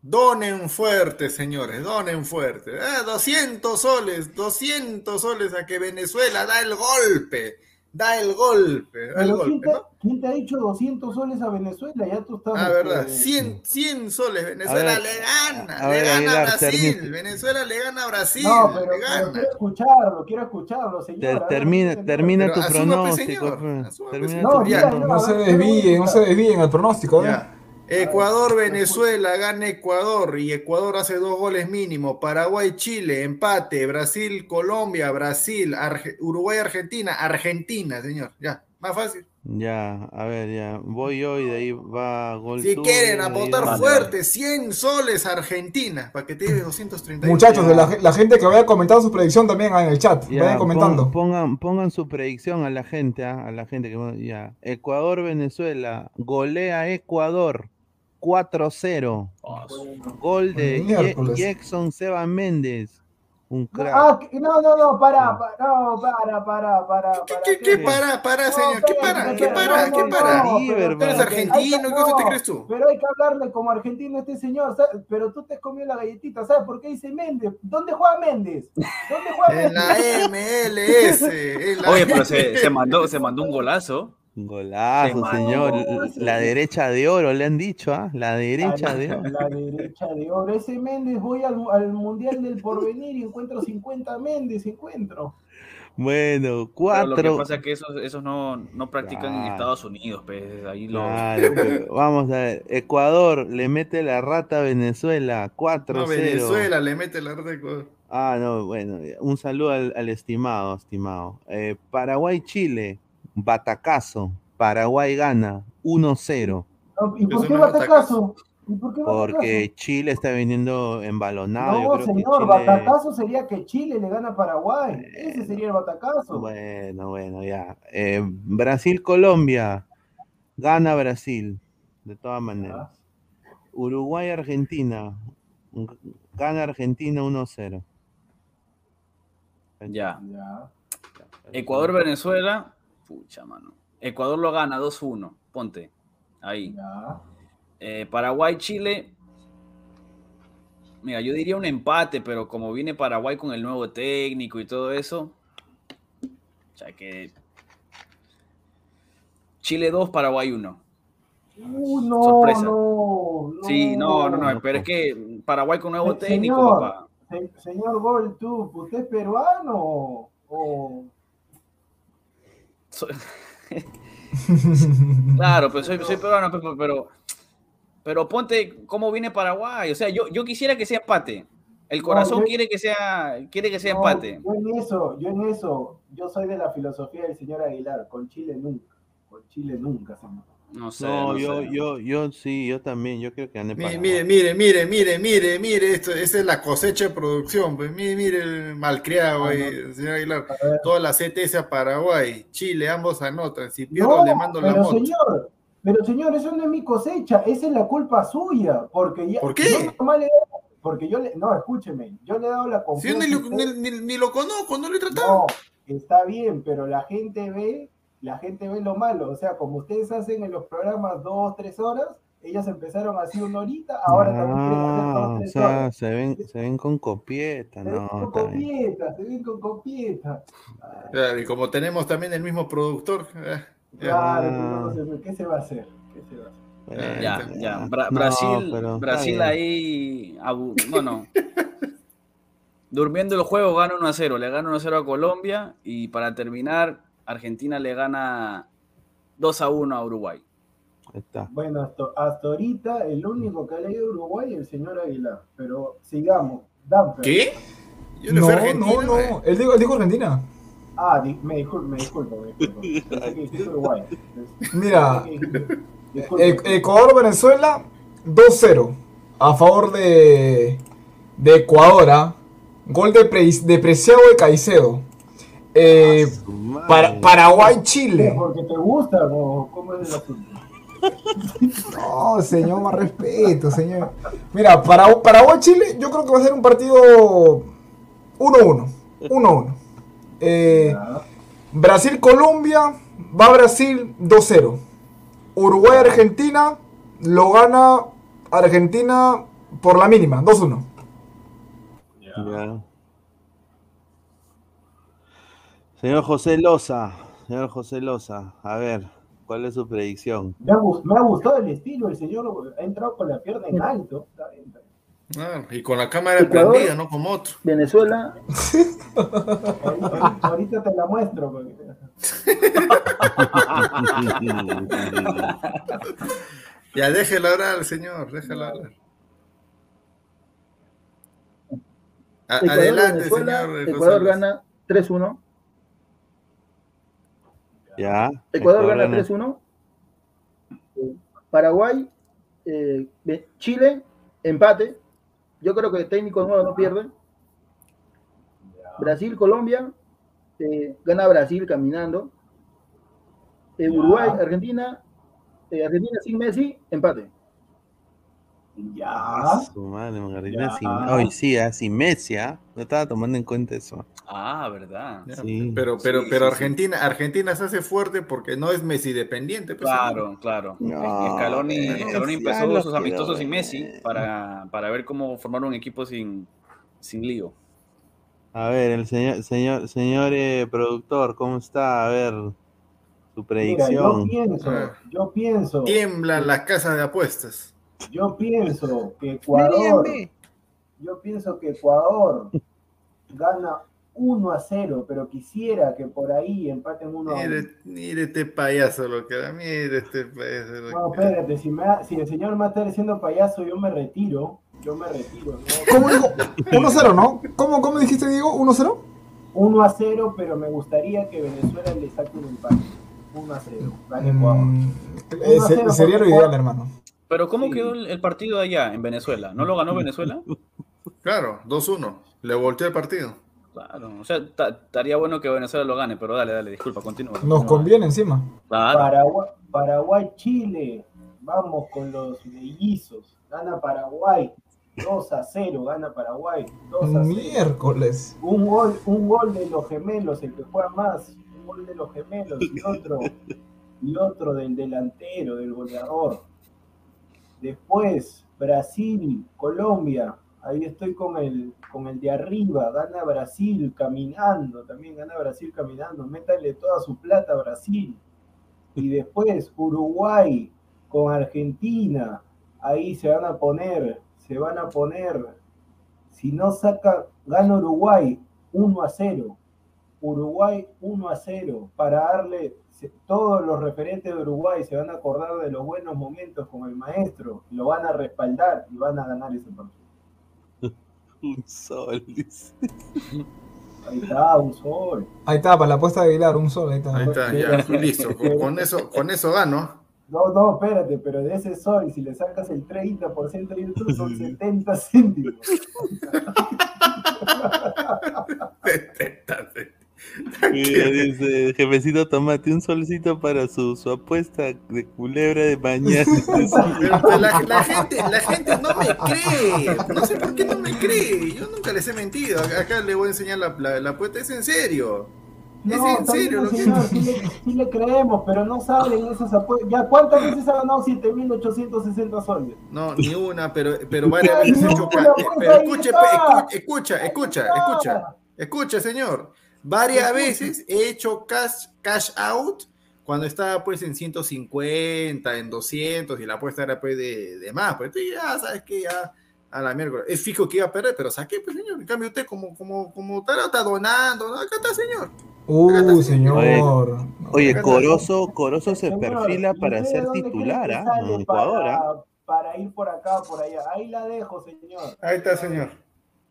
Donen fuerte, señores, donen fuerte. Eh, 200 soles, 200 soles a que Venezuela da el golpe, da el golpe, da el Pero ¿quién golpe, te, ¿no? quién te ha dicho 200 soles a Venezuela? Ya tú estás... Ah, verdad, este, 100, 100 soles, Venezuela ver, le gana, a le ver, gana a Brasil, termina. Venezuela le gana a Brasil, No, pero, le pero gana. quiero escucharlo, quiero escucharlo, señor. Te- a ver, termina termina Pero tu asúmate, pronóstico. señor, pe, asúmate, termina señor. tu No, no, no, No se ver, desvíen, no se desvíen el pronóstico. ¿eh? Ecuador, Venezuela, gana Ecuador y Ecuador hace dos goles mínimo. Paraguay, Chile, empate. Brasil, Colombia, Brasil, Arge- Uruguay, Argentina, Argentina, señor. Ya, más fácil. Ya, a ver, ya. Voy yo y de ahí va gol. Si quieren apostar fuerte, 100 soles Argentina, para que te lleves 230. Muchachos, de la, la gente que vaya comentando su predicción también en el chat. Ya, vayan comentando. pon- pongan, pongan su predicción a la gente, ah, a la gente que ya. Ecuador, Venezuela, golea Ecuador 4-0. Gol de Ye-. Jackson Seba Méndez. Un No, crack. ah, no, no, no, para, para, no, para, para, para, ¿Qué, para. qué, qué para, para, No, señor? ¿Qué para? ¿Qué para? ¿Qué para? ¿Tú eres argentino? ¿Qué cosa te crees tú? Pero hay que hablarle como argentino a este señor, ¿sabes? pero tú te comió la galletita, ¿sabes por qué dice Méndez? ¿Dónde juega Méndez? ¿Dónde juega En la Méndez? MLS. en la Oye, pero se, se mandó, se mandó un golazo. Golazo, señor. La derecha de oro, le han dicho, ¿ah? La derecha de oro. La derecha de oro. Ese Méndez, voy al, al Mundial del Porvenir y encuentro 50 Méndez, encuentro. Bueno, Pero lo que cuatro. pasa es que esos, esos no, no practican en. Estados Unidos, pues ahí lo... Claro, vamos a ver. Ecuador le mete la rata a Venezuela, 4-0. No, Venezuela le mete la red Ah, no, bueno, un saludo al, al estimado, estimado. Eh, Paraguay-Chile, batacazo. Paraguay gana 1-0. No, ¿Y por qué batacazo? ¿Y por qué Porque Chile está viniendo embalonado. yo No, que señor, Chile- batacazo sería que Chile le gana a Paraguay. Ese sería el batacazo. Bueno, bueno, ya. Eh, Brasil-Colombia. Gana Brasil, de todas maneras. Uruguay-Argentina. G- Gana Argentina 1-0. Ya. Ya. Ecuador-Venezuela, pucha, mano. Ecuador lo gana 2-1, ponte. Ahí. Eh, Paraguay-Chile. Mira, yo diría un empate, pero como viene Paraguay con el nuevo técnico y todo eso. O sea que. Chile 2, Paraguay 1. Uh, no, Sorpresa. no, no. Sí, no, no, no, pero es que Paraguay con nuevo técnico, señor, papá. se- señor Gol, ¿tú, ¿usted es peruano o...? Claro, pero soy, soy peruano, pero, pero, pero ponte cómo viene Paraguay. O sea, yo, yo quisiera que sea empate. El corazón yo- quiere que sea, quiere que sea No, empate. Yo en eso, yo en eso, yo soy de la filosofía del señor Aguilar, con Chile nunca, con Chile nunca, señor. No sé. No, no yo, sé. yo, yo sí, yo también, yo creo que Mire, Paraguay. mire, mire, mire, mire, mire, mire, esto, esa es la cosecha de producción, pues mire, mire el malcriado Ah, ahí, no. señor Aguilar. Toda la CTS a Paraguay, Chile, ambos anotan. Si pierdo, No, le mando la moto. señor, pero señor, eso no es mi cosecha, esa es la culpa suya, porque ya... ¿Por qué? yo porque yo le, no, escúcheme, yo le he dado la Si yo confianza. ni lo, ni, ni- ni lo conozco, no lo he tratado. No, está bien, pero la gente ve, la gente ve lo malo. O sea, como ustedes hacen en los programas dos, tres horas, ellas empezaron así una horita, ahora también quieren hacer Ah, dos, o tres sea, horas. se ven, se ven con copieta, Se ven no, con está bien. copieta, se ven con copieta. Claro, y como tenemos también el mismo productor, eh, ya. Claro, Ah. entonces, ¿qué se va a hacer? ¿Qué se va a hacer? Eh, Ya, entonces- ya. Bra- No, Brasil, pero Brasil ahí, abu- bueno, durmiendo el juego gana 1 a 0, le gana 1 a 0 a Colombia y para terminar, Argentina le gana 2 a 1 a Uruguay. Está. Bueno, hasta, hasta ahorita el único que ha leído Uruguay es el señor Aguilar. Pero sigamos. Danfer. ¿Qué? Yo No, fui a Argentina. no, eh. no. Él dijo, él dijo Argentina. Ah, di- me disculpo, me disculpo. Me Uruguay. Mira. E- Ecuador-Venezuela 2-0 a favor de, de Ecuador. ¿ah? Gol de, pre- de Preciado de Caicedo. Eh, madre. para, Paraguay-Chile. Porque te gusta o cómo es el asunto. No, señor, más respeto, señor. Mira, para, Paraguay-Chile, yo creo que va a ser un partido 1-1. 1-1. Eh, Ya. Brasil-Colombia, va Brasil 2-0. Uruguay-Argentina, lo gana Argentina por la mínima, 2-1. Ya. Señor José Loza, señor José Loza, a ver, ¿cuál es su predicción? Me ha, gust- me ha gustado el estilo, el señor ha entrado con la pierna en alto. Está bien, está bien. Ah, y con la cámara Ecuador. prendida, no como otro. Venezuela, Ahorita, ahorita te la muestro. porque- Ya déjelo hablar, señor, déjelo hablar. A- Ecuador, adelante, Venezuela, señor. Ecuador gana 3-1. Ya. Ecuador gana gana. 3-1. Eh, Paraguay, eh, Chile, empate. Yo creo que el técnico nuevo no pierde. Brasil, Colombia, eh, gana Brasil caminando. Eh, Uruguay, Argentina, eh, Argentina sin Messi, empate. Ya. Su madre, Margarita, Ya. sin, ay, sí, ah, sin Messi, ah, No estaba tomando en cuenta eso. Ah, ¿verdad? Ya, Sí. Pero, pero, Sí, pero sí, sí. Argentina, Argentina se hace fuerte porque no es Messi dependiente. pues, Claro, claro. No, Y Scaloni, Scaloni empezó sus quiero amistosos sin. Messi para, para ver cómo formar un equipo sin, sin lío. A ver, el señor, señor, señor eh, productor, ¿cómo está? A ver, Tu Mira, yo predicción. pienso, Ah. yo pienso, Tiemblan las casas de apuestas. Yo pienso que Ecuador, yo pienso que Ecuador gana 1 a 0, pero quisiera que por ahí empaten 1 a 1. Mire, mire este payaso lo que da. Mire este payaso lo No, que espérate, si, me ha- si el señor me está diciendo payaso, yo me retiro. Yo me retiro. ¿no? ¿Cómo digo? 1-0, ¿no? ¿Cómo, ¿Cómo dijiste, Diego? ¿1-0? 1 a 0, pero me gustaría que Venezuela le saque un empate. 1 a 0. Gane Ecuador. Mm, eh, se- sería lo ideal, hermano. Pero ¿cómo Sí. quedó el, el partido allá en Venezuela? ¿No lo ganó Venezuela? Claro, 2-1. Le volteó el partido. Claro, o sea, ta- estaría bueno que Venezuela lo gane, pero dale, dale, disculpa, continúa. Nos continúa. conviene encima. Claro. Paraguay, Paraguay, Chile. Vamos con los mellizos. Gana Paraguay. 2 a 0. Gana Paraguay. 2 a 0. Miércoles. Un gol, un gol de los gemelos, el que juega más. Un gol de los gemelos y otro, y otro del delantero, del goleador. Después, Brasil, Colombia. Ahí estoy con el, con el de arriba. Gana Brasil caminando. También gana Brasil caminando. Métale toda su plata a Brasil. Y después Uruguay con Argentina. Ahí se van a poner, se van a poner. Si no saca, gana Uruguay 1 a 0. Uruguay 1 a 0. Para darle, todos los referentes de Uruguay se van a acordar de los buenos momentos con el maestro. Lo van a respaldar y van a ganar ese partido. Un sol, dice. Ahí está, un sol. Ahí está, para la apuesta de Aguilar, un solo, ahí está. Ahí está, ya, listo. Con, eso, con eso gano. No, no, espérate, pero de ese sol, si le sacas el 30% de YouTube, son 70 céntimos. Dice, jefecito tomate un solcito para su, su apuesta de culebra de mañana. Pero, pero la, la gente, la gente no me cree. No sé por qué no me cree. Yo nunca les he mentido. Acá les voy a enseñar la, la, la apuesta. Es en serio. Es en serio. lo que- señor, sí, le, sí le creemos, pero no salen esas apuestas. ¿Ya cuántas veces ha ganado 7.860 soles? No, ni una, pero, pero varias veces he hecho pues, Pero escuche, pe- escucha, escucha, escucha, escucha. Escucha, señor. Varias veces he hecho cash, cash out cuando estaba pues en 150, en 200 y la apuesta era pues de, de más. Pues ya sabes que ya a la miércoles. Es fijo que iba a perder, pero saqué, pues señor. En cambio usted como, como, como tal está donando. ¿no? Acá está, señor. Uh, señor. Oye, Corozo, Corozo se señor, perfila ¿y para ser titular, ¿ah? para, ¿ah? para ir por acá, por allá. Ahí la dejo, señor. Ahí está, señor.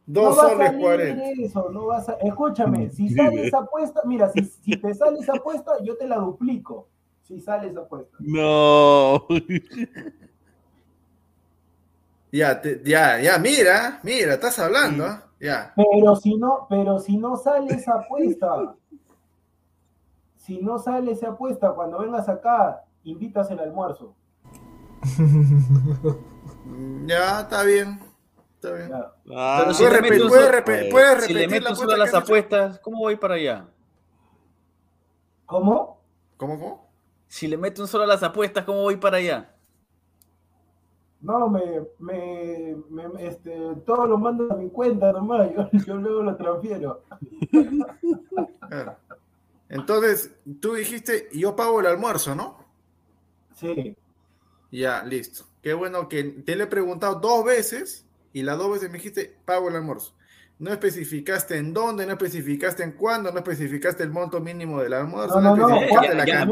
No Dos va a soles salir 40. Eso, no vas a... Escúchame, si sale esa apuesta, mira, si, si te sale esa apuesta, yo te la duplico. Si sale esa apuesta. No. Ya, te- ya, ya, mira, mira, estás hablando. ¿ah? Ya. Pero si no, pero si no sale esa apuesta, si no sale esa apuesta, cuando vengas acá, invitas el almuerzo. Ya, está bien. Está bien. Ah, Pero si ¿Puedes le repetir, meto un puedes sol- repetir- puedes Si le repetir la meto solo las hecho? apuestas, ¿cómo voy para allá? ¿Cómo? ¿Cómo, cómo? Si le meto un solo a las apuestas, ¿cómo voy para allá? No, me, me, me- este, todo lo mando a mi cuenta nomás, yo, yo luego lo transfiero. Entonces, tú dijiste, yo pago el almuerzo, ¿no? Sí. Ya, listo. Qué bueno que te le he preguntado dos veces y las dos veces me dijiste, pago el almuerzo. No especificaste en dónde, no especificaste en cuándo, no especificaste el monto mínimo del almuerzo, No, no, no, no, especificaste la cantidad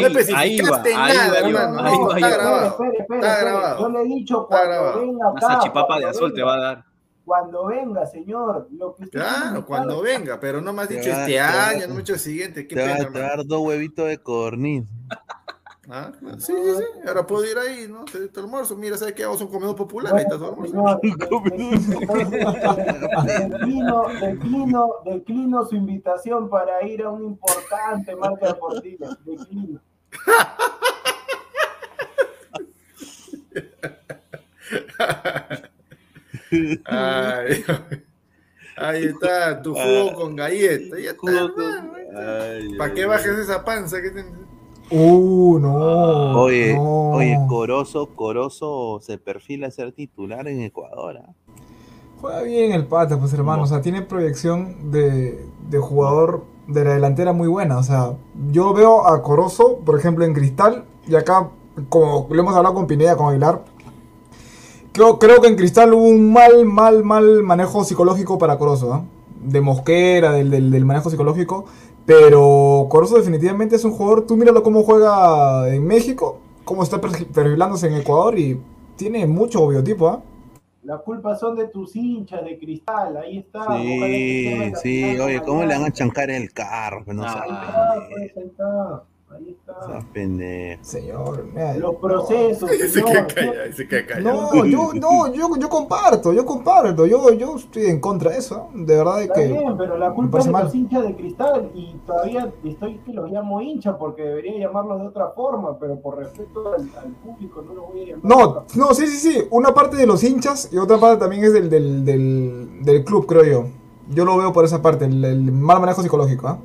no, especificaste ahí va, ahí nada, va, hermano. está grabado. Está grabado. Yo le he dicho Está cuando grabado. venga Una acá. salchipapa de azul te va a dar. Cuando venga, señor, lo que Claro, cuando venga, pero no me has dicho este año, no me has dicho el siguiente. Qué Te va a dar dos huevitos de codorniz. Ah, Sí, sí, sí. Ahora puedo ir ahí, ¿no? Te, te almuerzo. Mira, ¿sabes qué? Vamos a un comedor popular. Ahí está tu almuerzo. Señor, entonces, declino, declino, declino su invitación para ir a una importante marca deportiva. Declino. Ay, ahí está, tu jugo con galleta. ¿Para ay, qué ay. bajes esa panza? que tienes? Uh, no. Oye, no. oye, Corozo, Corozo se perfila a ser titular en Ecuador. ¿ah? Juega bien el pata, pues hermano. O sea, tiene proyección de, de jugador de la delantera muy buena. O sea, yo veo a Corozo, por ejemplo, en Cristal, y acá, como lo hemos hablado con Pineda, con Aguilar, creo, creo que en Cristal hubo un mal, mal, mal manejo psicológico para Corozo, ¿ah? De Mosquera, del, del, del manejo psicológico. Pero Corozo definitivamente es un jugador, tú míralo cómo juega en México, cómo está per- perfilándose en Ecuador y tiene mucho biotipo, ¿ah? Las culpas son de tus hinchas de cristal, ahí está. Sí, la sí, oye, ¿cómo le van a chancar el carro? Pues no Ah. pues, ahí está, ahí está. pendejo. Señor, mira, Los procesos, Se señor. queda callado, se queda callado. No, yo, no, yo, yo comparto, yo comparto, yo, yo estoy en contra de eso, de verdad de Está que bien, pero la culpa es de mal. los hinchas de cristal y todavía estoy que los llamo hinchas porque debería llamarlos de otra forma, pero por respeto al, al público no los voy a llamar. No, no, sí, sí, sí, una parte de los hinchas y otra parte también es del, del, del, del club, creo yo. Yo lo veo por esa parte, el, el mal manejo psicológico, ¿ah?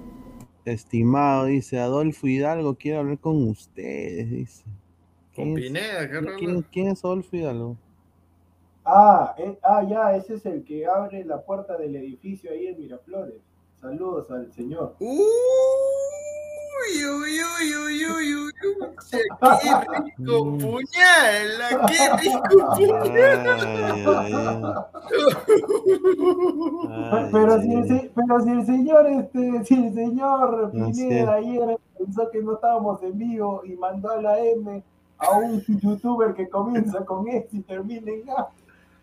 Estimado, dice Adolfo Hidalgo, quiero hablar con ustedes, dice. Con ¿Quién es, Pineda, qué raro. quién- quién es Adolfo Hidalgo? Ah, eh, ah, ya, ese es el que abre la puerta del edificio ahí en Miraflores. Saludos al señor. Uy, uy, uy, uy, uy, uy, uy. Qué rico Mm. puñal, qué rico ay, ay. pero, si el, pero si el señor, este, si el señor No Pineda sé. ayer pensó que no estábamos en vivo y mandó a la M a un youtuber que comienza con X y termina en A.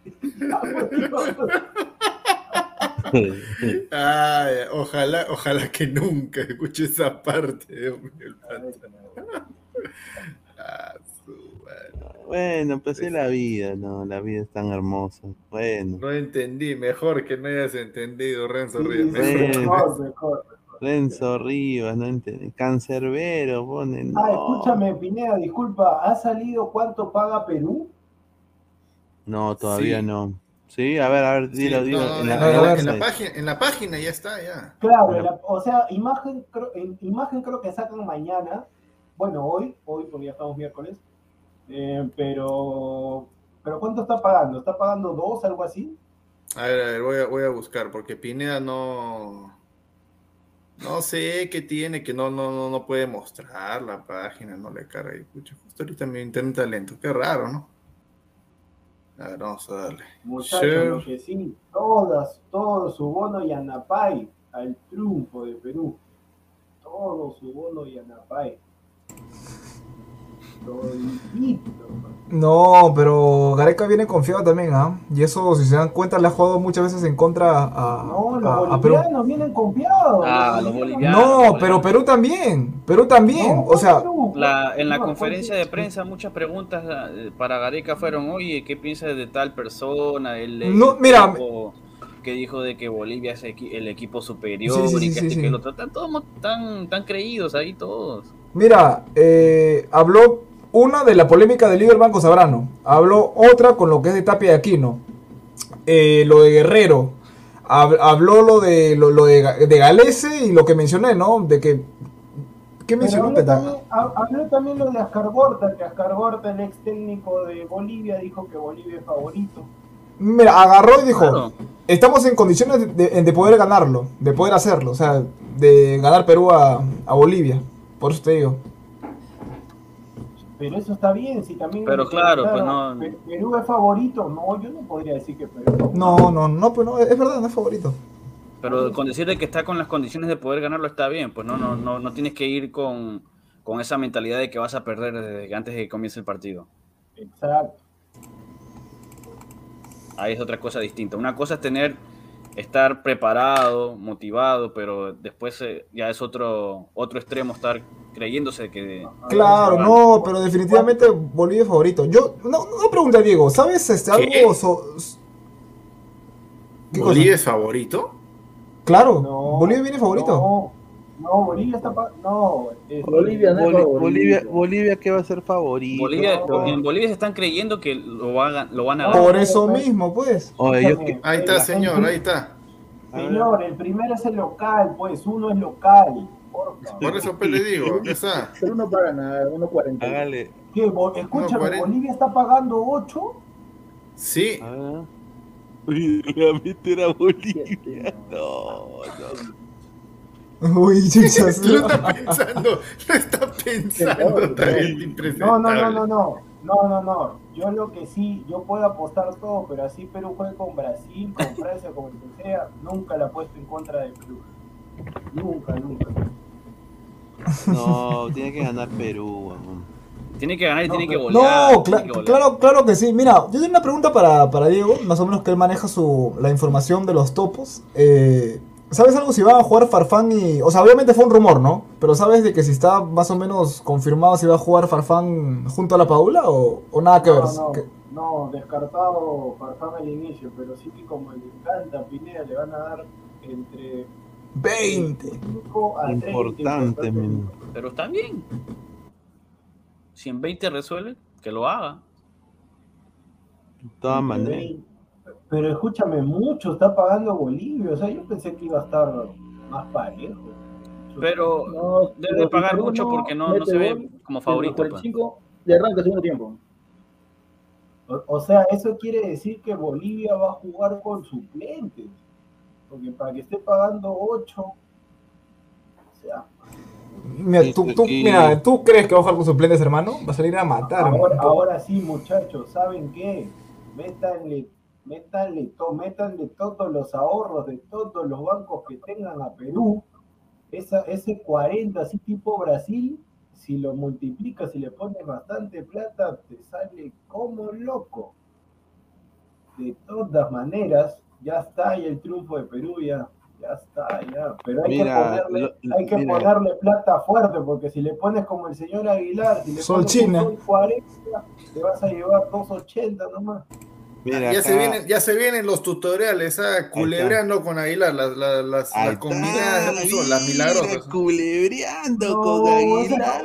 Ay, ojalá, ojalá que nunca escuche esa parte. Dios mío. Ah. Bueno, pues es la vida, no, la vida es tan hermosa. Bueno, No entendí, mejor que no hayas entendido, Renzo Sí, sí, Bueno. mejor, mejor. Renzo Rivas, no entiende. Cancerbero, ponen. Ah, escúchame, Pineda, disculpa, ¿ha salido cuánto paga Perú? no todavía Sí. no. Sí, a ver, a ver, Sí, dilo, dilo. no, en la- en página, en la página ya está, ya. Claro, Bueno. la- o sea, imagen creo, en imagen creo que sacan mañana, bueno, hoy, hoy porque ya estamos miércoles, eh, pero, pero ¿cuánto está pagando? ¿Está pagando dos, algo así? A ver, a ver, voy a, voy a buscar, porque Pineda no. No sé qué tiene, que no, no, no, no puede mostrar la página, no le carga. Y, pucha, justo ahorita mi internet está lento, qué raro, ¿no? A ver, vamos a darle. Muchachos, que sí, todas, todo su bono y Anapay al triunfo de Perú. Todo su bono y Anapay. No, pero Gareca viene confiado también, ¿ah? Y eso, si se dan cuenta, le ha jugado muchas veces en contra a, No, los a- a Perú. bolivianos vienen confiados. Ah, los bolivianos. No, pero Perú también, Perú también, No, o sea, La- en la no, conferencia de prensa muchas preguntas eh, para Gareca fueron, oye, ¿qué piensas de tal persona? El, No, mira, que dijo de que Bolivia es el equipo superior Sí, sí, y que sí, este sí. que el otro. Están todos tan, tan creídos ahí todos. Mira, eh, habló una de la polémica de Liber Banco Sabrano. Habló otra con lo que es de Tapia y Aquino. Eh, lo de Guerrero. Hab- habló lo de lo, lo de, de Galese y lo que mencioné, ¿no? De que. ¿Qué mencionó habló también, ha- habló también lo de Ascargorta, que Ascargorta, el ex técnico de Bolivia, dijo que Bolivia es favorito. Mira, agarró y dijo: Claro. Estamos en condiciones de, de- de poder ganarlo, de poder hacerlo, o sea, de ganar Perú a, a Bolivia. Por eso te digo. Pero eso está bien, si también... Pero claro, pues no- Pe- Perú es favorito, no, yo no podría decir que Perú es favorito. No, no, no, pues no, es verdad, no es favorito. Pero con decirle que está con las condiciones de poder ganarlo está bien, pues no, no, no, no tienes que ir con, con esa mentalidad de que vas a perder desde antes de que comience el partido. Exacto. Ahí es otra cosa distinta. Una cosa es tener, estar preparado, motivado, pero después eh, ya es otro, otro extremo estar creyéndose que... Claro, no, pero definitivamente Bolivia es favorito. Yo, una, una pregunta, Diego, ¿sabes este, ¿Qué? algo so- ¿Qué cosa? ¿Bolivia es favorito? Claro, No, Bolivia viene favorito. No, no, Bolivia está... pa- No, es- Bolivia no es. Bolivia, Bolivia, ¿qué va a ser favorito? Bolivia, No. en Bolivia se están creyendo que lo, van a- lo van a No. ganar. Por eso mismo, pues. Oye, yo Ahí está, señor, ahí está. Señor, el primero es el local, pues, uno es local. Por eso pues le digo, está. Pero no para nada, 1.40. hágale. ¿Qué? Bo- Escúchame. Bolivia está pagando 8. Sí, A ver. Uy, realmente era Bolivia. No, no. Uy, chuchas. Lo está pensando, lo está pensando. bien No, no, no, no, no. No, no, no. Yo lo que sí, yo puedo apostar todo, pero así Perú juegue con Brasil, con Francia, con el que sea, nunca la apuesto en contra de Perú. Nunca, nunca. No, tiene que ganar Perú, weón. Tiene que ganar y No, tiene que golear. No, que claro, claro que sí. Mira, yo tengo una pregunta para, para Diego, más o menos que él maneja su, la información de los topos. Eh, ¿Sabes algo si van a jugar Farfán y... O sea, obviamente fue un rumor, ¿no? Pero ¿sabes de que si está más o menos confirmado si va a jugar Farfán junto a la Paula o, o nada que ver? No, no, Que- no, descartado Farfán al inicio, pero sí que como le encanta a Pineda, le van a dar entre 20. 5 a 30 Importante, men. Pero está bien. Si en 20 resuelve, que lo haga. De todas maneras. Pero escúchame, mucho está pagando Bolivia. O sea, yo pensé que iba a estar más parejo. Pero No, debe pagar mucho porque no, se ve como favorito. pues. 45 de arranque segundo tiempo. O, o sea, eso quiere decir que Bolivia va a jugar con suplentes. Porque para que esté pagando 8, o sea, Mira, tú, mira, ¿tú crees que va a jugar con suplentes, hermano? Va a salir a matar. ahora, sí, muchachos, ¿saben qué? Métanle, métanle, to- métanle todos los ahorros de todos los bancos que tengan a Perú. Esa, ese 40, así tipo Brasil, si lo multiplicas y le pones bastante plata, te sale como loco. De todas maneras, ya está ahí el triunfo de Perú, ya, ya está, ya. Pero hay Mira, que ponerle, lo- hay que mira. ponerle plata fuerte, porque si le pones como el señor Aguilar, si le Sol pones China. un sol 40, te vas a llevar 280 nomás. Mira, ya, acá- se vienen, ya se vienen los tutoriales, ah, culebreando con Aguilar, las, las, las, las está, combinadas, las milagrosas. Culebreando No, con Aguilar.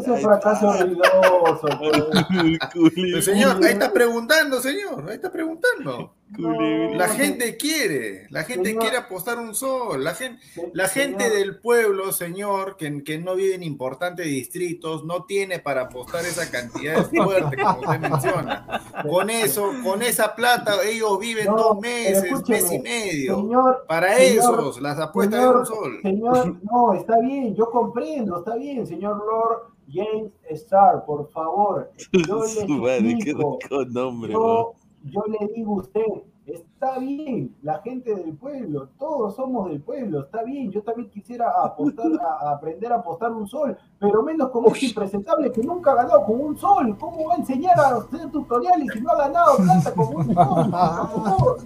Ese fracaso ruidoso, pues. Pero, señor, ahí está preguntando, señor, ahí está preguntando. No, La gente quiere, la gente Señor. quiere apostar un sol, la gente, la gente señor, del pueblo, señor, que, que no vive en importantes distritos, no tiene para apostar esa cantidad de fuerte como usted menciona. Con eso, con esa plata, ellos viven No, dos meses, mes y medio. Señor, Para señor, esos, las apuestas de un señor, sol. señor, no, está bien, yo comprendo, está bien, señor Lord James Starr, por favor. Yo le Su madre, qué suplico, rico nombre, weón. yo, yo le digo a usted, está bien, la gente del pueblo, todos somos del pueblo, está bien, yo también quisiera apostar, a, a aprender a apostar un sol, pero menos con este impresentable que nunca ha ganado con un sol. ¿Cómo va a enseñar a hacer tutoriales si no ha ganado plata con un sol?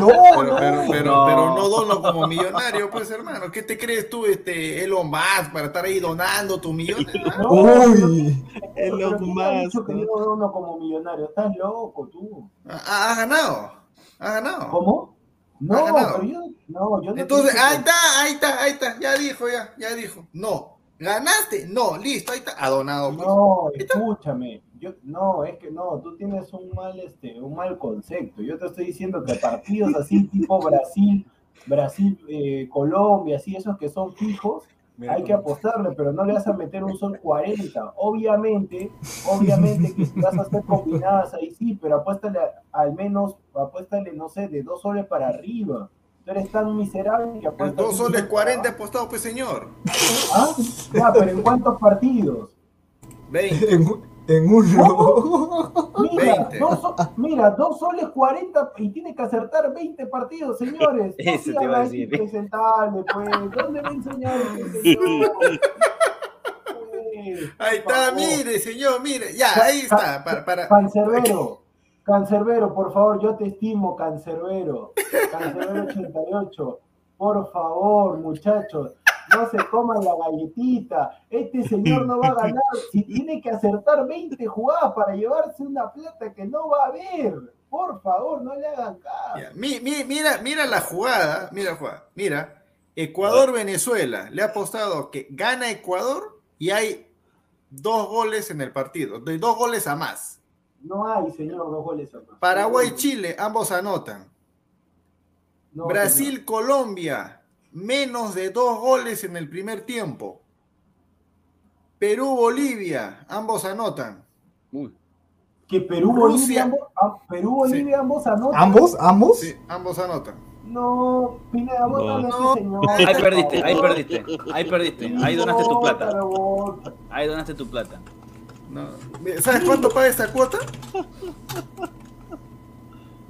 No, Pero, no. pero, pero, No. pero no dono como millonario, pues hermano. ¿Qué te crees tú, este Elon Musk, para estar ahí donando tus millones? No, Uy. Pero Elon ¿quién ha dicho Musk, que ¿no? yo dono como millonario? Estás loco tú. Ha ganado, ha ganado. ¿Cómo? No, yo no, yo no Entonces, ahí está, ahí está, ahí está, ya dijo, ya, ya dijo. No, ganaste, no, listo, ahí está, ha donado. pues. No, escúchame. Yo, no, es que no, tú tienes un mal, este, un mal concepto. Yo te estoy diciendo que partidos así tipo Brasil, Brasil, eh, Colombia, así esos que son fijos, hay que apostarle, pero no le vas a meter un sol 40. Obviamente, obviamente que si vas a hacer combinadas ahí sí, pero apuéstale a- al menos, apuéstale, no sé, de dos soles para arriba. Tú eres tan miserable que apuestas. Dos soles sol 40 para apostado, pues señor. ¿Ah? Ya, pero ¿en cuántos partidos? 20. En, uno. Mira, 20. dos, so- mira, dos soles 40 y tiene que acertar 20 partidos, señores. No Ese te iba a decir. pues. ¿Dónde me enseñaron Ahí está, mire, señor, mire, ya, ahí está, para, para. Cancerbero, Cancerbero, por favor, yo te estimo, Cancerbero. Cancerbero 88. Por favor, muchachos, no se coman la galletita. Este señor no va a ganar. Si tiene que acertar 20 jugadas para llevarse una plata que no va a haber. Por favor, no le hagan caso. Mira, mira la jugada, mira la jugada, mira, Ecuador-Venezuela, le ha apostado que gana Ecuador y hay dos goles en el partido, dos goles a más. No hay, señor, dos goles a más. Paraguay-Chile, ambos anotan. No, Brasil-Colombia, menos de dos goles en el primer tiempo. Perú-Bolivia, ambos anotan. Uy, Que Perú, Rusia. Bolivia, ambos, ah, Perú, Bolivia, ambos anotan. ¿Ambos? ¿Ambos? Sí, ambos anotan. No, Pineda, bótalo No. ese señor. Ahí perdiste, ahí perdiste, ahí perdiste, ahí donaste tu plata, ahí donaste tu plata. No. ¿Sabes cuánto paga esta cuota?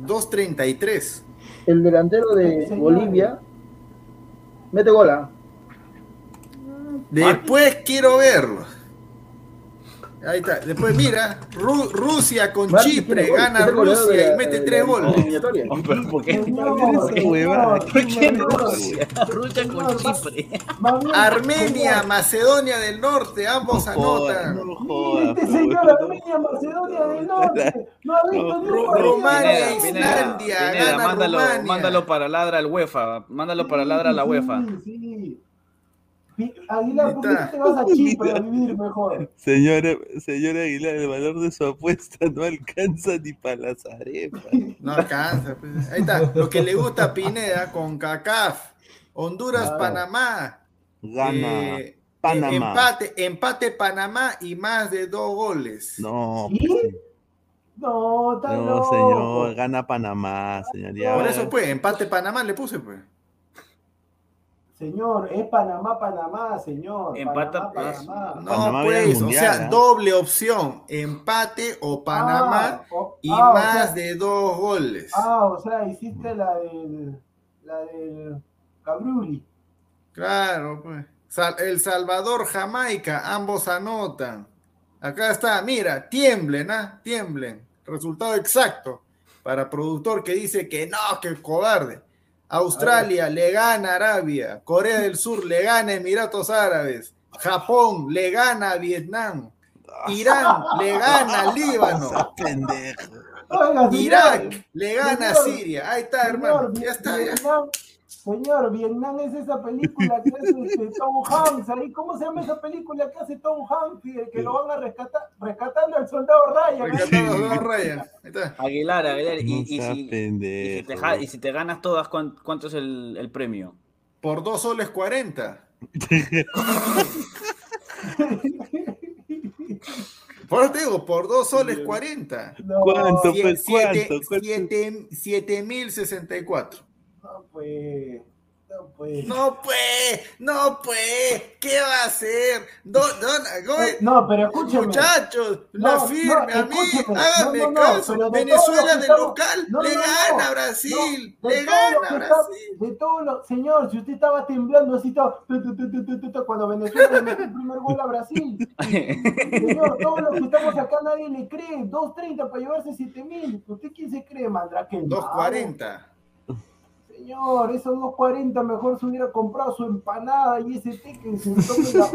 2.33. El delantero de. Bolivia mete gola. Después quiero verlo. Ahí está. Después mira, Ru- Rusia con Martín Chipre gana Rusia y mete tres goles. ¿por qué? Rusia? Rusia con Chipre. Armenia, Macedonia del Norte, ambos anotan. Este señor. Armenia, Macedonia del Norte. No ha visto ni. Rumania, Islandia, gana mándalo, Rumania. mándalo para ladra al UEFA, mándalo para ladra a la Sí, UEFA. Sí, sí. Aguilar, ¿por qué te vas a Chipre a vivir mejor? Señora, señora Aguilar, el valor de su apuesta no alcanza ni para las arepas. No alcanza. pues. Ahí está. Lo que le gusta a Pineda con CACAF. Honduras, Claro. Panamá. Gana Eh, Panamá. Empate, empate Panamá y más de dos goles. No, ¿Sí? pues, No, no, loco. señor, gana Panamá, señor. ya. Por eso pues, empate Panamá le puse pues. Señor, es Panamá, Panamá, señor. Empata- Panamá, Panamá. No, Panamá pues, o sea, ¿ah? doble opción, empate o Panamá Ah, o- y ah, o más sea- de dos goles. Ah, o sea, hiciste la del. La del. Cabruli. Claro, pues. El Salvador, Jamaica, ambos anotan. Acá está, mira, tiemblen, ¿ah? Tiemblen. Resultado exacto para productor que dice que no, que cobarde. Australia le gana a Arabia, Corea del Sur le gana a Emiratos Árabes, Japón le gana a Vietnam, Irán le gana a Líbano, Irak le gana a Siria. Ahí está, hermano. Ya está, ya. Señor, Vietnam es esa película que hace este, Tom Hanks. Ahí, ¿Cómo se llama esa película que hace Tom Hanks? Que, que lo van a rescatar, rescatando al soldado Ryan. Sí. Al soldado Ryan. Aguilar, Aguilar. Y, si, te, ganas todas, ¿cuánto es el, premio? Por dos soles 40. Por eso te digo, por 2 soles 40. No. ¿Cuánto? Pues, ¿Cuánto? 7.064 no, pues. No, pues. No, pues, no, pues, ¿qué va a hacer? Do- don- ¿cómo es? Eh, No, pero escúcheme. Muchachos, la No, firme no, a mí, háganme No, no, no, caso. Venezuela de estamos- local No, le no, no, gana a no, Brasil, le gana a que está- Brasil. de todo lo, señor, si usted estaba temblando así tu, tu, tu, tu, cuando Venezuela le metió el primer gol a Brasil. Señor, todos los que estamos acá nadie le cree. 2.30 para llevarse 7.000. ¿Usted quién se cree, Mandrake? 2.40. Señor, esos 2.40 mejor se hubiera comprado su empanada y ese té que se tome la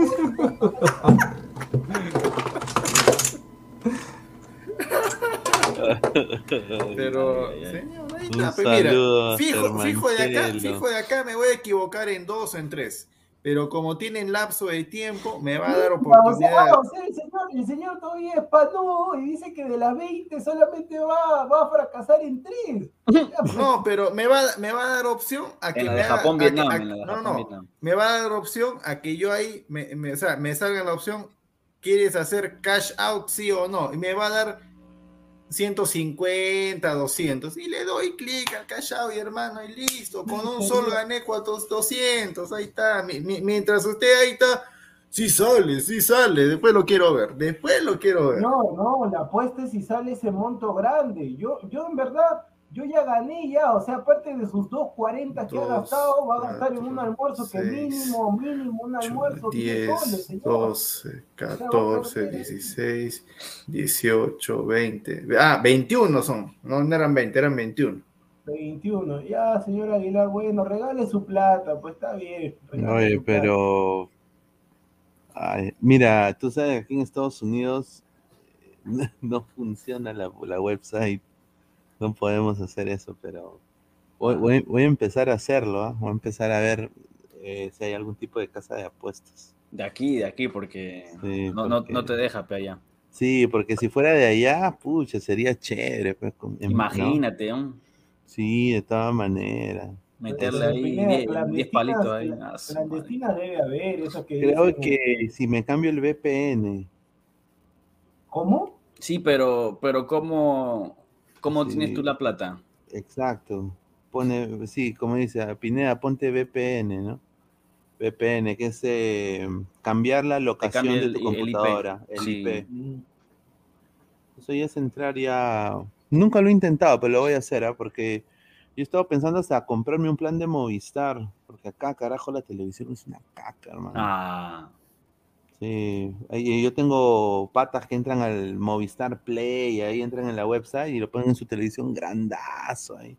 Pero, señor, ahí está. Pues mira, fijo, fijo de acá, fijo de acá me voy a equivocar en dos o en tres. Pero como tienen lapso de tiempo, me va a dar oportunidad. o sea, el, señor, el señor todavía es panú y dice que de las 20 solamente va, va a fracasar en 3. No, pero me va, me va a dar opción a que En la me de haga- Japón, a que- Vietnam, a- en la de no, Japón, no, Vietnam. me va a dar opción a que yo ahí me, me- o sea, me salga la opción, ¿quieres hacer cash out sí o no? Y me va a dar 150, 200 y le doy clic al cash out y hermano y listo, con un solo gané 400, 200, ahí está, Mi- mi- mientras usted ahí está, sí sale, sí sale, después lo quiero ver, después lo quiero ver. No, no, la apuesta es si sale ese monto grande. Yo, yo en verdad, yo ya gané ya, o sea, aparte de sus 2.40 que ha gastado, va a gastar en un almuerzo que mínimo, mínimo, un almuerzo 10 soles, 10, señor. 12, 14, 16, 18, 20. Ah, 21 son. No, no eran 20, eran 21. 21. Ya, señor Aguilar, bueno, regale su plata, pues está bien. Oye, pero. Ay, mira, tú sabes que aquí en Estados Unidos no funciona la, la website. No podemos hacer eso, pero voy, voy- voy a empezar a hacerlo. ¿ah? Voy a empezar a ver eh, si hay algún tipo de casa de apuestas. De aquí, de aquí, porque Sí, no, no, porque- no te deja pe allá. Sí, porque si fuera de allá, pucha, sería chévere. Pues. Imagínate, ¿no? Sí, de todas maneras. meterle ahí Pineda, 10 clandestinas- palitos ahí. Ah. Clandestinas debe haber, eso que Creo dicen, que si me cambio el VPN, ¿Cómo? Sí, pero, pero ¿cómo, cómo Sí. tienes tú la plata? exacto. pone, sí, como dice Pineda, ponte VPN, ¿no? VPN, que es eh, cambiar la locación cambia de el- tu el IP. computadora, el Sí. IP. Eso ya es entrar ya. Nunca lo he intentado, pero lo voy a hacer, ¿ah? Porque yo he estado pensando hasta comprarme un plan de Movistar. Porque acá, carajo, la televisión es una caca, hermano. Ah, Sí. Yo tengo patas que entran al Movistar Play, ahí entran en la website y lo ponen en su televisión grandazo ahí.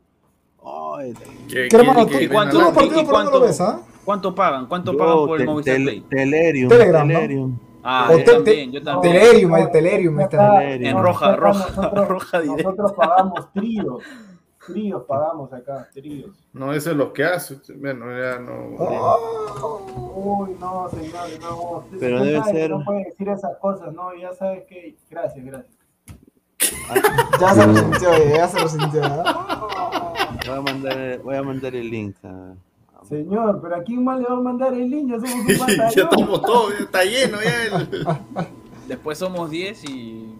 Ay, ¿Qué- ¿Qué hermano? qué- ¿Tú, qué- ¿Y cuánto- tú los y- partidos y por dónde lo cuánto- ves, ah? ¿Cuánto pagan? ¿Cuánto yo, pagan por el Movistar tel- Play? Telerium, Telegram, ¿no? Telerium. Ah, yo te- también, yo también. Telerium, el Telerium está. Telerium. En roja, roja, nosotros- roja directa. Nosotros pagamos tríos. Tríos pagamos acá, tríos. No, eso es lo que hace. Bueno, ya no. Uy, no, señores, no. Pero debe ser- No puede decir esas cosas, no, ya sabes que. Gracias, gracias. Ya se lo sintió, ya se lo sintió. ¿ah? Voy a mandar, voy a mandar el link. a- Señor, pero ¿a quién más le va a mandar el link? Ya somos un ya estamos todos, ya está lleno ya el. Después somos 10 y.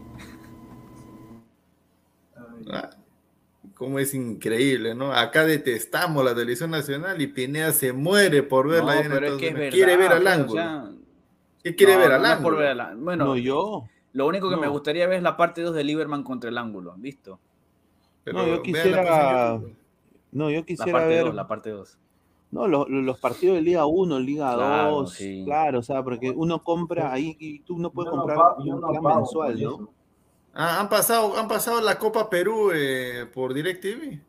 Ah, Cómo es increíble, ¿no? Acá detestamos la televisión nacional y Pineda se muere por ver No, la pero es que es verdad. Quiere ver al pues, o ángulo. sea, ¿Qué quiere no, ver al no ángulo? por ver. Bueno, No, yo. lo único que me gustaría ver es la parte 2 de Lieberman contra el ángulo. ¿Listo? Pero No, yo pues, quisiera. No, yo La quisiera parte ver. 2, la parte 2. No, los, los partidos de Liga 1, Liga Claro, 2, sí. claro, o sea, porque uno compra ahí y tú no puedes comprar un plan mensual, por ¿no? Ah, han pasado, han pasado la Copa Perú eh, por DirecTV.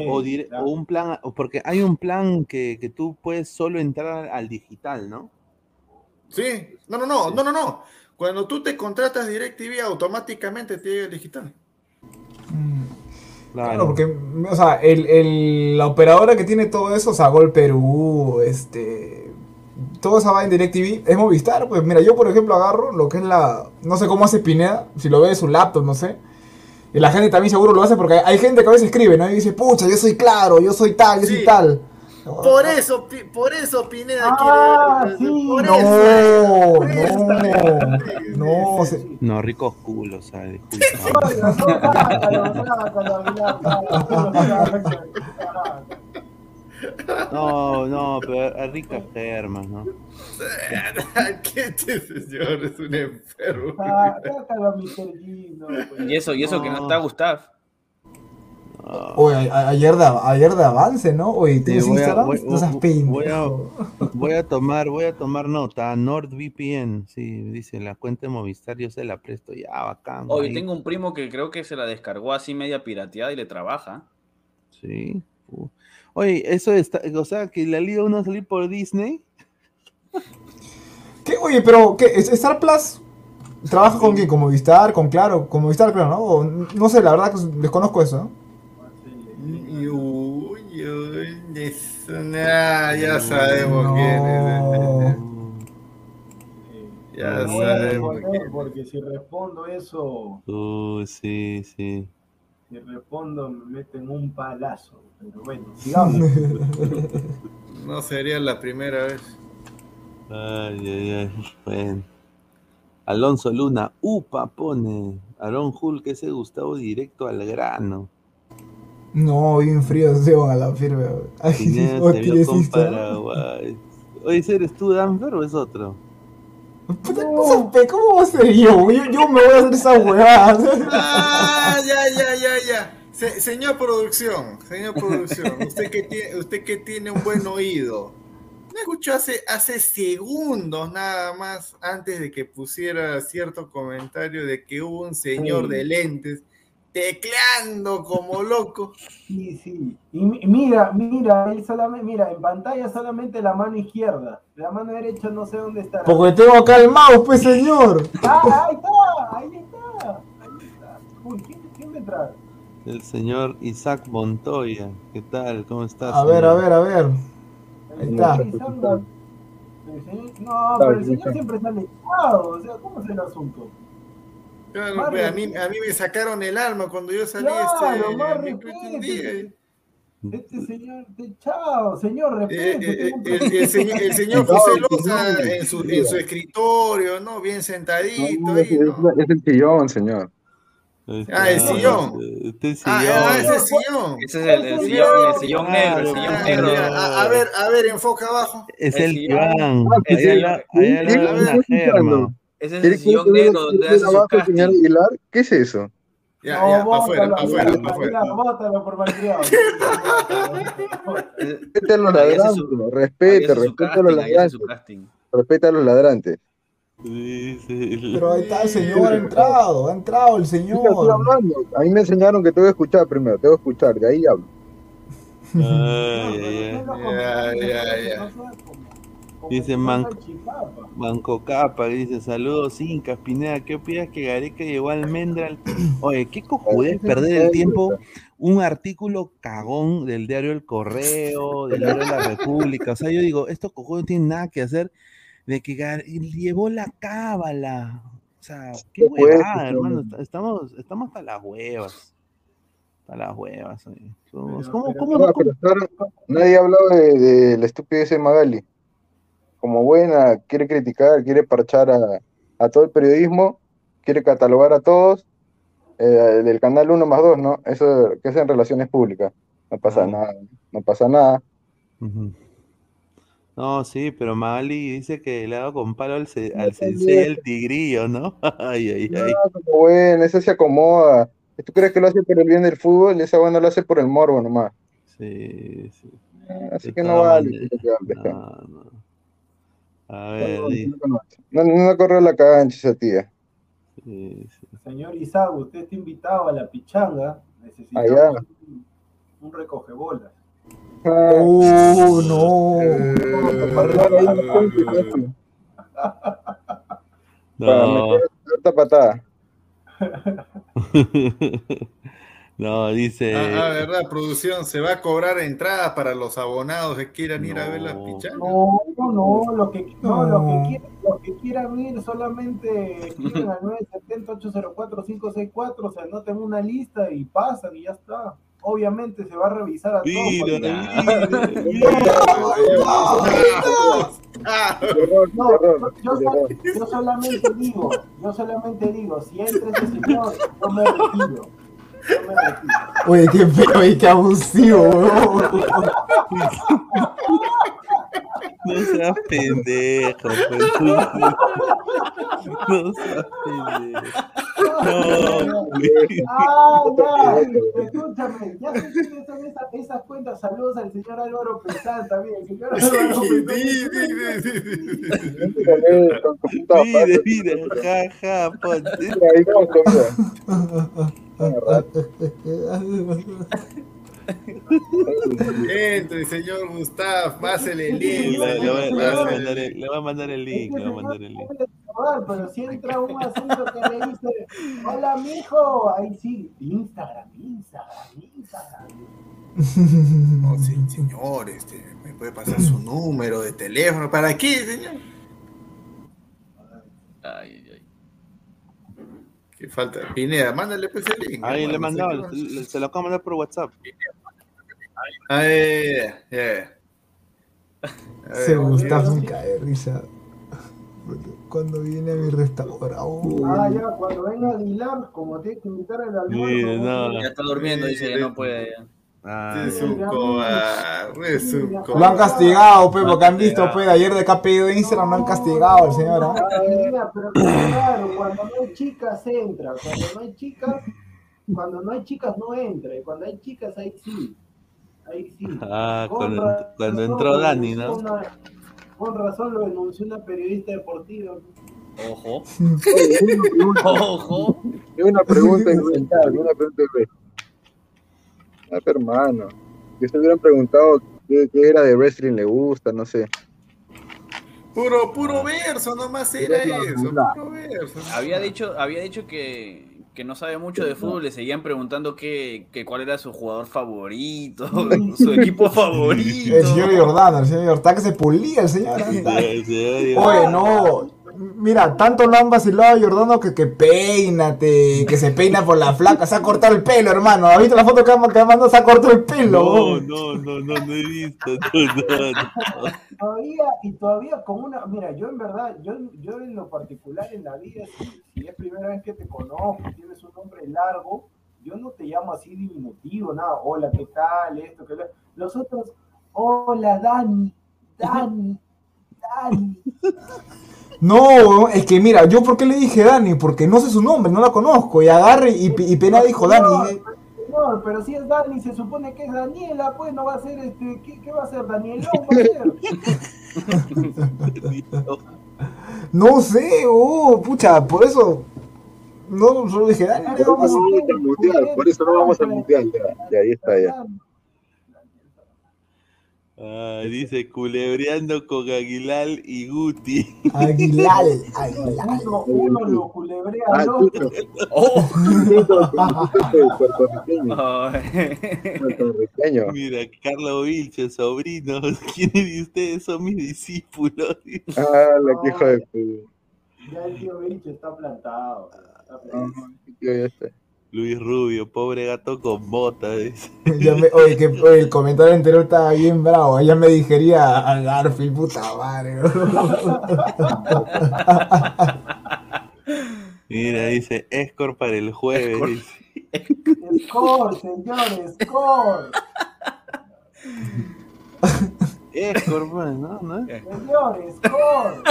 O, dire- o un plan, o porque hay un plan que, que tú puedes solo entrar al, al digital, ¿no? Sí, no, no, no, no, no, no. Cuando tú te contratas DirecTV, automáticamente te llega el digital. Claro. Claro, porque, o sea, el, el- la operadora que tiene todo eso, o sea, Gol Perú, este. Todo esa va en DirecTV, es Movistar. Pues mira, yo por ejemplo agarro lo que es la. No sé cómo hace Pineda, si lo ve de su laptop, no sé. Y la gente también seguro lo hace porque hay, gente que a veces escribe, ¿no? Y dice, pucha, yo soy claro, yo soy tal, yo Sí. soy tal. Por eso, por eso Pineda Ah, quiere. sí. por No, eso. por eso. no, no. se- No, ricos culos. Oiga, no. No, no, pero a ricas germas, ¿no? ¿Qué este señor es un enfermo? Ah, pues. Y eso, y eso que no No. está Gustav. Ah, Oye, ayer de, ayer de avance, ¿no? Oye, sí, ¿tienes voy, a, voy- no voy a- pendejo. voy a tomar, voy a tomar nota. NordVPN, sí, dice la cuenta de Movistar, yo se la presto ya, bacán. Hoy ahí. tengo un primo que creo que se la descargó así media pirateada y le trabaja. Sí. Oye, eso está, o sea, que la Liga 1 va a salir por Disney. ¿Qué? Oye, pero, ¿qué? ¿Es- ¿Star Plus trabaja con quién? ¿Con Movistar? ¿Con Claro? ¿Con Movistar, claro, no? O, no sé, la verdad que desconozco eso. ¿no? Uy, uy, eso, nah, ya sabemos quién es. Ya No voy a sabemos quién porque si respondo eso, Uh, sí, sí. si respondo me meten un palazo. Pero bueno, sigamos. No sería la primera vez. Ay, ay, ay. Bueno. Alonso Luna, upa, pone. Aaron Hulk, ese Gustavo directo al grano. No, bien frío, se van a la firme. Ay, Pineda oh, se vio tienes con Insta. Paraguay. Oye, ¿ese ¿eres tú, Danfer, o es otro? No ¿Cómo va a ser yo? yo? Yo me voy a hacer esa huevada. Ah, ya, ya, ya, ya. Se- señor producción, señor producción, usted que tiene, usted que tiene un buen oído. Me escuchó hace, hace segundos nada más antes de que pusiera cierto comentario de que hubo un señor Sí. de lentes tecleando como loco. Sí, sí. Y mi- mira, mira, él solamente, mira, en pantalla solamente la mano izquierda. La mano derecha no sé dónde está. Porque tengo acá el mouse, pues señor. Ah, ahí está, ahí está, ahí está. Uy, ¿quién, quién me trae? El señor Isaac Montoya. ¿Qué tal? ¿Cómo estás? A ver, a ver, a ver. Ahí está. El señor- No, pero el señor siempre sale echado. O sea, ¿cómo es el asunto? Claro, pues, a, mí, a mí me sacaron el alma cuando yo salí Claro, este. Este señor, echado, señor, Eh, respete. eh, un el, señor, el señor José Loza en su, en su escritorio, ¿no? Bien sentadito ahí, ¿no? Es el sillón, señor. Ah, el sillón. Este Ah, sillón. ah, ese sillón. Ese es el, el sillón, el sillón negro, el sillón Ah, negro. A, a ver, a ver, enfoca abajo. Es el el. Ah, una sí, germa. Ese es ¿Quiere el sillón negro donde el hace su abajo, señor casting. Aguilar? ¿Qué es eso? Ya, No, ya, para afuera, para afuera, para afuera. Bótalo por malcriado. Respete a los ladrantes, su respete a los ladrantes, respete a los ladrantes. Sí, sí. Pero ahí está el señor, ha entrado, ha entrado el estoy señor. hablando. A mí me enseñaron que tengo que escuchar primero, tengo que escuchar, de ahí hablo. Ay, ay, ay. Dice Man- Manco Capa, dice, saludos Incas, Pineda, ¿qué opinas que Gareca llegó al Mendral? Oye, qué cojudez perder el tiempo, un artículo cagón del diario El Correo, del diario La República, o sea, yo digo, estos cojudes no tienen nada que hacer de que llevó la cábala, o sea, qué huevada, hermano, no. estamos, estamos hasta las huevas, hasta las huevas, oye. Somos- Pero- ¿cómo, pero- cómo, No, cómo- pero hasta ahora nadie ha hablado de, de la estupidez de Magali. Como buena, quiere criticar, quiere parchar a, a todo el periodismo, quiere catalogar a todos eh, del canal 1 más 2, ¿no? Eso que es en relaciones públicas. No pasa Ah. nada, no pasa nada. Ujú. No, sí, pero Magali dice que le ha dado con palo al, ce- al también. sensei el tigrillo, ¿no? Ay, ay, ay. No, como buena, eso se acomoda. ¿Tú crees que lo hace por el bien del fútbol? Esa buena lo hace por el morbo nomás. Sí, sí. Así De que no todas vale. cara. No, no. A ver, No, no, no, no, no corre la cancha esa tía. sí, sí. Señor Isaac, usted está invitado a la pichanga. Necesitamos Allá. un, un recogebolas. Oh, no. para No, meter esta patada. no, dice. Ah, ah, verdad, producción, se va a cobrar entradas para los abonados que quieran ir a ver la No. pichanga. No, no, no, lo que, no, No. Lo que, quieran, lo que quieran ir solamente escriben al 970-804-564, se anotan en una lista y pasan y ya está. Obviamente se va a revisar a todos. No, yo, yo solamente digo, yo solamente digo, si entra ese señor, yo me retiro. Yo me retiro. Oye, qué feo y qué abusivo, weón. No seas pendejo, pues. No seas pendejo. No, güey. Ah, ya, escúchame, ya sé quiénes son esas, esas cuentas. Saludos al señor Álvaro Pesán también. Señor Álvaro Pesán. con ja, ja, ponte. Ahí vamos, comida. Entre, señor Gustav, pásele el link. Le, le voy, señor, le voy a mandar el, le voy a mandar el link, le voy a mandar el link. Pero si entra un asunto que le dice, hola mijo, ahí sí, Instagram, Instagram, Instagram. No, sí, señor, este, me puede pasar su número de teléfono. ¿Para qué, señor? Ay, ay, ay. ¿Qué falta? Pineda, mándale pues el link. Ahí le he mandado, se lo acabo de mandar por WhatsApp. más. Ah, ya, ya. A Se ver, Gustavo me cae de risa. Cuando viene a mi restaurante. oh, Ah, ya, cuando venga Aguilar, como tiene que invitar al almuerzo. No. Ya está durmiendo, dice, ya no puede. ya. Ah, un Lo han castigado, pe, porque han visto, pe, ayer de que ha pedido Instagram, lo han castigado al señor, ¿ah? Ah, pero claro, cuando no hay chicas entra, cuando no hay chicas, cuando no hay chicas no entra, y cuando hay chicas ahí sí, ahí sí. Ah, Con cuando, razón cuando entró Dani, ¿no? una- con razón lo denunció una periodista deportiva. Ojo, Una ojo. pregunta inventada, una pregunta inventada. Ah, pero hermano. Que se hubieran preguntado qué, qué era de wrestling le gusta, no sé. Puro, puro verso, nomás era eso. Puro verso. Había dicho, había dicho que, que no sabe mucho de fútbol, le seguían preguntando que, que cuál era su jugador favorito, su equipo favorito. El señor Jordano, el señor Jordano, que se pulía el señor. Sí, sí, sí. Oye, no. Mira, tanto lo han vacilado a Jordano que, que peínate, que se peina por la flaca, se ha cortado el pelo, hermano. ¿Has visto la foto que que mandó? Se ha cortado el pelo. No, no, no, no, no he visto. No, no, no. Todavía, y todavía con una, mira, yo en verdad, yo, yo en lo particular en la vida, si, es primera vez que te conozco, tienes un nombre largo, yo no te llamo así diminutivo, nada, hola, ¿qué tal? Esto, que lo- Los otros, hola, Dani, Dani, Dani. No, es que mira, yo por qué le dije Dani, porque no sé su nombre, no la conozco. Y agarre y, y Pena dijo Dani. No, pero si es Dani, se supone que es Daniela, pues no va a ser este, ¿qué, qué va a ser? Danielón va a ser. No sé, oh, pucha, por eso. No, solo dije Dani. No vamos por eso no vamos al mundial. Ya, ya, ahí está ya. Ah, dice culebreando con Aguilar y Guti. Aguilar, Aguilar. Uno, uno lo culebrea Ah, al otro. Oh. Puertorriqueño. Puertorriqueño. Mira, Carlos Vilche, sobrino. ¿Quiénes de ustedes son mis discípulos? Ah, la que hijo de puta. Ya el tío Bicho está plantado. está plantado. Yo ya sé. Luis Rubio, pobre gato con botas. oye, que, oye, el comentario anterior estaba bien bravo. Ella me digería a Garfield, puta madre. Mira, dice Escor para el jueves. dice. Score, señores, score. Escor, pues, ¿no? ¿No? Señores, score.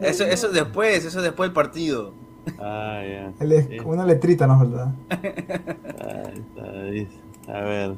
Eso, eso después, eso después del partido. Ah, ya. Él es- Una letrita nos falta. Ahí está, dice. A ver.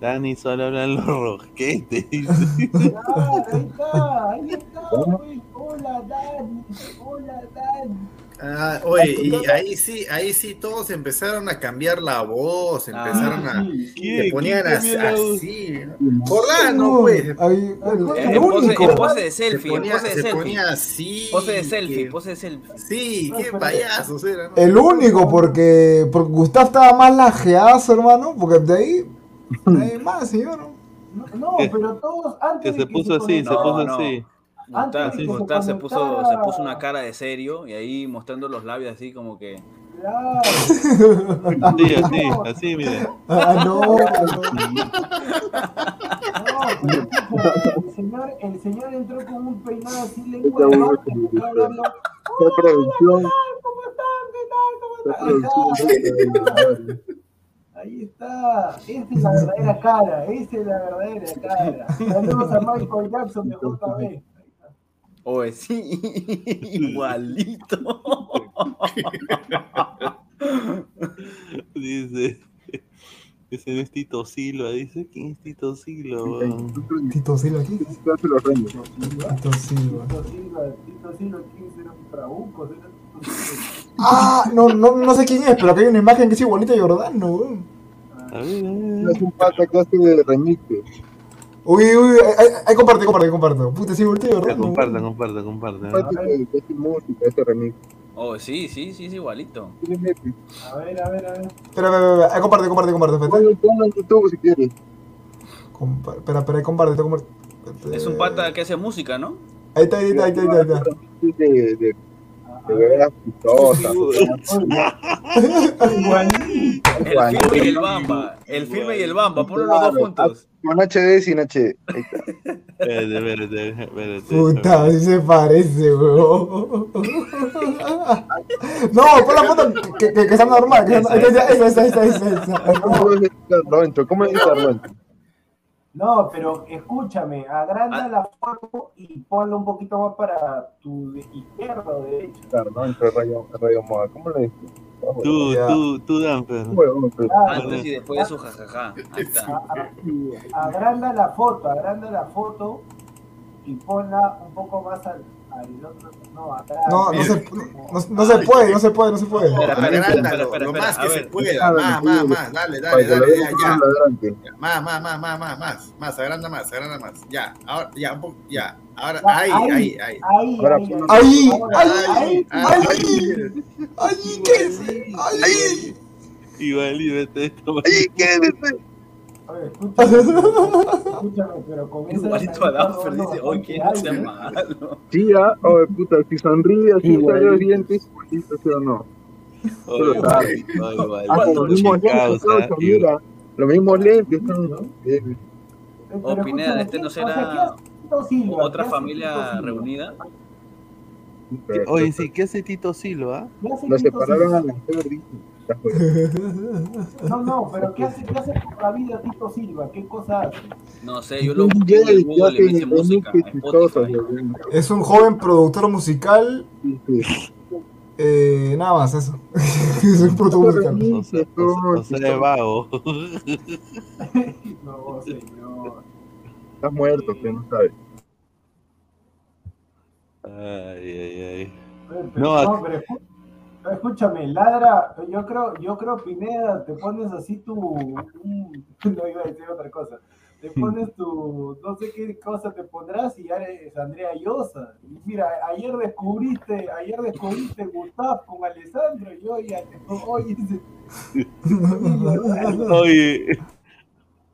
Dani solo hablan los rosquetes. dice. Claro, ahí está, ahí está, pues. Hola, Dani. Hola, Dani. Ah, oye, y ahí sí, ahí sí todos empezaron a cambiar la voz, empezaron a. ¿Quién? Se ponían ¿Quién así. Jordano, pues. Ahí, el, En el pose, único. en pose de selfie, se ponía, en pose de se selfie. ponía así. Pose de selfie, que- pose de selfie. Sí, qué payasos eran. ¿no? El único, porque, porque Gustav estaba más lajeazo, hermano. Porque de ahí. de ahí más, señor. No, no, pero todos antes Que de se que puso así, se puso no. así. De que se puso, se puso una cara de serio y ahí mostrando los labios así como que. Claro. Así, así, así, mira. Ah, no. No, escucha, el señor, el señor entró con un peinado así lengua de entró hablando, Qué producción. ¿cómo están? ¿Qué tal? ¿Cómo están? Ahí está. Ahí está, esa es la verdadera cara, esa es la verdadera cara. Saludos a Michael Jackson de JB. Oye, sí, igualito. Dice. Ese no es Tito Silva. Dice, ¿quién es Tito Silva? Tito Silva aquí. Tito Silva. Tito Silva. Tito Silva, Tito Silva, ¿quién será un trabuco? ¿Será? Ah, no, no, no sé quién es, pero acá hay una imagen que es igualita a Jordano, weón. A ver, a ver. Es un pata que hace de remix. Uy, uy, ahí, ahí comparte, comparte, comparte. Puta, sí, igualita a Ya, Jordano. compartan, compartan, compartan. Pata que que hace música, hace remix. Oh, sí, sí, sí, sí, igualito. A ver, a ver, a ver. Espera, espera, espera, ahí comparte, comparte, comparte. Espera, Ponlo en YouTube si quieres. Compa- espera, espera, ahí comparte, comparte. Es un pata que hace música, ¿no? Ahí está, ahí está, ahí está, ahí está. De, de, de. El filme y el bamba. El filme y el bamba, ponlo los dos juntos. Con HD sin HD. Ahí está. Espérate, espérate, espérate. Puta, así se parece, weón. No, pon la foto que, que, que sea normal. Que sea, esa, esa, esa, esa, esa, esa. ¿Cómo es. No, pero escúchame, agranda la foto y ponlo un poquito más para tu izquierda o derecha. Carloncho, Rayo, Rayo Moda. ¿Cómo le dices? Tú, Ya. tú, tú, Danfer. Huevón, pero- Ah, Antes y después de su jajaja. Ahí está. a- a- agranda la foto, agranda la foto y ponla un poco más al. No. No, no se, no, no se puede, no se puede, no se puede. Espera, espera, espera, lo espera, más que se pueda. Más, más, más. Dale, dale, dale. Ya, ya. Más, más, más, más, más, más, más, agranda más, agranda más. Ya, ahora, ya, un poco, ya. Ahora, ahí, ahí, ahí, ahí. Ahí, ahí, Ahí, ahí, ahí, ahí, ahí, ¿qué es? Ahí. Igualito, este esto. Ay, ¿qué dices? Oye, escúchame, escúchame, pero con esa Igualito a no, dice, oye, que no sea algo". malo. Sí, ah, oh, puta, si sonríe Igual. sale los dientes, igualito, ¿sí o no? Oye, oye, Ah, con los mismos lentes, mira. Los mismos lentes. Oh, Pero Pineda, este no ¿qué- o será. Otra ¿Qué hace familia reunida. ¿Qué- Oye, sí, ¿qué hace Tito Silva? ¿Qué hace Nos Tito separaron a. Ya fue. No, no, pero ¿qué hace, qué hace por la vida Tito Silva? ¿Qué cosa hace? No sé, yo lo busqué en el Google y me dice música, Spotify. Es un joven productor musical. Eh, nada más, eso. es un productor musical. Es vago. No, señor. Estás muerto, que no sabes. Ay, ay, ay. Pero- No, no, pero escúchame, ladra, yo creo, yo creo, Pineda, te pones así tu, no iba a decir otra cosa, te pones tu, no sé qué cosa te pondrás y ya eres Andrea Llosa. Y mira, ayer descubriste, ayer descubriste Gustav con Alessandro y hoy ya te oye, Oye,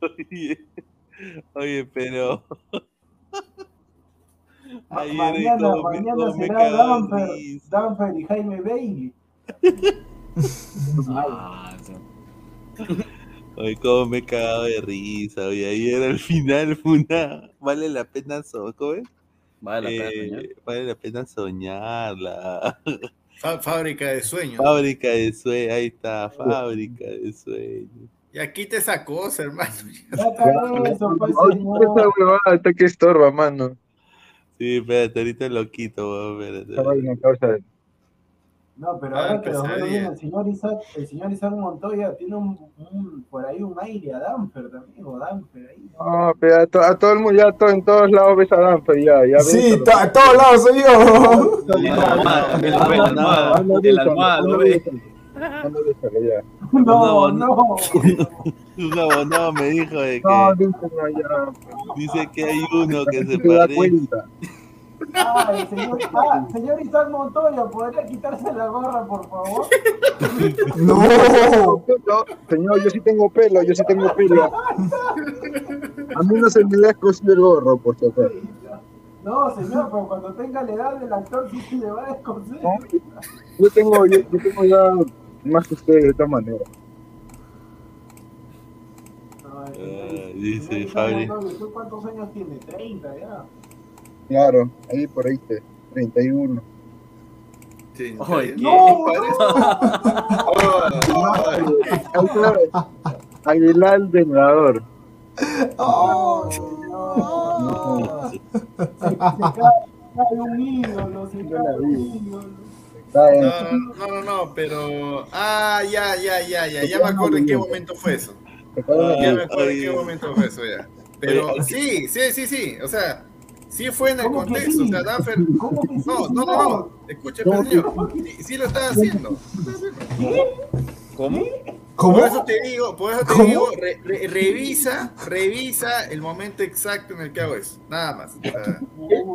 oye, oye, pero ayer mañana, mañana será Danfer. Danfer y Jaime Bailey. Ah, sí. Oye, cómo me he cagado de risa. Oye, ayer al final fue una. Vale la pena so- ¿cómo es? Vale la pena Eh. Vale la pena soñarla. Fá- Fábrica de sueños. Fábrica de sueños, ahí está, fábrica de sueños. Ya quita esa cosa, hermano. esta que estorba, mano. Sí, espérate, ahorita lo quito, weón, espérate. Esta vaina causa de- No, pero Ah, ahora que lo veo bien, el señor Isaac, el señor Isaac Montoya tiene un, un- por ahí un aire a Danfer también, o Danfer ahí. ¿no? Pero a, to- a todo el mundo, ya to- en todos lados ves a Danfer, ya, ya ves. Sí, to- a todos lados soy yo. Lo ve. ya. No, no. Un abonado me dijo de que No, dice, no, ya. dice que hay uno que se parece. Señor, ah, señor Isaac Montoya, ¿podría quitarse la gorra, por favor? No. No, señor, yo sí tengo pelo, yo sí tengo pelo. A mí no se me da escocido el gorro, por acaso. No, señor, pero cuando tenga la edad del actor sí se le va a descoser. No, Yo tengo, yo, yo tengo ya más que ustedes de esta manera. Ah, el dice Fabri. ¿usted ¿Cuántos años tiene? 30 ya. Claro, ahí por ahí, te- 31. Sí, Ay. No, Aguilar del Nadador. Oh. Se, se cae, cae un ídolo, se cae un ídolo. Está en- No, no, no, no, pero. Ah, ya, ya, ya, ya. Ya me acuerdo en qué momento fue eso. Ya me acuerdo en qué momento fue eso ya. Pero sí, sí, sí, sí. O sea, sí fue en el ¿Cómo que contexto. O sí? sea, Danfer. ¿Cómo que sí, No, no, no, no. Escuche, ¿Cómo señor. Sí, sí lo estaba haciendo. ¿Cómo? ¿Cómo? Por eso te digo, por eso te digo, re- re- revisa, revisa el momento exacto en el que hago eso. Nada más.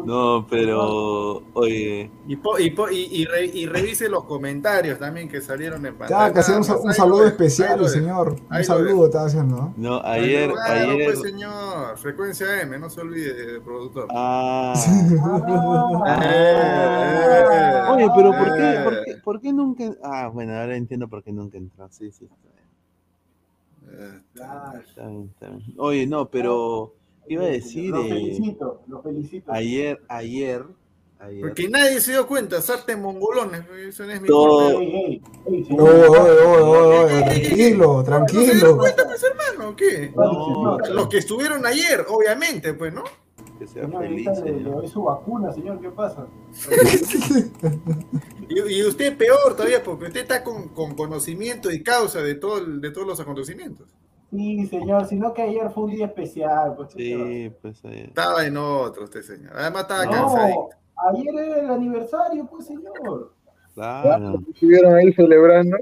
No, pero oye, y, po- y, po- y, y re- y revise los comentarios también que salieron en pantalla. Ya, que hacer un, un. Ahí saludo dejo, especial, ahí señor. Un Ahí lo saludo estaba haciendo, ¿no? Ahí ayer. Claro, ayer. pues señor, frecuencia M, no se olvide de productor. Ah. Eh, Oye, pero ¿por qué, eh. por qué, por qué nunca? Ah, bueno, ahora entiendo por qué nunca entró. Sí, sí. Está bien, Claro. está bien, está bien. Oye, no, pero iba a decir Lo eh, felicito, lo felicito. ayer, ayer, ayer. Porque nadie se dio cuenta, Sarte mongolones, eso no es mi Todo- Oye, oye, oye, tranquilo, ¿No se dieron tranquilo. cuenta, pues, hermano, o qué? No, Los que estuvieron ayer, obviamente, pues, ¿no? Que sea Señor, feliz, ahorita le, le señor. doy su vacuna, señor, ¿qué pasa? Y, y usted peor todavía, porque usted está con, con conocimiento y causa de, todo el- de todos los acontecimientos. Sí, señor, sino que ayer fue un día especial. Pues, Sí, pues eh, Estaba en otro usted, señor. Además estaba no, cansadito. ayer era el aniversario, pues, señor. claro. Estuvieron ahí celebrando.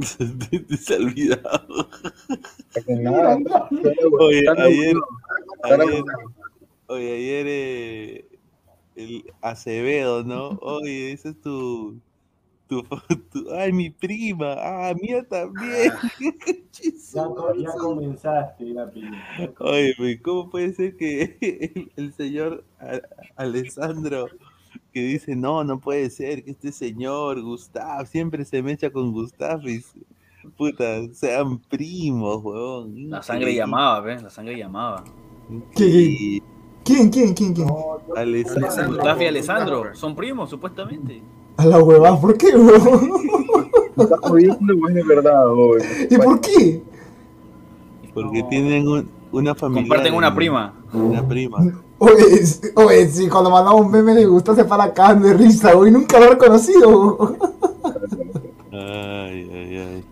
se ha olvidado. Nada, Oye, ayer, ayer, oye, ayer eh, el Acevedo, ¿no? Oye, ese es tu, tu, tu- ay, mi prima, ah, mía también. Ya, co- ya comenzaste, ya, Pili. Ya com- Oye, ¿cómo puede ser que el, el señor Alessandro que dice, no, no puede ser que este señor Gustav siempre se mecha con Gustav y se- puta, sean primos, huevón. La sangre llamaba, ¿ves? La sangre llamaba. increíble. ¿Quién, quién, quién, quién? Alessandro. Gustavo y Alessandro son primos, supuestamente. A la huevada, ¿por qué, weón? Está jodiendo, es de verdad, weón. ¿Y por qué? Porque tienen un- una familia. Comparten una prima. Una prima. Oye, oye, sí, cuando mandamos un meme le gusta se para acá de risa, güey, nunca lo he reconocido. Ay, ay, ay.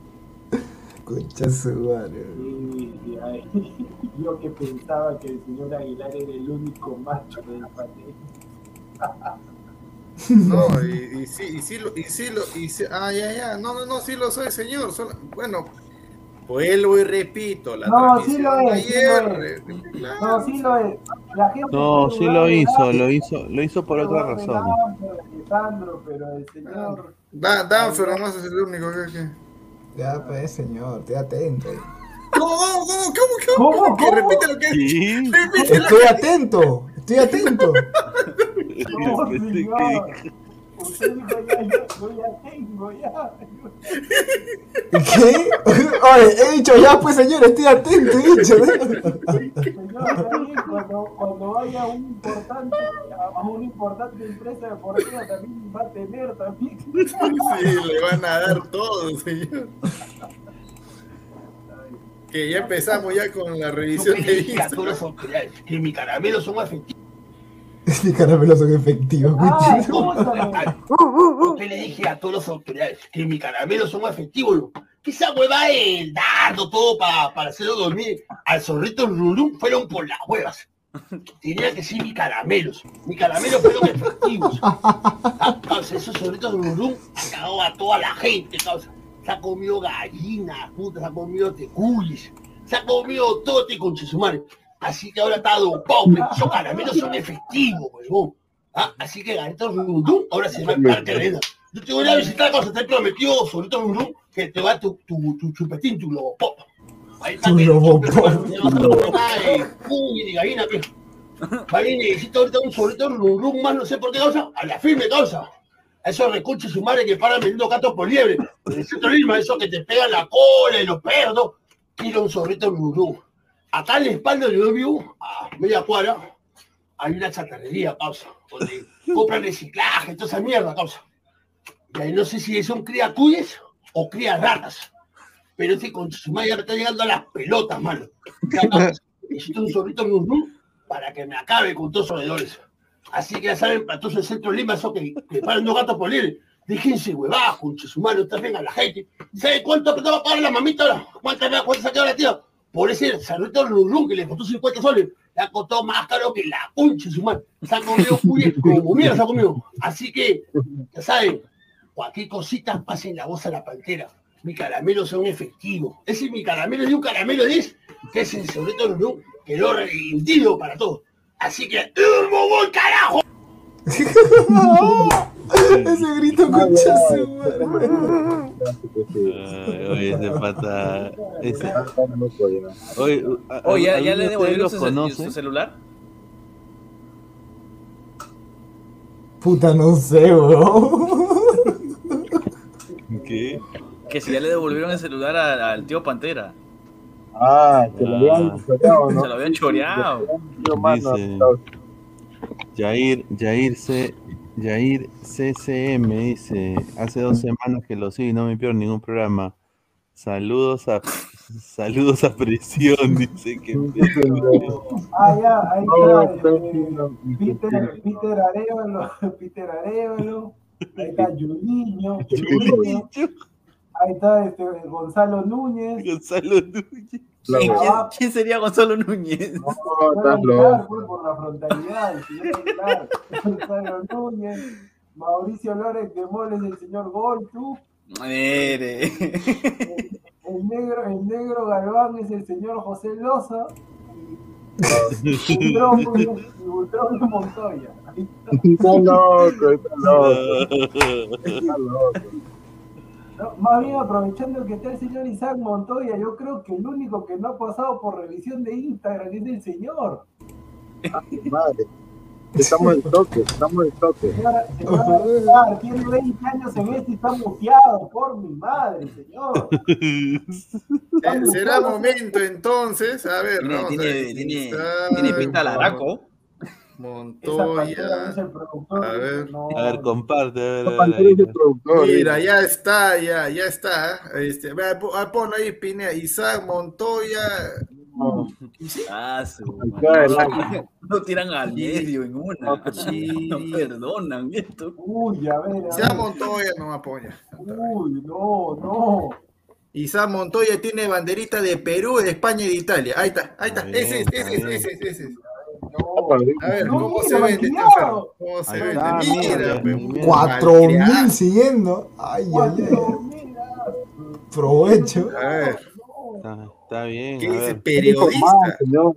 Concha su madre. Sí, sí, ay. Yo que pensaba que el señor Aguilar era el único macho del panel. No, y, y sí, y sí, lo, y sí, lo, y sí- ah, ya, ya, no, no, no, sí lo soy, señor, solo- bueno, vuelvo y repito, la No, sí lo de es, sí ayer, lo es. eh, claro. No, sí lo es. No, sí lo hizo, lo hizo, lo hizo por otra razón. Alessandro, pero el señor. Da- Danfer nomás es el único que... que... Ya, pues, señor, estoy atento. ¿Cómo, cómo, cómo, cómo, cómo, repite lo que Sí. repite Estoy atento, estoy atento. No, señor. ¿Qué? Oye, he dicho ya, pues, señor, estoy atento, he dicho. Señor, también cuando, cuando vaya a un importante, a una importante empresa deportiva también va a tener también. Sí, le van a dar todo, señor. Que ya empezamos ya con la revisión de Instagram. que mis caramelos son efectivos. Mi caramelos son efectivos, Ah, coche. ¿cómo sabe? Yo le dije a todas las autoridades que mis caramelos son efectivos. loco. Que esa hueva el dardo, todo para, para hacerlo dormir al zorrito Rurum fueron por las huevas. Tenía que ser mis caramelos. Mis caramelos fueron efectivos. Ah, Causa, esos zorritos Rurum han cagado a toda la gente, causa. Se ha comido gallinas, puta, se ha comido tecuyes, se ha comido todo este conchesumare. Así que ahora está dopado, esos caramelos son efectivos, huevón. Ah, así que Garito Rundum ahora se va a estar cadena. Yo te voy a visitar cuando te he prometido, Solito Rundum, que te va tu, tu, tu chupetín, tu globopop. Ahí está. Tu que- globopop. Te vas a colocar de cuy de gallina, que. Ahí necesito ahorita un Solito Rundum más, no sé por qué causa, a la firme causa. A esos recuches su madre que paran vendiendo gatos por liebre. En el centro de Lima, esos que te pegan la cola y los perros. Quiero un zorrito Rundum. Acá en la espalda de Viu, a media cuadra, hay una chatarrería, causa, donde compran reciclaje, toda esa mierda, causa. Y ahí no sé si son cría cuyes o cría ratas. Pero este con su madre me está llegando a las pelotas, mano. Necesito un Rundum para que me acabe con todos los roedores. Así que ya saben, para todos el centro de Lima, eso que, que paran dos gatos por libre. Déjense huevadas, conche su madre, también a la gente. ¿Sabe cuánto te va a pagar la mamita ahora? ¿Cuánto, se ha quedado la tía? Por ese cerrito Rulú que le costó 50 soles, le ha costado más caro que la concha de su madre. Se ha comido como mierda, se ha comido. Así que, ya saben, cualquier cosita, pasen la voz a la pantera. Mi caramelo son efectivos. Ese es mi caramelo de un caramelo 10, que es el cerrito Rulú, que lo rendido para todos. Así que, ¡Humo, voy, carajo! Ese grito concha su madre. Oye, ese pata. Ese... Oye, a- Oye, ¿ya, ¿alguno ya le devolvieron su, conoce? su celular? Puta, no sé, weón. ¿Qué? Que si ya le devolvieron el celular al tío Pantera. Ah, se lo habían Ah. choreado, ¿no? Se lo habían choreado. Dice Jair, Jair C. Jair CCM dice, hace dos semanas que lo sigo y no me pierdo ningún programa. Saludos a saludos a presión, dice que Ah, ya, ahí está. Peter, Peter Arevalo, Peter Arevalo. Ahí está Juliño. Juliño. Ahí está este, Gonzalo Núñez. Gonzalo Núñez. ¿Quién, quién sería Gonzalo Núñez? No, estás loco. por la frontalidad, el señor Aguilar, Gonzalo Núñez, Mauricio Lórez de Moles, el señor Goltu, Mire. el negro, el negro Galván es el señor José Loza, y Butrón, de Montoya. Está loco, está loco. Está loco. No, más bien aprovechando que está el señor Isaac Montoya, yo creo que el único que no ha pasado por revisión de Instagram es el señor. Madre. Estamos en toque, estamos en toque. Señora, señora Aguilar, tiene 20 años en esto y está muteado, por mi madre, señor. Eh, Será momento entonces, a ver, Tiene, vamos a tiene, ver. tiene, tiene pinta de laraco. Montoya. A ver. A ver, comparte. A ver, a ver, ahí. Mira, ya está, ya, ya está. Este, ah, pon ahí, Pinea, Isaac Montoya. Ah, su Claro. madre. No tiran al medio en una. Sí. No perdonan esto. Uy, a ver. Isaac. Montoya no me apoya. Uy, no, no. Isaac Montoya tiene banderita de Perú, de España y de Italia. Ahí está, ahí está. Bien, Ese ese es, bien. ese es, ese A ver, ¿cómo se vende este enfermo? ¿Cómo se vende? está, Mira, mira, pe, mira. Cuatro mil siguiendo. Ay, ay, ay. Provecho. A ver, Está, está bien. ¿qué a dice? ver. Periodista. No,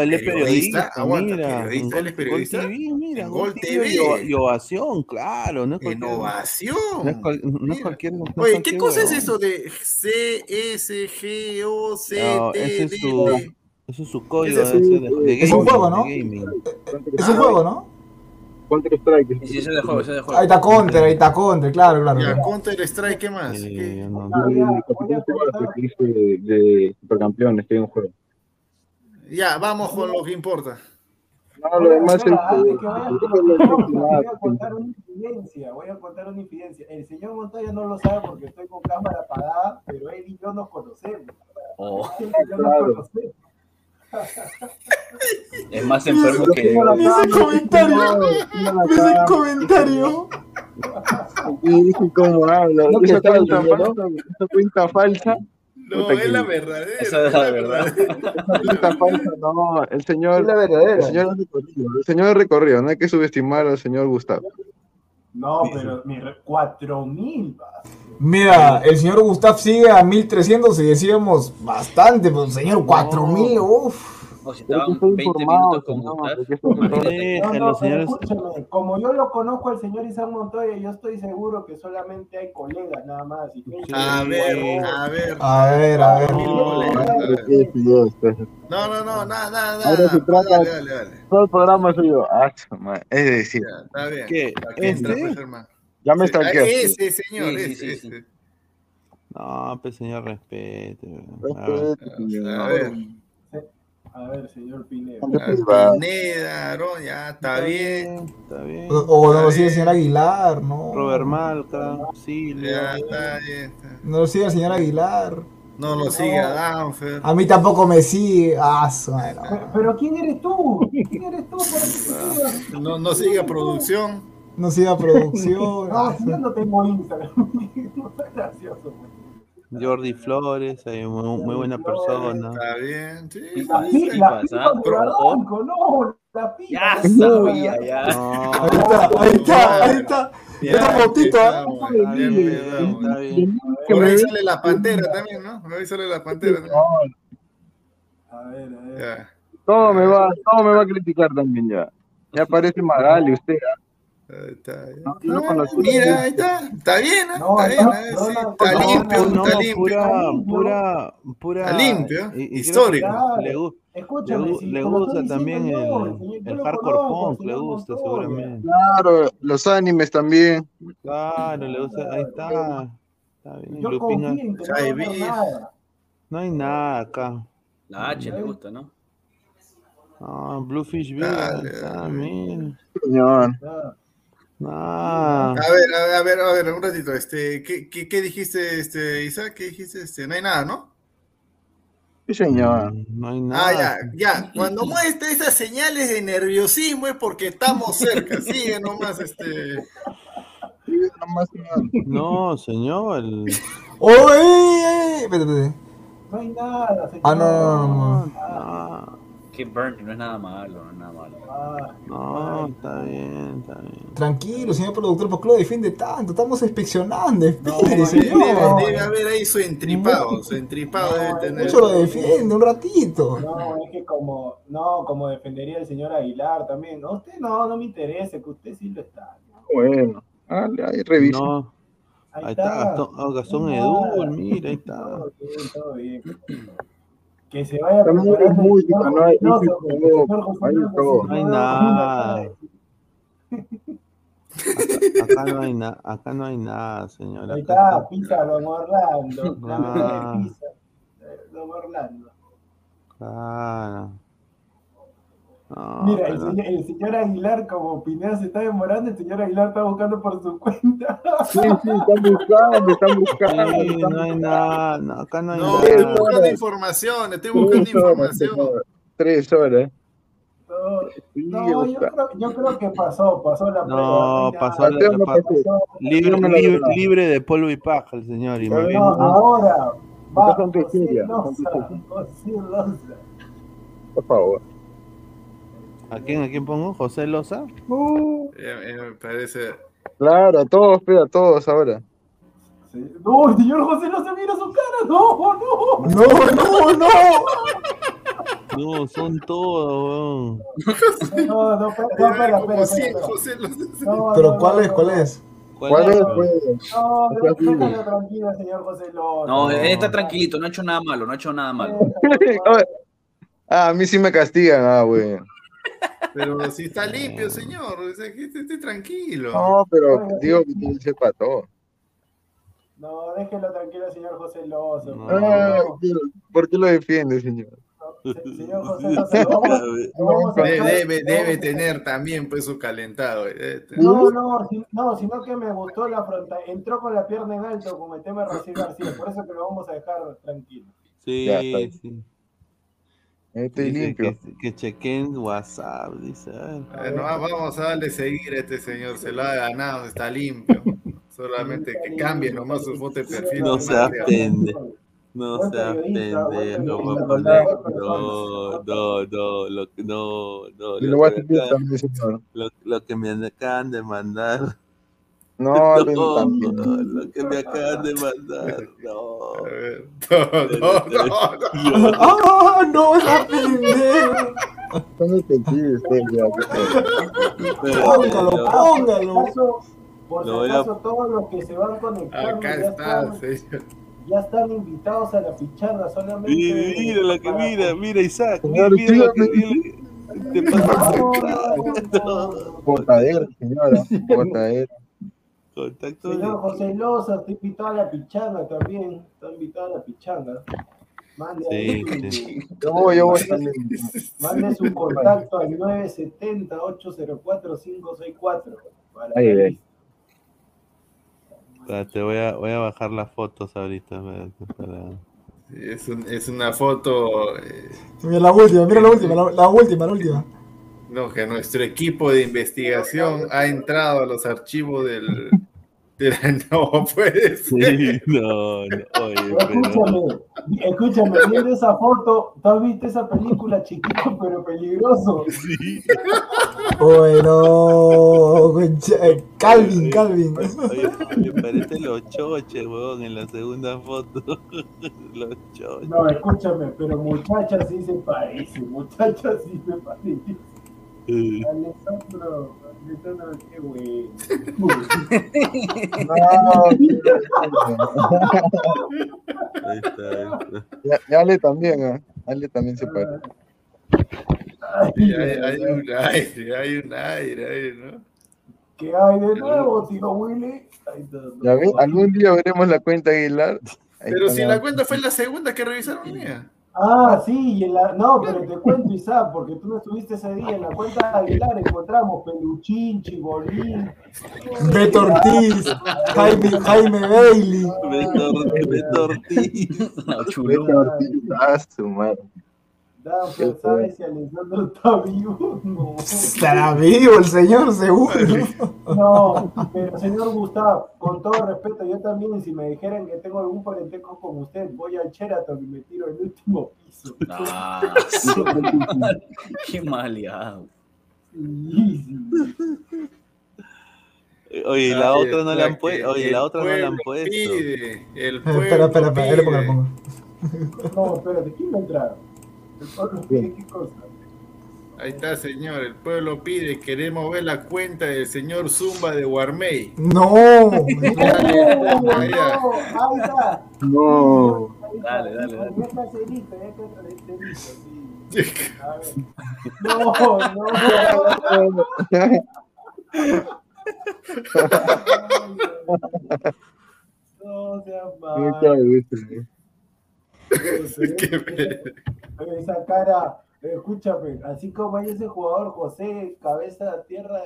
él es Periodista, aguanta, mira, periodista, él es periodista. Gol TV, mira, Gol TV y ovación, claro. No es cualquier, Innovación. no es, cual- no es Mira. cualquier. no es Oye, ¿qué cosa es eso de C, S, G, O, C, T, ese es D, su, T? Ese es su código Ese ese es- de, de Es un juego, ¿no? Es un juego, ¿no? Counter Strike. Sí, es de juego, es de juego. Ahí está Counter, ahí está Counter, claro, claro. Ya, claro. Counter Strike, ¿qué más? Eh, ¿Qué? no. de, de supercampeones que hay un juego. Ya, vamos con lo que importa. No, lo demás es. Voy a contar una infidencia, voy a contar una infidencia. El señor Montoya no lo sabe porque estoy con cámara apagada, pero él y yo nos conocemos. Oh, yo nos Claro. conocemos. Es más enfermo que. Ese comentario. Ese comentario. Y dije, ¿cómo habla? No, que Esa cuenta falsa, esa cuenta falsa. No, es la verdadera. Esa es la verdad. Esa cuenta falsa, no. El Es señor. la El verdadera. señor es recorrido. El señor es recorrido. No hay que subestimar al señor Gustavo. No, pero cuatro mil. Mira, el señor Gustav sigue a 1300 y decíamos bastante, pero señor, 4000, uff. O si Pero estaban que estoy 20 informado, minutos con. No, no, pero escúchame, como yo lo conozco al señor Isaac Montoya, yo estoy seguro que solamente hay colegas nada más. y A ver, a ver. A ver, a ver. No, no, no, nada, nada, Ahora se nada. trata- Dale, dale, dale. Todo el programa soy yo. Ah. Es decir, Ya, está bien. ¿Qué? Aquí entra, ¿Este? Ya me Sí, ah, stalkeaste. Ese señor, Sí, sí, ese, sí, sí. ese. No, pues señor, respete. Este, A ver. A ver. A ver, señor Pineda. Privado. Pineda, Aarón, ya, está bien. Está bien. O, o no lo sigue el señor Aguilar, no. Robert Malca, Silvio. Ya, está bien. está. No lo sigue el señor Aguilar. No lo sigue a Danfer. A mí tampoco me sigue. Ah, su madre, no. Pero, pero ¿quién eres tú? ¿Quién eres tú para que te siga? No, no sigue a producción. No sigue a producción. No, Ah, si yo no tengo Instagram. Gracioso. Jordi Flores, ahí, muy, muy buena persona. Está bien, sí. La, sí, sí. de. Barranco, no, la pipa. Ya sabía, ya. No, Ahí está, ahí está, ahí está. Ya, sale la pantera también, ¿no? Por ahí sale la pantera también. A ver, a ver. Ya. Todo me va, todo me va a criticar también ya. Ya parece Magali usted. ¿ah? Ahí está. No, yo no Ah, conocí. Mira, ahí está. Está bien, ¿eh? No, Está bien, ¿eh? Sí, está limpio, está limpio. pura, pura, pura. Está limpio, y- y creo que histórico. Le, le, si le gusta también el, el hardcore punk, le gusta seguramente. Claro, los animes también. Claro, le gusta, ahí está. Está bien. Yo Lupin, no hay nada acá. La H le gusta, ¿no? No, Bluefish mira. Señor. No. A ver, a ver, a ver, a ver, un ratito. Este, ¿qué, qué, qué dijiste, este, Isaac? ¿Qué dijiste? Este, no hay nada, ¿no? Sí, señor. No hay nada. Ah, ya, ya. Cuando muestra esas señales de nerviosismo es porque estamos cerca. Sigue nomás, este. Sí, nomás, señor. No, señor. el- ¡Oh, ey, ey! Espérate, espérate. No hay nada, señor. Ah, no, no, no, no. No, Que burn, no es nada malo, no es nada malo. Ah, no, está bien, está bien. Tranquilo, señor productor, ¿por qué lo defiende tanto? Estamos inspeccionando, espere, Debe, señor. debe haber ahí su entripado. Su entripado debe tener. Mucho lo defiende, un ratito. No, es que como, no, como defendería el señor Aguilar también. No, usted no, no me interesa, que usted sí lo está. Bueno, dale, ahí revisa. No, Ahí, ahí está Gastón, nada. mira, ahí está. Todo bien, todo bien. Que se vaya música, señor no hay- No hay a nada. Acá, acá no hay nada, acá no hay nada, señor. Ahí está, pisa Don Orlando. La Ah. pisa. eh, Don Orlando. Claro. Mira, el señor, el señor Aguilar, como Pineda se está demorando, el señor Aguilar está buscando por su cuenta. Sí, sí, están buscando, están buscando. Sí, no hay nada, no, acá no hay No, nada. estoy buscando información, estoy buscando Tres horas, información. Tres horas. No, yo creo, yo creo que pasó, pasó la prueba. No, pasó, la- Mateo no pa- pasó. libre, me libre, libre de polvo y paja el señor. Y No, ahora va José Loza. José Loza. Por favor. ¿A quién, ¿A quién pongo? ¿José Loza? Eh, eh, me parece. Claro, a todos, pero a todos ahora. Sí. No, el señor José Loza mira su cara, no, no. No, no, no. No, son todos, weón. No, no, espera, no, espera, como espera, 100, espera. José Los- No, Pero ¿cuál es? ¿Cuál es? ¿Cuál es, pues? No, déjalo tranquilo, señor José Loza. No, él está tranquilito, no ha hecho nada malo, no ha hecho nada malo. Ah, a mí sí me castigan, ah, güey. Pero si está limpio, señor. o sea, que esté, esté tranquilo. No, pero digo que ser para todos. No, déjelo tranquilo, señor José Loza. Ah, ¿Por qué lo defiende, señor? Se- Señor José Loza, lo vamos, lo vamos a Debe, debe, tener también pues su calentado. eh, tener. No, no, si- no, sino que me gustó la frontal. Entró con la pierna en alto como el tema de Rocío García, por eso que lo vamos a dejar tranquilo. Sí, Ya sí. Estoy Dice limpio. Que, que chequen WhatsApp, dice. a ver. Bueno, va- vamos a darle seguir a este señor, se lo ha ganado, está limpio. Solamente que cambie nomás su foto de perfil. No creo. pende. No periodista, papá. buen No, no, no, lo, que- no, no. Lo que, lo, lo que me acaban de mandar. No, No, lo que me acaban de mandar. No. No, no, no, no. ¡Ah, no, esa pendeja! Ya, feo. Póngalo, póngalo. Por si acaso, todos los que se van conectando Acá está, están, señor. ya están invitados a la pichada solamente. Mira, mira lo que mira, mira Isaac, mira, mira lo que mira, te pasa No, contacto, no, no. Botadero, señora. Botadero. Contacto Señor José Loza, está invitado a la pichanga también. Está invitado a la pichanga. Mande, Sí, su- sí. Yo voy, yo voy también. mande su contacto al 970-804-564. Para Ahí ve. Espérate, voy a, voy a bajar las fotos ahorita. espérate, para- Es, un- es una foto eh, Mira la última, mira la última, la, la última, la última. No, que nuestro equipo de investigación ha entrado a los archivos del. de la- no puede ser. Sí, no, no, oye, pero. Escúchame, escúchame, viendo esa foto, ¿tú has visto esa película chiquito pero peligroso? Sí. Bueno, concha- eh, Calvin, Calvin. Oye, oye, parece los choches, weón, en la segunda foto. Los choches. No, escúchame, pero muchacha sí se parece, muchacha sí se parece. Eh, Alessandro, Alessandro, qué güey. Ahí está, ahí está. Ale también, ¿ah? Ale también se. Sí, hay, hay un aire, hay un aire, ahí, ¿no? ¿Qué hay de nuevo, tío Willy? Ahí está, no. Ya ves, algún día veremos la cuenta Aguilar. Ahí Pero si la cuenta fue la segunda que revisaron mía. Ah, sí, y en la... no, pero te cuento, Isaac, porque tú no estuviste ese día. En la cuenta de Aguilar encontramos Peluchín, Chibolín. Beto Ortiz, Jaime, Jaime Bailey. Beto, Beto Ortiz. No, a Ortiz. Ah, su madre. Dan, ¿sabes si Alessandro está vivo? No. Estará vivo el señor, seguro. No, pero señor Gustavo, con todo respeto, yo también, si me dijeran que tengo algún parentesco con usted, voy al Sheraton y me tiro el último piso. Ah, Qué maleado. Oye, la otra no la han puesto. Oye, la otra no la han puesto. Pide, el Espera, espera, espera, le pongo, le pongo. No, espérate, ¿quién me entra? ¿El pueblo pide qué cosa? Ahí está, señor. El pueblo pide. Queremos ver la cuenta del señor Zumba de Guarmey. No, ¡No! ¡No! Ahí está. No. Está. Dale, dale, dale. Sí. A ver. No, no. No esa cara, Escúchame, así como hay ese jugador José Cabeza Tierra,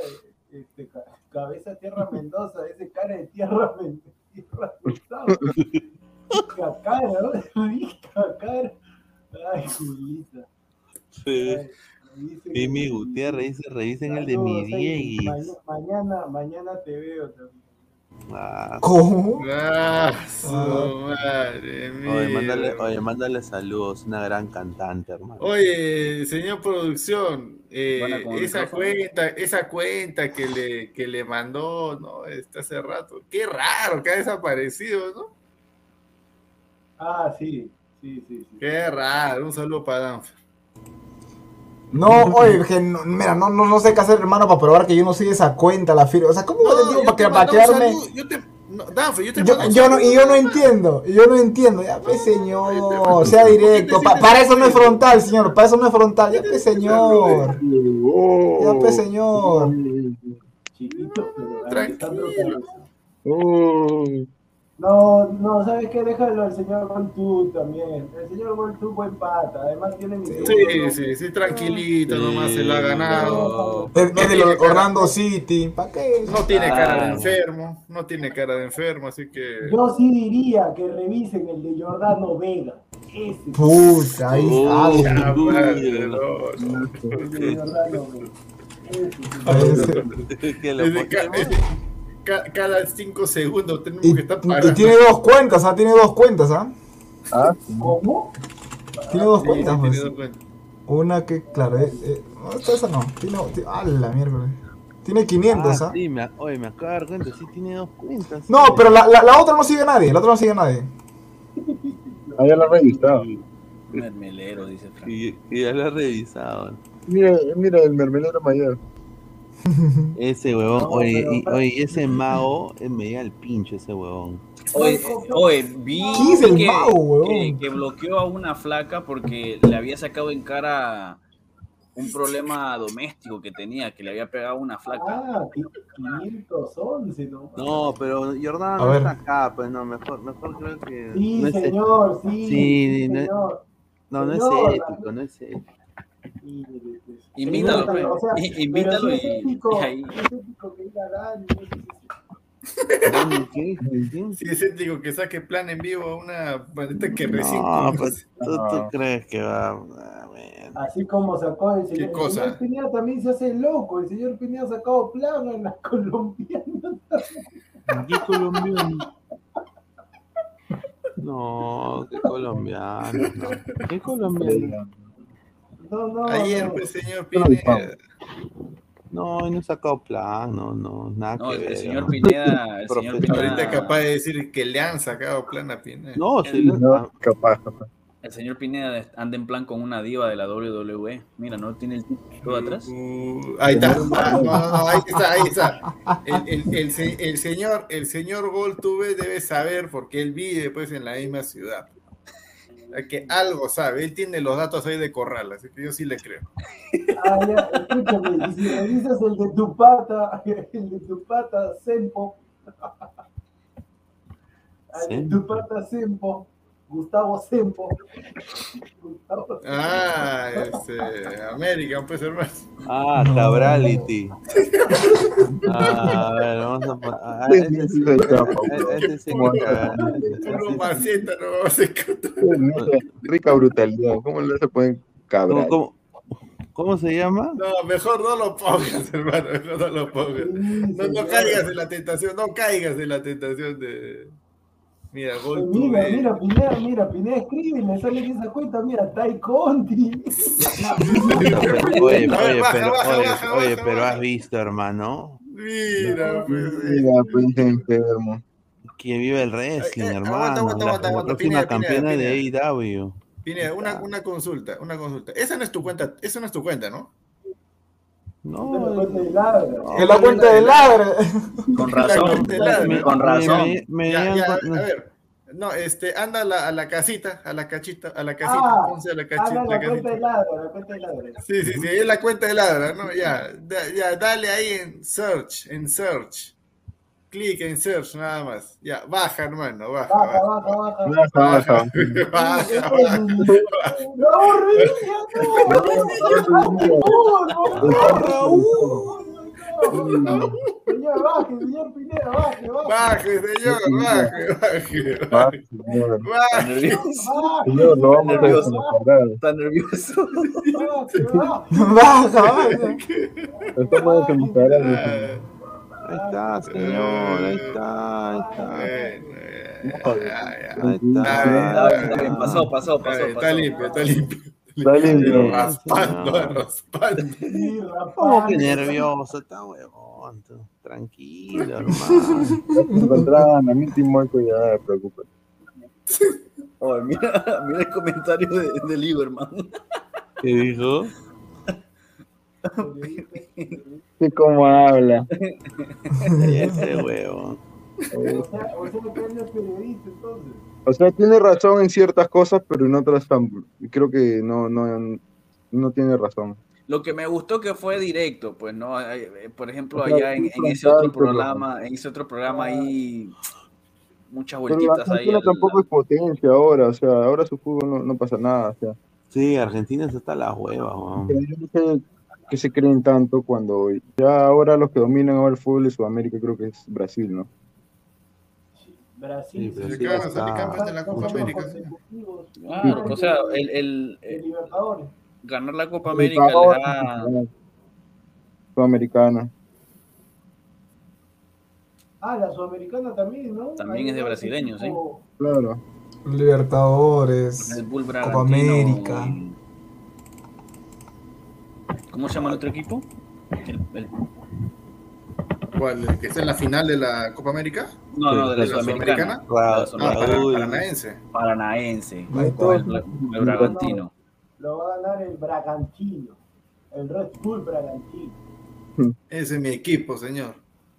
este, ca- Cabeza Tierra Mendoza, ese cara de Tierra Mendoza. Cacara, ¿no? Cacara. Ay, Julita. Sí. Gutiérrez dice, revisen el de mi Saludos, ahí. Dieguis. Ma- Mañana, mañana te veo también. Ah. ¿Cómo? Ah, su madre Oye, mía. mándale, oye, mándale saludos, una gran cantante, hermano. Oye, señor producción, eh, esa cuenta, esa cuenta que le, que le mandó, ¿no? Este hace rato. Qué raro que ha desaparecido, ¿no? Ah, sí, sí, sí. sí. Qué raro. Un saludo para Danfer. No, oye, que no- mira, no, no, no sé qué hacer, hermano, para probar que yo no soy esa cuenta, la firma. O sea, ¿cómo te digo yo para, te que, para quedarme? Yo te, no, yo te Yo, no, y yo no entiendo, y yo no entiendo. Ya, pues, señor, sea directo. Pa- para eso no es frontal, señor, para eso no es frontal. Ya, pues, señor. Ya, pues, señor. Chiquito, pero Tranquilo. No, no, ¿sabes qué? Déjalo al señor Goltú también. El señor Goltú buen pata, además tiene mi Sí, sí, sí, tranquilito, nomás se lo ha ganado. Es, No es del tiene cara- Orlando City. ¿Para qué? No tiene cara de Ah. enfermo, no tiene cara de enfermo, así que. Yo sí diría que revisen el de Jordano Vega. Ese Puta, ahí Ah, está. de Jordano Vega. Ca- cada cinco segundos tenemos Y, que estar y parando. tiene dos cuentas, ¿ah? Tiene dos cuentas, ¿ah? Ah, ¿Cómo? Tiene dos Sí, cuentas, sí, pues. tiene dos cuentas. Una que, claro, eh, eh, no, esta- esa no. Tiene, tiene- ¡ah, la miércoles! Tiene 500, Ah, ¿ah? sí, me, oye, me acabo de dar cuenta, sí tiene dos cuentas. No, sí. pero la, la, la otra no sigue a nadie. La otra no sigue a nadie. ah, ya lo he revisado. Mermelero, dice Frank. Y, y ya lo he revisado. Mira, mira el mermelero mayor. Ese huevón, No, oye, pero- y, oye, ese mago me llega al pincho ese huevón. Oye, oye, vi ¿Quién es el que, mago, que- que bloqueó a una flaca porque le había sacado en cara un problema doméstico que tenía, que le había pegado una flaca. Ah, 511, ¿no? No, pero Jordán A no ver. está acá, pues no, mejor, mejor creo que. Sí, no es, señor, sí. Sí, sí, no- señor. no, no es ético, no es ético. Sí, pues, Invítalo, pues. o sea, invítalo pero sí es y- ético, y ahí. Si es ético que saque plan en vivo a una bandita que recién No, conoce. pues tú, tú No. crees que va. Ah, man. Así como sacó el señor. cosa? El señor Pineda también se hace loco. El señor Pineda ha sacado plano en la colombiana. ¿Qué colombiano? No, qué colombiano. no. ¿Qué colombiano? No, no. Ayer, no. pues, señor No, Pineda. No, no he sacado plan, no, no, nada No, que el, ver. el señor ¿no? Pineda, el señor Profesional. Ahorita Pineda, capaz de decir que le han sacado plan a Pineda. No, sí, El- no, No, capaz, capaz. el señor Pineda anda en plan con una diva de la WWE. Mira, ¿no tiene el título atrás? Uh, ahí está. Ah, no, no, no, ahí está, ahí está. El, el- el el señor, el señor Goltube debe saber porque él vive pues en la misma ciudad. Que algo sabe, él tiene los datos ahí de corral, así que yo sí le creo. Ah, ya, escúchame. Y si revisas el de tu pata, el de tu pata, Sempo. El de tu pata, Sempo. Gustavo Sempo. Gustavo. Ah, este, American, pues hermano. Ah, Cabrality. Ah, a ver, vamos a. Ah, ese sí, ese sí. Puro maceta, no vamos a encontrar. Rica brutalidad. ¿Cómo le se pueden ¿Cómo, cabrar? cómo, cómo se llama? No, mejor no lo pongas, hermano, mejor no lo pongas. No, no caigas en la tentación, no caigas en la tentación de. Mira, Pues Goltube. Mira, mira, Pineda, mira, Pineda escribe y sale en esa cuenta, mira, Tai Conti. Oye, oye, pero, oye, pero has visto, hermano, Mira, pues. Mira, pues enfermo. que vive el wrestling, Eh, eh, hermano. aguanta, aguanta, la, aguanta, la aguanta. próxima campeona de AEW. Pineda, una, una consulta, una consulta. Esa no es tu cuenta, esa no es tu cuenta, ¿no? No, No, cuenta de ladra. En la cuenta de ladra. Con razón, me- con razón. me- me Ya, ya, a ver. No, este, anda a la, a la casita, a la cachita, a la casita, Ah, a la Ah, cachita, no, la la cuenta de casita. ladra, la cuenta de ladra. Sí, sí, sí, es la cuenta de ladra, ¿no? Ya, da- ya, dale ahí en search, en search. Clic en search, nada más. Ya, baja, hermano, baja. Baja, baja. baja, baja. Baja, baja. Baja, no. Señor, baje, señor Pineda, baje, baje. Baje, señor, baje, baje. Baja, señor. Está nervioso. Señor, lo vamos a desconectar. Está nervioso. Baja, baja. Lo estamos desconectando. Ahí está, señor. Ahí está, ahí está. Ahí Está. Pasó, pasó, pasó. Está limpio, está limpio. Está limpio. Raspando, raspando. ¿Cómo que nervioso? Está huevón. Tranquilo, hermano. Encontraban a mí Timoco ya, no me preocupa. Oh, mira, mira el comentario de, de Lieberman. ¿Qué dijo? Sí, cómo habla. Ese huevo. O sea, tiene razón en ciertas cosas, pero en otras creo que no, no, no tiene razón. Lo que me gustó que fue directo, pues, ¿no? Eh, Por ejemplo, allá en, en ese otro pero- programa, en ese otro programa ahí, muchas Pero la vueltitas ahí. Argentina al- tampoco es potencia ahora, o sea, ahora su fútbol no, no pasa nada, o sea. Sí, Argentina está hasta la hueva, weón. Pero yo no sé qué se creen tanto cuando ya ahora los que dominan ahora el fútbol de Sudamérica creo que es Brasil, ¿no? Brasil. Sí, está- la Copa América. Claro, o sea, el, el, De eh, Libertadores. ganar la Copa América le da, Sudamericana. Ah, la sudamericana también, ¿no? También Ahí es de brasileños, ¿sí? Claro. Libertadores. el Bull Copa América. ¿Cómo se llama el otro equipo? El- el- ¿Cuál? ¿El que está en la final de la Copa América? no, no, de la ¿De la Sudamericana. Ah, para, paranaense. Paranaense. El Bragantino. Lo va a ganar el Bragantino. El Red Bull Bragantino. Ese es mi equipo, señor.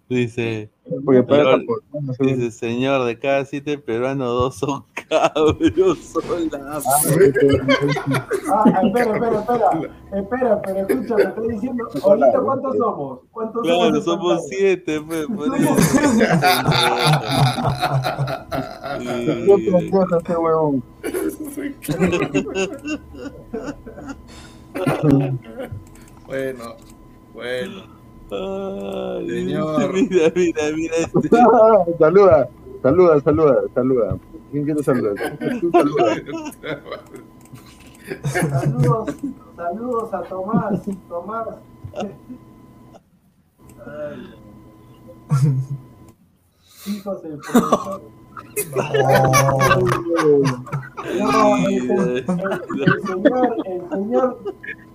Dice, Porque para Pero- tampoco, no sé. dice, señor, de cada siete peruanos, dos son cabros solazos. Ah, espera, espera, espera. Espera, pero escúchame, estoy diciendo. Ahorita, ¿cuántos somos? ¿Cuántos Claro, somos pantalla? siete, pues, Somos huevón. bueno, bueno. Ay, Señor. Mira, mira, mira este. saluda, saluda, saluda, saluda. ¿Quién quiere saludar? Tú saluda. Saludos, saludos a Tomás. Tomás. Ay. Hijos del profesor. No, el, el- el señor, el señor,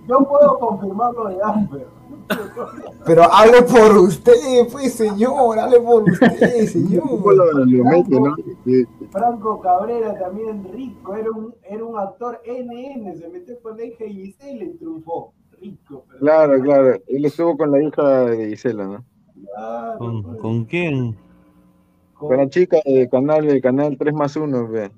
yo puedo confirmar lo de Amber. Pero hable por usted, pues, señor. Hable por usted, señor. Franco Cabrera también rico, era un, era un actor NN, se metió con la hija de Gisela y triunfó. Rico, pero Claro, claro. Él estuvo con la hija de Gisela, ¿no? claro, ¿Con, pues, con quién? con- Con la chica de canal, de canal 3 más 1, ve.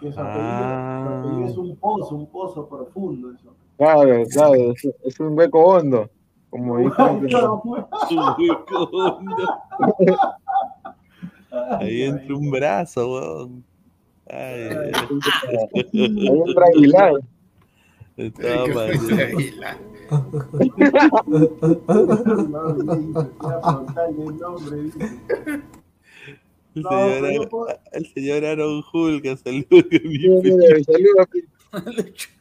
que su apellido, Ah. es un pozo, un pozo profundo eso. Claro, claro, es, es un hueco hondo. Como dijo. Ahí entra un brazo, weón. Ay, ay, Ahí entra Aguilar. estaba. El señor, el señor Aaron Hulk, saludos Saludos, Sa-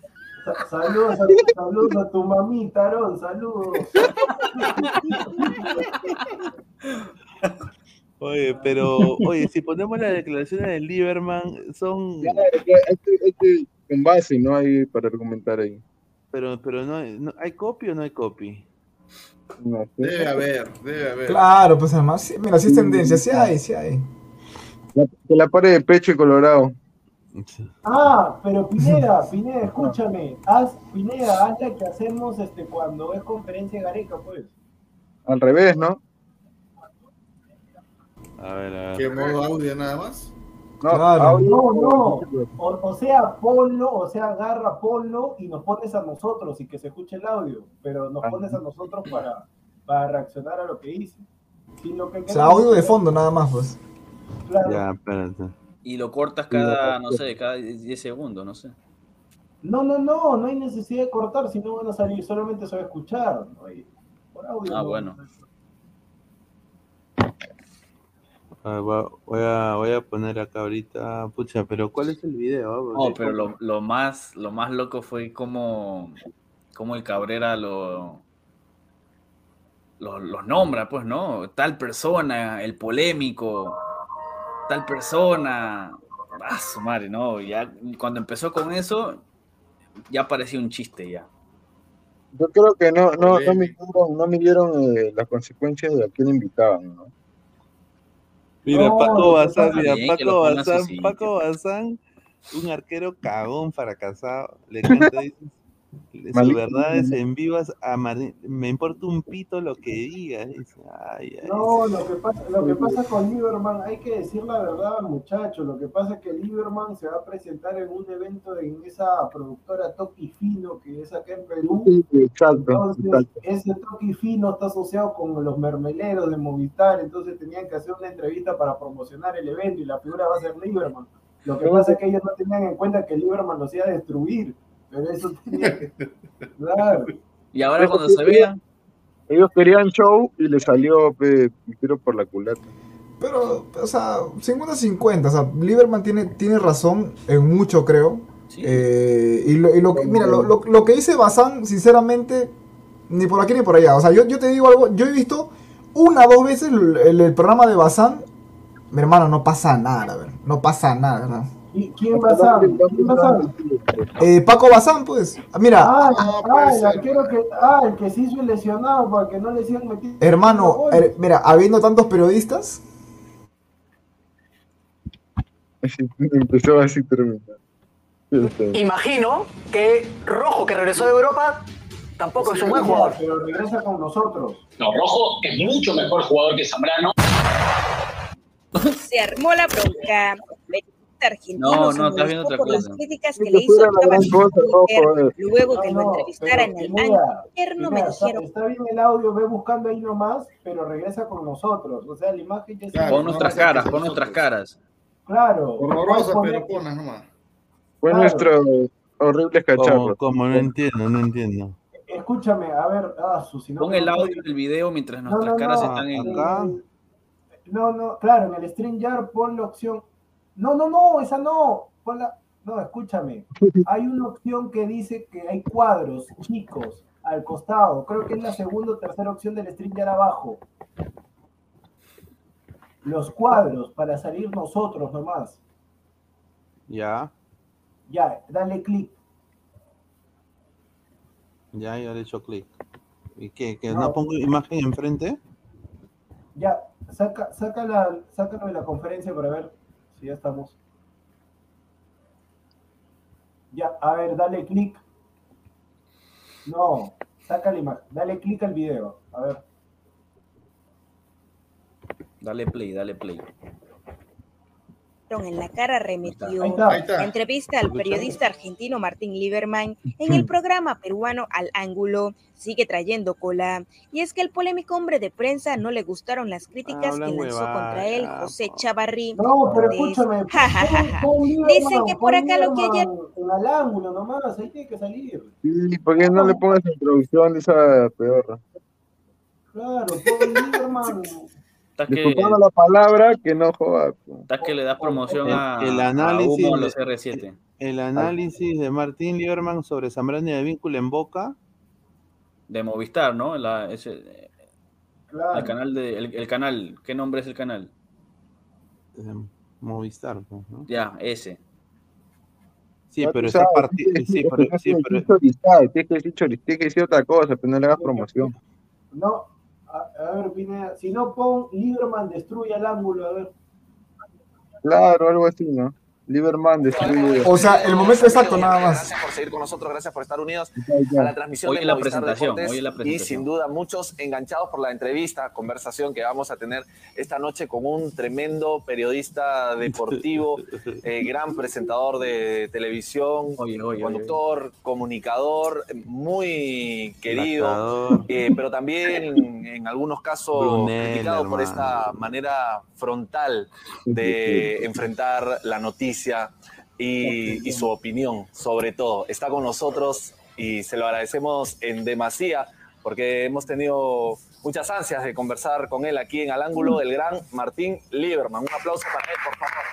Saludos a, saludos a tu mamita, Aarón, saludos. Oye, pero, oye, si ponemos las declaraciones de Lieberman, son, este, este con base, ¿no? Hay para argumentar ahí. pero, pero no, hay- no- ¿hay copy o no hay copy? No. Debe haber, debe haber. Claro, pues además, mira, sí es tendencia, sí hay, sí hay. La, que la pare de pecho y colorado. Ah, pero Pineda, Pineda, escúchame. Haz, Pineda, haz la que hacemos este, cuando es conferencia de Gareca, pues. Al revés, ¿no? A ver, a ver. ¿Qué modo audio nada más? No, Claro. audio- No, no. O, o sea, ponlo, o sea, agarra, ponlo y nos pones a nosotros y que se escuche el audio, pero nos pones a nosotros para, para reaccionar a lo que dice. Lo que O sea, audio de fondo nada más, pues. Claro. Ya, espérate. Y lo cortas cada, no sé, cada 10 segundos, no sé. No, no, no, no hay necesidad de cortar, si no van a salir, solamente se va a escuchar. no hay- por audio. Ah, no. bueno. Voy, a, voy a poner acá ahorita. Pucha, pero ¿cuál es el video? ah? No, pero lo, lo más, lo más loco fue como, como el Cabrera lo, lo- los nombra, pues, ¿no? Tal persona, el polémico, tal persona. Ah, su madre, no. Ya cuando empezó con eso, ya parecía un chiste ya. Yo creo que no, no, no midieron, no midieron eh, las consecuencias de a quién invitaban, ¿no? Mira, No, Paco Bazán, mira, Paco Bazán. Paco Bazán, un arquero cagón fracasado. Le canta, su verdad es en vivas a Martín. Me importa un pito lo que diga. dice, ay, ay. No, lo que, pasa, lo que pasa con Lieberman, hay que decir la verdad, muchachos. Lo que pasa es que Lieberman se va a presentar en un evento en esa productora Toki Fino, que es acá en Perú. Sí, exacto, Entonces, exacto. ese Toki Fino está asociado con los mermeleros de Movistar, entonces tenían que hacer una entrevista para promocionar el evento y la figura va a ser Lieberman. Lo que pasa es que ellos no tenían en cuenta que Lieberman los iba a destruir, pero eso tenía que... Claro. Y ahora cuando se vean, Ellos querían show y le salió pe, tiro por la culata. Pero, o sea, 50-50. O sea, Lieberman tiene, tiene razón en mucho, creo. sí. Eh, y lo, y lo que, mira, lo, lo- lo que dice Bazán, sinceramente, ni por aquí ni por allá. O sea, yo, yo te digo algo, yo he visto una o dos veces el, el- el programa de Bazán. Mi hermano, no pasa nada, a ver, no pasa nada, ¿verdad? ¿Y quién va a ser? ¿Quién va a ser? Eh, Paco Bazán, pues, mira, Ah, No, ah, el ser. arquero que, ah, el que se hizo lesionado para que no le sigan metiendo. hermano, eh, mira, habiendo tantos periodistas, empezó así terminó. Este, Imagino que Rojo, que regresó de Europa, tampoco es un buen jugador. Pero regresa con nosotros. No, Rojo es mucho mejor jugador que Zambrano. Se armó la bronca. Periodista argentino No, no, estás viendo molestó otra por las cosa. críticas que que le hizo luego que No, lo entrevistara en el año interno me está, dijeron está bien el audio, ve buscando ahí nomás, pero regresa con nosotros. O sea, la imagen ya se Claro, pon no nuestras caras, que pon nuestras caras. Claro. Horrorosa, puedes pero ponas nomás. Fue Claro. nuestro horrible ¿Cómo, cacharro. cómo? No entiendo, no entiendo. Escúchame, a ver, ah, su, si no Pon el audio del video mientras No, nuestras no, caras no, están en. acá. No, no, claro, en el StreamYard pon la opción. No, no, no, esa no. La... No, escúchame. Hay una opción que dice que hay cuadros chicos al costado. Creo que es la segunda o tercera opción del StreamYard abajo. Los cuadros para salir nosotros nomás. Ya, Ya, dale clic. ya, ya le he hecho clic. ¿Y qué? ¿Que No. no pongo imagen enfrente? Ya, saca, saca la, sácalo de la conferencia para ver ya estamos. Ya, a ver, dale clic. No, saca la imagen. Dale clic al video. A ver. Dale play, dale play. En la cara remetió Ahí está. Ahí está. entrevista al periodista argentino Martín Lieberman en el programa peruano Al Ángulo. Sigue trayendo cola. Y es que el polémico hombre de prensa no le gustaron las críticas que lanzó contra él José. Chavarri. No, pero Pues, escúchame. ja, Dicen que por acá lo que ayer- al ángulo nomás, ahí tiene que salir. Sí, ¿por qué no le pongas introducción de esa pedorra? Claro, pon Lieberman. Estás que, Disculpando la palabra, que no joda. que le das promoción El- a, el a análisis Humo a de- los R7. El análisis de Martín Lieberman sobre Zambrano y de vínculo en Boca. De Movistar, ¿no? La- ese- Claro. el canal de. El, el canal. ¿Qué nombre es el canal? eh, Movistar, pues, ¿no? Ya, ese. Sí, pero tienes que sí, decir- pero, tienes que decir otra cosa, pero no le hagas promoción. No, a, ver, Pineda, si no pon Lieberman destruye al ángulo, a ver. Claro, algo así, ¿no? Lieberman destruye. O sea, el momento exacto nada más. Gracias por seguir con nosotros, gracias por estar unidos a la transmisión Hoy de la Movistar presentación, Deportes. hoy y sin duda muchos enganchados por la entrevista, conversación que vamos a tener esta noche con un tremendo periodista deportivo, eh, gran presentador de televisión, conductor, comunicador, muy querido, eh, pero también en algunos casos Brunel, criticado por esta manera frontal de enfrentar la noticia y, y su opinión, sobre todo. Está con nosotros y se lo agradecemos en demasía porque hemos tenido muchas ansias de conversar con él aquí en Al Ángulo, el gran Martín Lieberman. Un aplauso para él, por favor.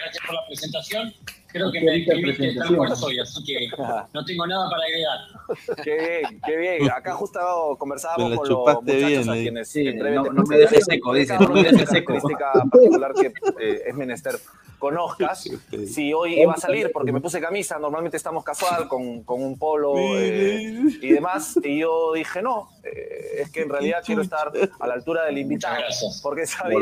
Gracias por la presentación. Creo que me describiste tal cual soy, así que no tengo nada para agregar. Qué bien, qué bien. Acá justo conversábamos con los muchachos bien, a quienes Sí, no- no me dejes seco, dice, no me dejes una seco. característica particular que eh, es menester conozcas. Si hoy iba a salir, porque me puse camisa, normalmente estamos casual, con, con un polo eh, y demás, y yo dije, no, eh, es que en realidad quiero estar a la altura del invitado, porque sabía,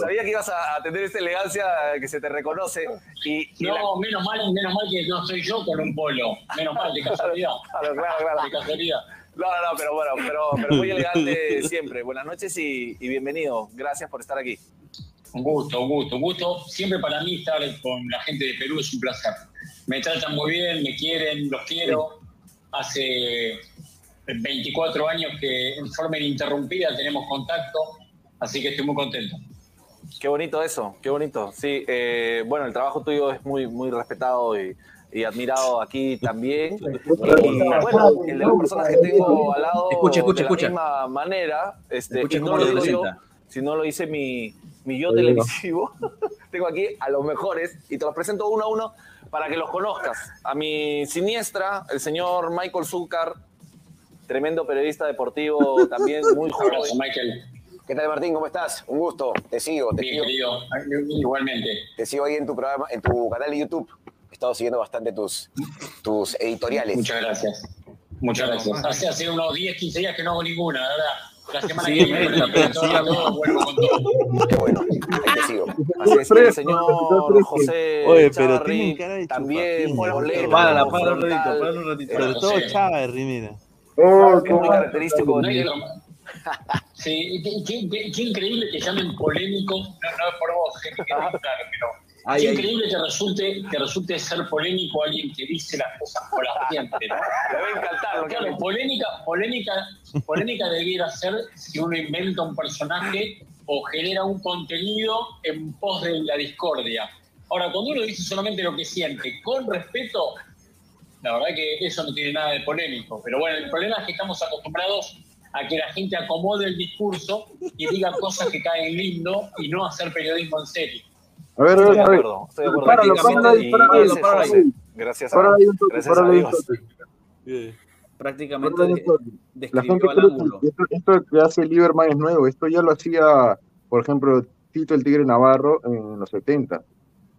sabía que ibas a, a tener esta elegancia que se te reconoce. Y, y la- No, menos mal, menos mal que no soy yo con un polo. Menos mal, de casualidad. Claro, claro, claro. De casualidad. No, no, no, pero bueno, pero, pero muy elegante siempre. Buenas noches y, y bienvenido. Gracias por estar aquí. Un gusto, un gusto, un gusto. Siempre para mí estar con la gente de Perú es un placer. Me tratan muy bien, me quieren, los quiero. Hace 24 años que en forma ininterrumpida tenemos contacto, así que estoy muy contento. Qué bonito eso, qué bonito. Sí, eh, bueno, el trabajo tuyo es muy, muy respetado y, y admirado aquí también. Y bueno, el de las personas que tengo al lado Escucha, escucha, de la escucha. misma manera, este, Escucha y no lo digo yo, si no lo hice mi, mi yo televisivo, tengo aquí a los mejores y te los presento uno a uno para que los conozcas. A mi siniestra, el señor Michael Zúcar, tremendo periodista deportivo, también muy joven. Abrazo, Michael. ¿Qué tal Martín? ¿Cómo estás? Un gusto. Te sigo, te Bien, sigo. querido. Igualmente. Te sigo ahí en tu programa, en tu canal de YouTube. He estado siguiendo bastante tus, tus editoriales. Muchas gracias. Muchas gracias. Hace, hace unos 10, 15 días que no hago ninguna, la verdad. La semana Sí, que viene, pero todo, vuelvo con todo. Qué bueno, ahí te sigo. Así es que el señor José Oye, pero Charri, tienen cara de también bolero, frontal, párala un ratito, párala un ratito. Sobre todo. Chavarri, mira. Oh, que es muy característico No de. Sí, qué, qué- qué- qué increíble que llamen polémico. No, no es por vos, que quede muy claro, pero Ay, qué ay. increíble que resulte, que resulte ser polémico alguien que dice las cosas por la siempre, ¿no? Le va a encantar lo Claro, polémica, polémica, polémica debiera ser si uno inventa un personaje o genera un contenido en pos de la discordia. Ahora, cuando uno dice solamente lo que siente, con respeto, la verdad que eso no tiene nada de polémico. Pero bueno, el problema es que estamos acostumbrados a que la gente acomode el discurso y diga cosas que caen lindo y no hacer periodismo en serio. A ver, a Estoy ver, de acuerdo, estoy de acuerdo. Páralo, Prácticamente, páralo y páralo ese José, Gracias a, toque, gracias a Dios. Prácticamente de-. La gente al cree ángulo. que esto, esto que hace Lieberman es nuevo. Esto ya lo hacía, por ejemplo, Tito el Tigre Navarro en los 70.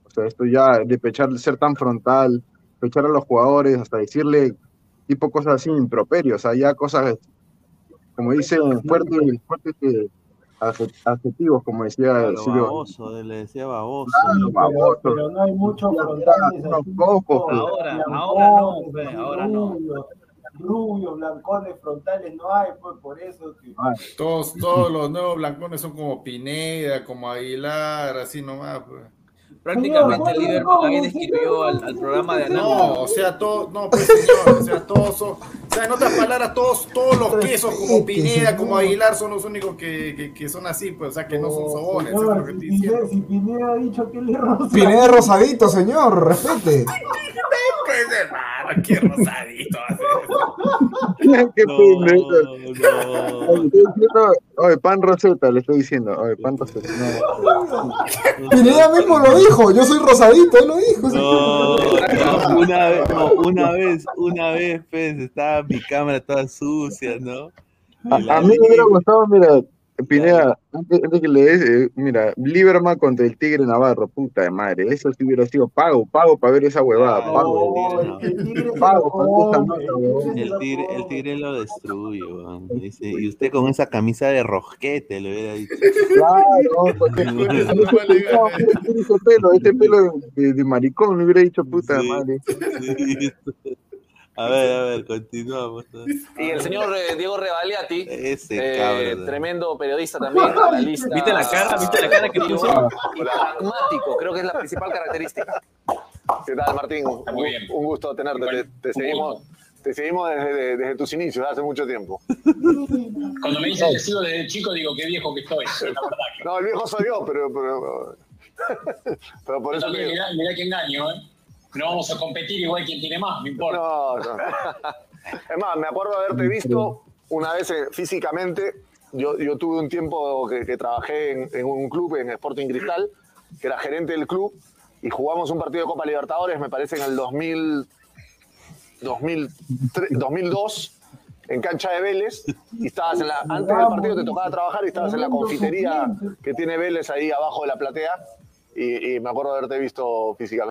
O sea, esto ya de pechar, ser tan frontal, pechar a los jugadores, hasta decirle tipo cosas así improperios, o sea, ya cosas, como dicen, fuertes, fuertes adje- adjetivos, como decía Claro, Silvio. baboso, le decía baboso. Claro, baboso. Pero no hay muchos frontales Unos pues. Ahora, ahora no, pues, ahora no. rubios, Rubios, blancones, frontales no hay, pues por eso que... Todos, todos los nuevos blancones son como Pineda, como Aguilar, así nomás. pues. Prácticamente Lieberman ahí describió al, al programa de No, Análisis. o sea, todo, no, pues señor, o sea, todos son, o sea, en otras palabras, todos, todos los quesos como Pineda, como Aguilar son los únicos que, que, que son así, pues, o sea, que no son sobones, eso es lo que estoy diciendo. Pineda, si Pineda ha dicho que él es rosa. Pineda es rosadito, señor, respete. Pues hermano, qué rosadito Qué No. Oye, pan roseta, le estoy diciendo, oye, pan roseta. No. Pineda mismo lo dijo, yo soy rosadito, él lo dijo. No, no, una vez, no, una vez, una vez, pues, estaba mi cámara toda sucia, ¿no? A, a mí me hubiera gustado, mira, Pineda, antes, antes que le des, eh, mira, Lieberman contra el Tigre Navarro, puta de madre, eso sí hubiera sido pago, pago para ver esa huevada, pago. Pago esa nota, huevón. El tigre, el tigre lo destruye. Dice, y usted con esa camisa de rosquete le hubiera dicho. Claro, porque ese pelo, ese pelo de, de maricón, le hubiera dicho puta de madre. Sí. A ver, a ver, continuamos. Y el señor eh, Diego Revaliati, Ese eh, cabrón. tremendo periodista también, analista. ¿Viste la cara? ¿Viste la cara que puso? Y pragmático, creo que es la principal característica. ¿Qué tal, Martín? Un, un gusto tenerte. Te, te seguimos, te seguimos desde, desde tus inicios, hace mucho tiempo. Cuando me dicen que sigo desde chico, digo qué viejo que estoy. La verdad que. No, el viejo soy yo, pero, pero, pero por eso mirá, mirá qué engaño, ¿eh? No vamos a competir igual quien tiene más, no importa. Es más, me acuerdo de haberte visto una vez eh, físicamente. Yo, yo tuve un tiempo que, trabajé en, en un club, en Sporting Cristal, que era gerente del club, y jugamos un partido de Copa Libertadores, me parece en el 2000, 2003 2002, en cancha de Vélez, y estabas en la, antes del partido te tocaba trabajar y estabas en la confitería que tiene Vélez ahí abajo de la platea, y, y me acuerdo de haberte visto físicamente.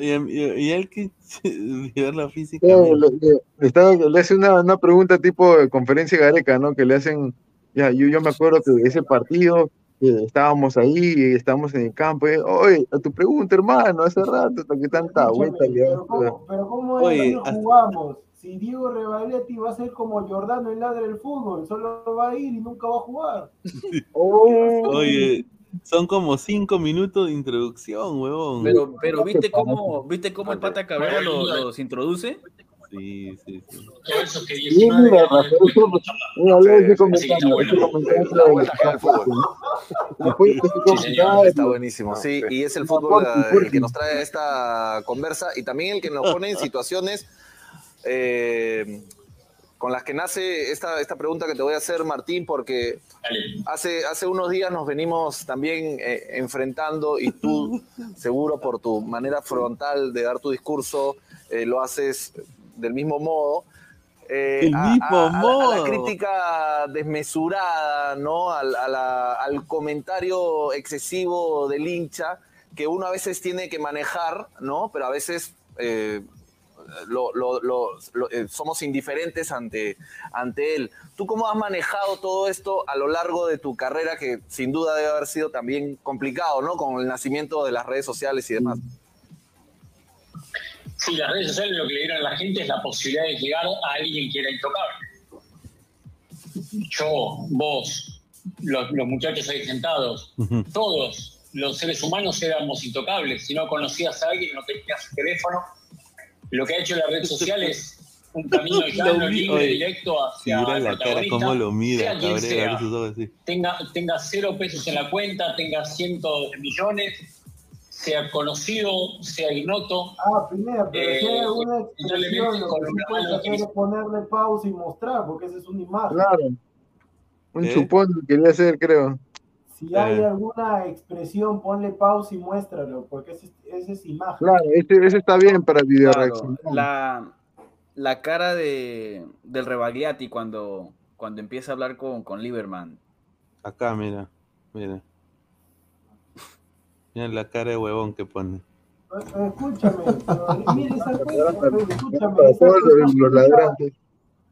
Y, y- y él que verla No, físicamente. le, le- le estaba- le hace una, una pregunta tipo de conferencia gareca, ¿no? Que le hacen, ya, yo, yo me acuerdo que ese partido, que estábamos ahí, y estábamos en el campo, y, oye, a tu pregunta, hermano, hace rato, hasta que tanta vuelta Pero cómo, pero cómo Oye, es que hasta- jugamos. Si Diego Revaliati va a ser como Jordano en Ladre del Fútbol, solo va a ir y nunca va a jugar. Oye, son como cinco minutos de introducción, huevón. Pero, pero ¿viste cómo, ¿viste cómo el pata Cabrera lo- los introduce? Sí, sí, sí. Todo eso que Sí, 19 mira, años Rafael, eso- mira, luego ese comentario, ese comentario del- Después ese comentario, Está buenísimo, sí, y es el fútbol eh, el que nos trae esta conversa y también el que nos pone en situaciones eh, con las que nace esta, esta pregunta que te voy a hacer, Martín, porque hace, hace unos días nos venimos también eh, enfrentando y tú, seguro por tu manera frontal de dar tu discurso, eh, lo haces del mismo modo. eh, El a- mismo a- a la- a la modo. crítica desmesurada, ¿no? Al, a la- al comentario excesivo del hincha que uno a veces tiene que manejar, ¿no? Pero a veces eh, lo- lo- lo- lo- eh, somos indiferentes ante, ante él. ¿Tú cómo has manejado todo esto a lo largo de tu carrera, que sin duda debe haber sido también complicado, ¿no? Con el nacimiento de las redes sociales y demás. Sí, las redes sociales lo que le dieron a la gente es la posibilidad de llegar a alguien que era intocable. Yo, vos, los, los muchachos ahí sentados, todos los seres humanos éramos intocables. Si no conocías a alguien, no tenías su teléfono. Lo que ha hecho la red social es un camino llano, libre, oye, directo hacia el la cara, protagonista, cómo lo sea quien Cabrera, sea. así. tenga, tenga cero pesos en la cuenta, tenga cientos de millones, sea conocido, sea ignoto. Ah, Pineda, pero Eh, expresión, lo que puedes hacer es ponerle pausa y mostrar, porque esa es una imagen. Claro. Un ¿Qué? chupón quería hacer, creo. Si hay Eh. alguna expresión, ponle pausa y muéstralo, porque esa es, esa es imagen. Claro, ese, ese está bien para video Claro, reacción. la, la cara de, del Rebagliati cuando, cuando empieza a hablar con, con Lieberman. Acá, mira, mira. Mira la cara de huevón que pone. Eh, Escúchame, pero mira esa pero escúchame, Para esa todos los, ladrantes.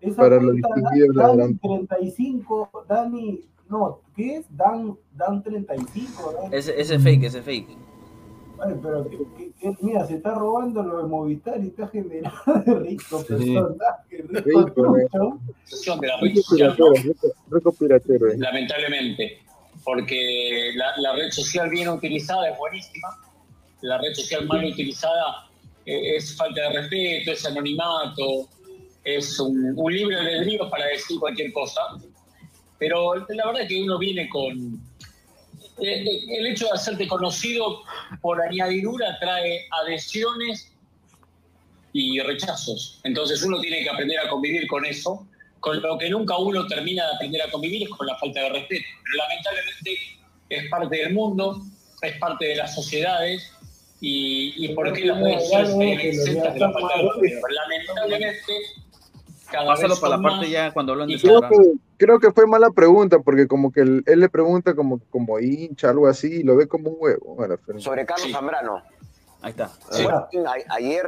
esa Para los distinguidos ladrantes. 35, Dani, no, ¿qué es? Dan, Dan 35, Dani. Ese, ese fake, ese fake. Ay, pero que, que- que- mira, se está robando lo de Movistar y está generando de rico personaje, rico Rico, trucho. Rico piratero. eh. lamentablemente, porque la, la red social bien utilizada es buenísima, la red social mal utilizada eh, es falta de respeto, es anonimato, es un, un libre albedrío para decir cualquier cosa, pero la verdad es que uno viene con... eh, El hecho de hacerte conocido por añadidura trae adhesiones y rechazos. Entonces uno tiene que aprender a convivir con eso. Con lo que nunca uno termina de aprender a convivir es con la falta de respeto. Pero lamentablemente es parte del mundo, es parte de las sociedades y, y por qué las redes sociales de la falta de respeto. Lamentablemente Pásalo vez para la son parte más. ya cuando hablan de Y Creo que, creo que fue mala pregunta, porque como que él, él le pregunta como, como hincha, algo así, y lo ve como un huevo. Sobre Carlos Zambrano. Ahí está. Bueno, a- ayer,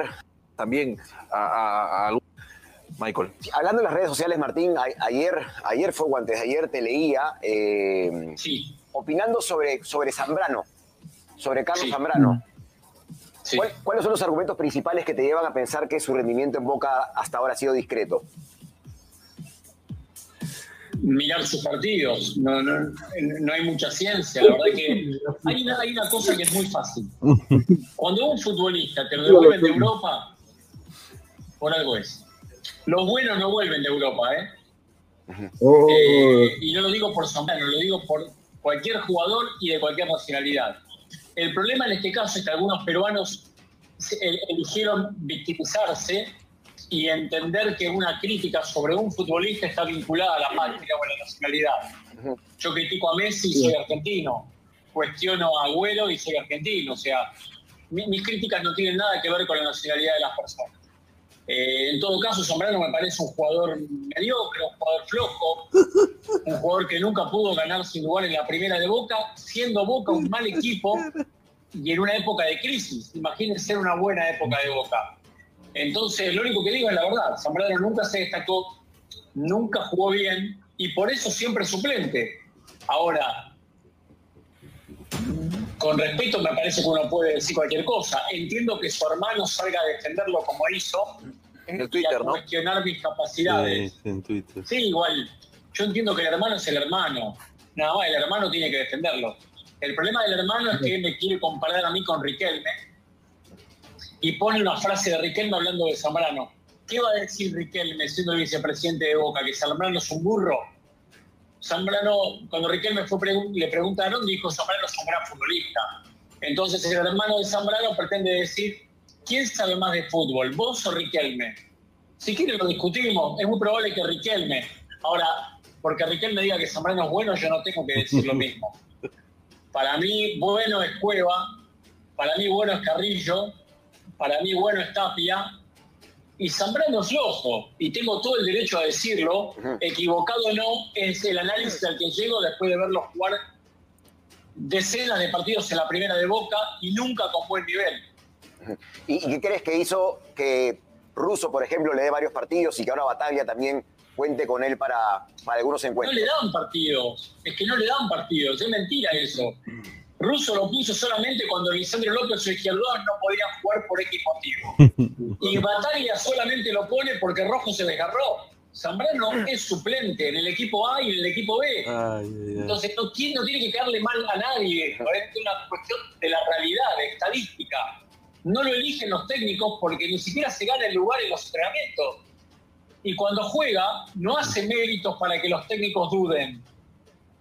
También a, a- a- Michael. hablando en las redes sociales, Martín, a- ayer, ayer fue o antes de ayer te leía eh, opinando sobre, sobre Zambrano, sobre Carlos Zambrano. ¿Cuál- ¿Cuáles son los argumentos principales que te llevan a pensar que su rendimiento en Boca hasta ahora ha sido discreto? mirar sus partidos. No, no, no hay mucha ciencia. La verdad que hay una, hay una cosa que es muy fácil. Cuando un futbolista te lo devuelven de Europa, por algo es. Los buenos no vuelven de Europa, ¿eh? Oh, Eh, y no lo digo por Zambrano, lo digo por cualquier jugador y de cualquier nacionalidad. El problema en este caso es que algunos peruanos eligieron victimizarse y entender que una crítica sobre un futbolista está vinculada a la patria o a la nacionalidad. Yo critico a Messi y soy argentino, cuestiono a Agüero y soy argentino, o sea, mi- mis críticas no tienen nada que ver con la nacionalidad de las personas. Eh, en todo caso, Zambrano me parece un jugador mediocre, un jugador flojo, un jugador que nunca pudo ganar sin lugar en la primera de Boca, siendo Boca un mal equipo y en una época de crisis. Imagínense una buena época de Boca. Entonces, lo único que digo es la verdad. Zambrano nunca se destacó, nunca jugó bien y por eso siempre suplente. Ahora, con respeto me parece que uno puede decir cualquier cosa. Entiendo que su hermano salga a defenderlo como hizo En y Twitter, a ¿no? cuestionar mis capacidades. Sí, en Twitter. Sí, igual. Yo entiendo que el hermano es el hermano. Nada más, el hermano tiene que defenderlo. El problema del hermano es que me quiere comparar a mí con Riquelme y pone una frase de Riquelme hablando de Zambrano. ¿Qué va a decir Riquelme siendo el vicepresidente de Boca? ¿Que Zambrano es un burro? Zambrano, cuando Riquelme fue le preguntaron, dijo Zambrano es un gran futbolista. Entonces el hermano de Zambrano pretende decir, ¿quién sabe más de fútbol, vos o Riquelme? Si quieren lo discutimos, es muy probable que Riquelme. Ahora, porque Riquelme diga que Zambrano es bueno, yo no tengo que decir lo mismo. Para mí, bueno es Cueva, para mí, bueno es Carrillo, para mí, bueno es Tapia, y Zambrano es flojo, y tengo todo el derecho a decirlo, equivocado o no, es el análisis al que llego después de verlo jugar decenas de partidos en la primera de Boca y nunca con buen nivel. ¿Y, qué crees que hizo que Russo, por ejemplo, le dé varios partidos y que ahora Bataglia también cuente con él para, para algunos No encuentros? le dan partidos, es que no le dan partidos, es mentira eso. Russo lo puso solamente cuando Lisandro López, su izquierdo, no podía jugar por X motivo. Y Bataglia solamente lo pone porque Rojo se desgarró. Zambrano es suplente en el equipo A y en el equipo B. Ay. Entonces no, no tiene que caerle mal a nadie. Es una cuestión de la realidad, de estadística. No lo eligen los técnicos porque ni siquiera se gana el lugar en los entrenamientos. Y cuando juega, no hace méritos para que los técnicos duden.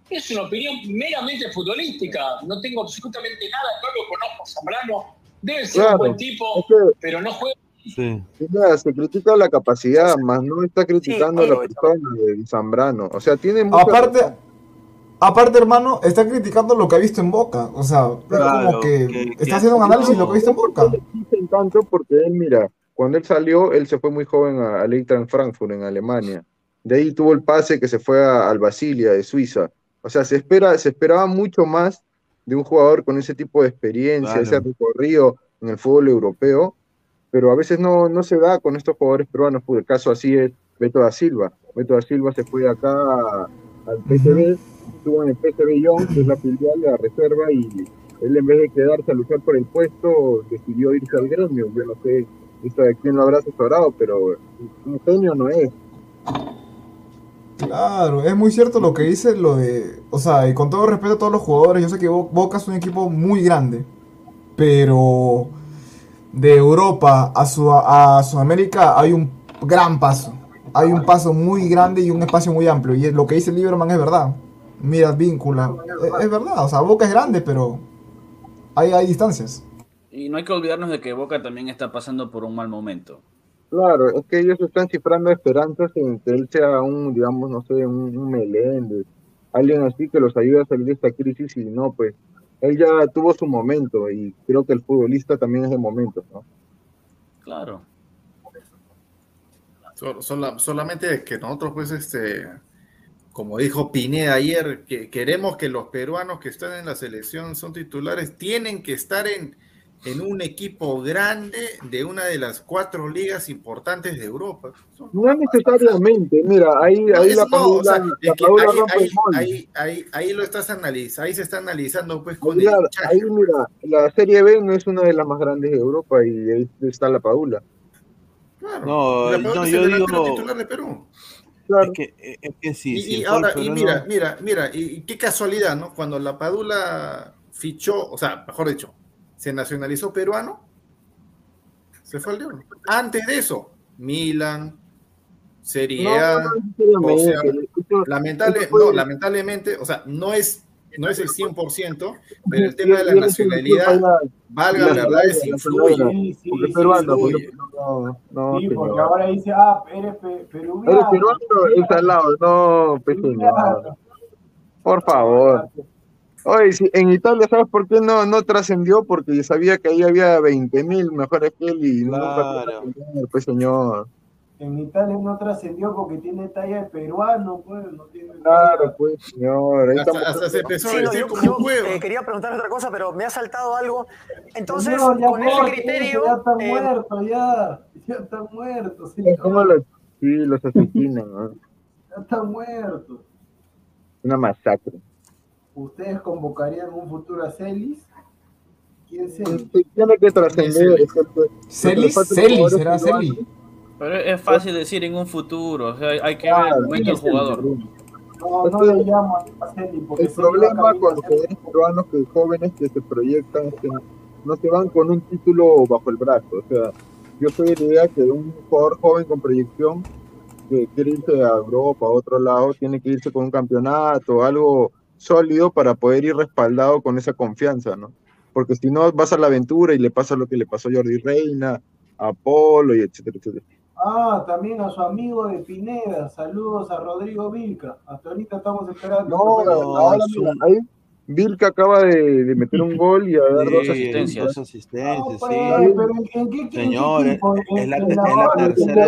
Es una opinión meramente futbolística. No tengo absolutamente nada. No lo conozco a Zambrano. Debe ser Claro, un buen tipo, es que- pero no juega. Sí. Mira, se critica la capacidad, más no está criticando a la persona de Zambrano. O sea, tiene mucha Aparte, razón. aparte, hermano, está criticando lo que ha visto en Boca. O sea, Claro, como que, que- está que haciendo un análisis de lo que ha visto en Boca. tanto porque él, mira, cuando él salió, él se fue muy joven a- al Eintracht Frankfurt en Alemania. De ahí tuvo el pase que se fue a- al Basilia de Suiza. O sea, se espera, se esperaba mucho más de un jugador con ese tipo de experiencia, Claro. ese recorrido en el fútbol europeo, pero a veces no, no se da con estos jugadores peruanos. Por el caso así es Beto da Silva. Beto da Silva se fue de acá al PSV, estuvo en el PSV Young, que es la filial de la reserva, y él en vez de quedarse a luchar por el puesto, decidió irse al gremio. Yo no sé esto de quién lo habrá asesorado, pero un genio no es. Claro, es muy cierto lo que dice lo de, o sea, y con todo respeto a todos los jugadores, yo sé que Bo- Boca es un equipo muy grande, pero de Europa a, Sud- a Sudamérica hay un gran paso, hay un paso muy grande y un espacio muy amplio, y lo que dice Lieberman es verdad, mira, víncula, es, es verdad, o sea, Boca es grande, pero hay, hay distancias. Y no hay que olvidarnos de que Boca también está pasando por un mal momento. Claro, es que ellos están cifrando esperanzas en que él sea un, digamos, no sé, un, un Meléndez, alguien así que los ayude a salir de esta crisis y no, pues él ya tuvo su momento y creo que el futbolista también es de momentos, ¿no? Claro. solamente que nosotros, pues, este, como dijo Pineda ayer, que queremos que los peruanos que están en la selección son titulares, tienen que estar en, en un equipo grande de una de las cuatro ligas importantes de Europa. No necesariamente, mira, ahí, ahí la ahí, lo estás analizando, ahí se está analizando pues con mira, ahí mira, la Serie B no es una de las más grandes de Europa y ahí está la Paula. Claro, no, no yo digo titular de Perú. Claro. Es que, es que sí. Y, ahora, y mira, mira, mira, y, qué casualidad, ¿no? Cuando la Padula fichó, o sea, mejor dicho, se nacionalizó peruano, se fue al León. Antes de eso, Milan, Serie A, lamentable, no, lamentablemente, o sea, no es, no es el 100%, pero el tema de la nacionalidad, valga la verdad, es influye. Sí, sí, porque peruano, no, sí, porque ahora dice, ah, eres peruano. Eres peruano, es al lado, no, pequeño. Por favor. Oye, sí, en Italia, ¿sabes por qué no, no trascendió? Porque sabía que ahí había 20 mil mejores que él y claro. no pues señor. En Italia no trascendió porque tiene talla de peruano, pues, no tiene Claro, pues, señor. hasta, se empezó a decir como un eh, quería preguntar otra cosa, pero me ha saltado algo. Entonces, con ese criterio... Ya está eh, muerto, ya. Ya está muerto, señor. ¿Cómo los, sí, los asesinan, ¿no? Ya está muerto. Una masacre. ¿Ustedes convocarían un futuro a Celis? ¿Quién Celis? Tiene que trascender. ¿Celis? ¿Celis? ¿Será Celis? Pero es fácil decir en un futuro, o sea, hay que ver el momento del jugador. No, no le llamo a Celis porque El problema con los jugadores peruanos que jóvenes que se proyectan es que no se van con un título bajo el brazo. O sea, yo soy de la idea que un jugador joven con proyección que quiere irse a Europa, a otro lado, tiene que irse con un campeonato, algo sólido para poder ir respaldado con esa confianza, ¿no? Porque si no, vas a la aventura y le pasa lo que le pasó a Jordi Reina, a Polo y etcétera, etcétera. Ah, también a su amigo de Pineda. Saludos a Rodrigo Vilca. Hasta ahorita estamos esperando. No, ahora mira, ahí Vilca acaba de, de, meter un gol y a dar dos asistencias. Dos asistencias, no, sí. Pero ¿en qué, señor, es, la, es la tercera.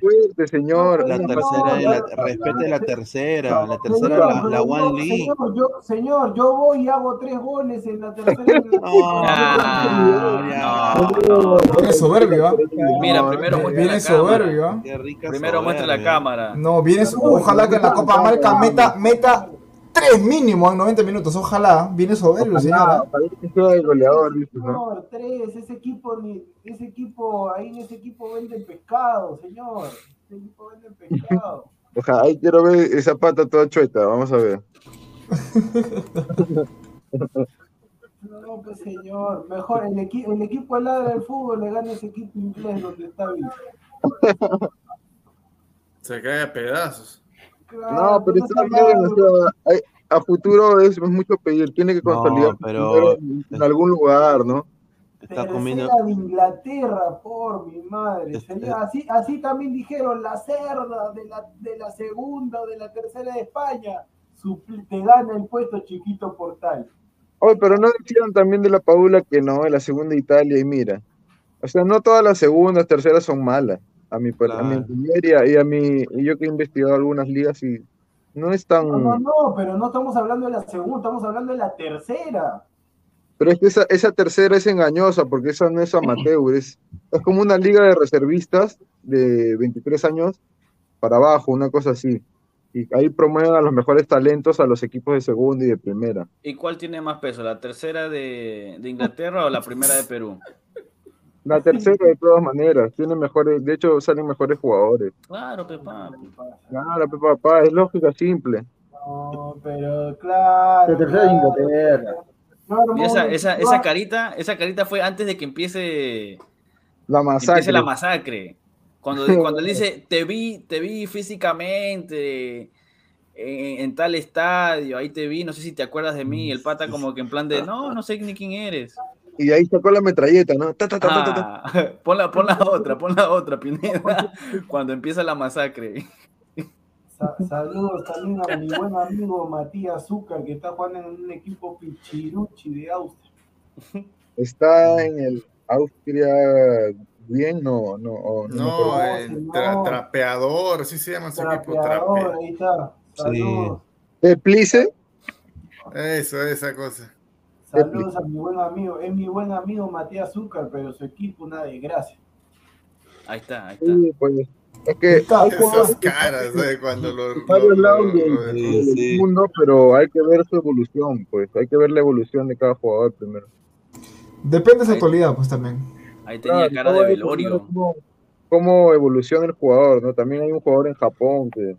Fuerte, señor. La tercera, la, respete la tercera. La tercera, la, la One League. Señor yo, señor, yo voy y hago tres goles en la tercera. no, Viene soberbio, ¿ah? Mira, primero muestra Viene soberbio, ¿ah? Primero muestra la cámara. No, viene. Ojalá que en la Copa Marca meta, meta tres mínimo en 90 minutos. Ojalá. Viene soberbio, señora. Parece que sea el goleador, Señor, tres. Ese equipo, ese equipo, ahí en ese equipo venden pescado, señor. Ese equipo vende pescado. Ojalá, ahí quiero ver esa pata toda chueta. Vamos a ver. No, pues señor, mejor el, equipo el equipo helada del fútbol le gana ese equipo inglés donde está bien. Se cae a pedazos. No, pero está bien, o sea, a futuro es, mucho pedir, tiene que consolidar pero, en, algún lugar, ¿no? Está comiendo... de Inglaterra, por mi madre. así, así también dijeron, la cerda de la, de la segunda o de la tercera de España, te gana el puesto chiquito portal. Oye, pero no decían también de la Paula que no, de la segunda Italia, y mira. O sea, no todas las segundas, terceras son malas a mi, a mi y a mi, y yo que he investigado algunas ligas y no es tan... No, no, no, pero no estamos hablando de la segunda, estamos hablando de la tercera. Pero es que esa, esa tercera es engañosa porque esa no es amateur, es, es como una liga de reservistas de 23 años para abajo, una cosa así. Y ahí promueven a los mejores talentos a los equipos de segunda y de primera. ¿Y cuál tiene más peso, la tercera de, de Inglaterra o la primera de Perú? La tercera, de todas maneras, tiene mejores, de hecho, salen mejores jugadores. Claro, Pepa. Claro, Pepa, es lógica simple. No, pero claro. La tercera de Inglaterra. Y esa, esa, esa carita, esa carita fue antes de que empiece la masacre. la masacre. Cuando, cuando él dice, te vi, te vi físicamente en, en, tal estadio, ahí te vi, no sé si te acuerdas de mí, el pata como que en plan de, no, no sé ni quién eres. Y ahí sacó la metralleta, ¿no? ah, pon, la, pon la otra, pon la otra, Pineda, cuando empieza la masacre. saludos también a mi buen amigo Matías Zúcar, que está jugando en un equipo Pichiruchi de Austria. Está en el Austria bien, no, no. No, el tra- trapeador, así se llama su equipo. Trapeador, Trape. ahí está. Saludos. ¿Eh, Plice? Eso, esa cosa. Saludos a mi buen amigo. Es mi buen amigo Matías Zúcar, pero su equipo una desgracia. Ahí está, ahí está. Sí, pues, es que hay Esas jugadores caras, ¿sabes? Cuando lo. de varios lo- lados lo- del, lo- del mundo, pero hay que ver su evolución, pues. Hay que ver la evolución de cada jugador primero. Depende de su actualidad, pues también. Ahí tenía Claro, cara de velorio. Cómo, cómo evoluciona el jugador, ¿no? También hay un jugador en Japón que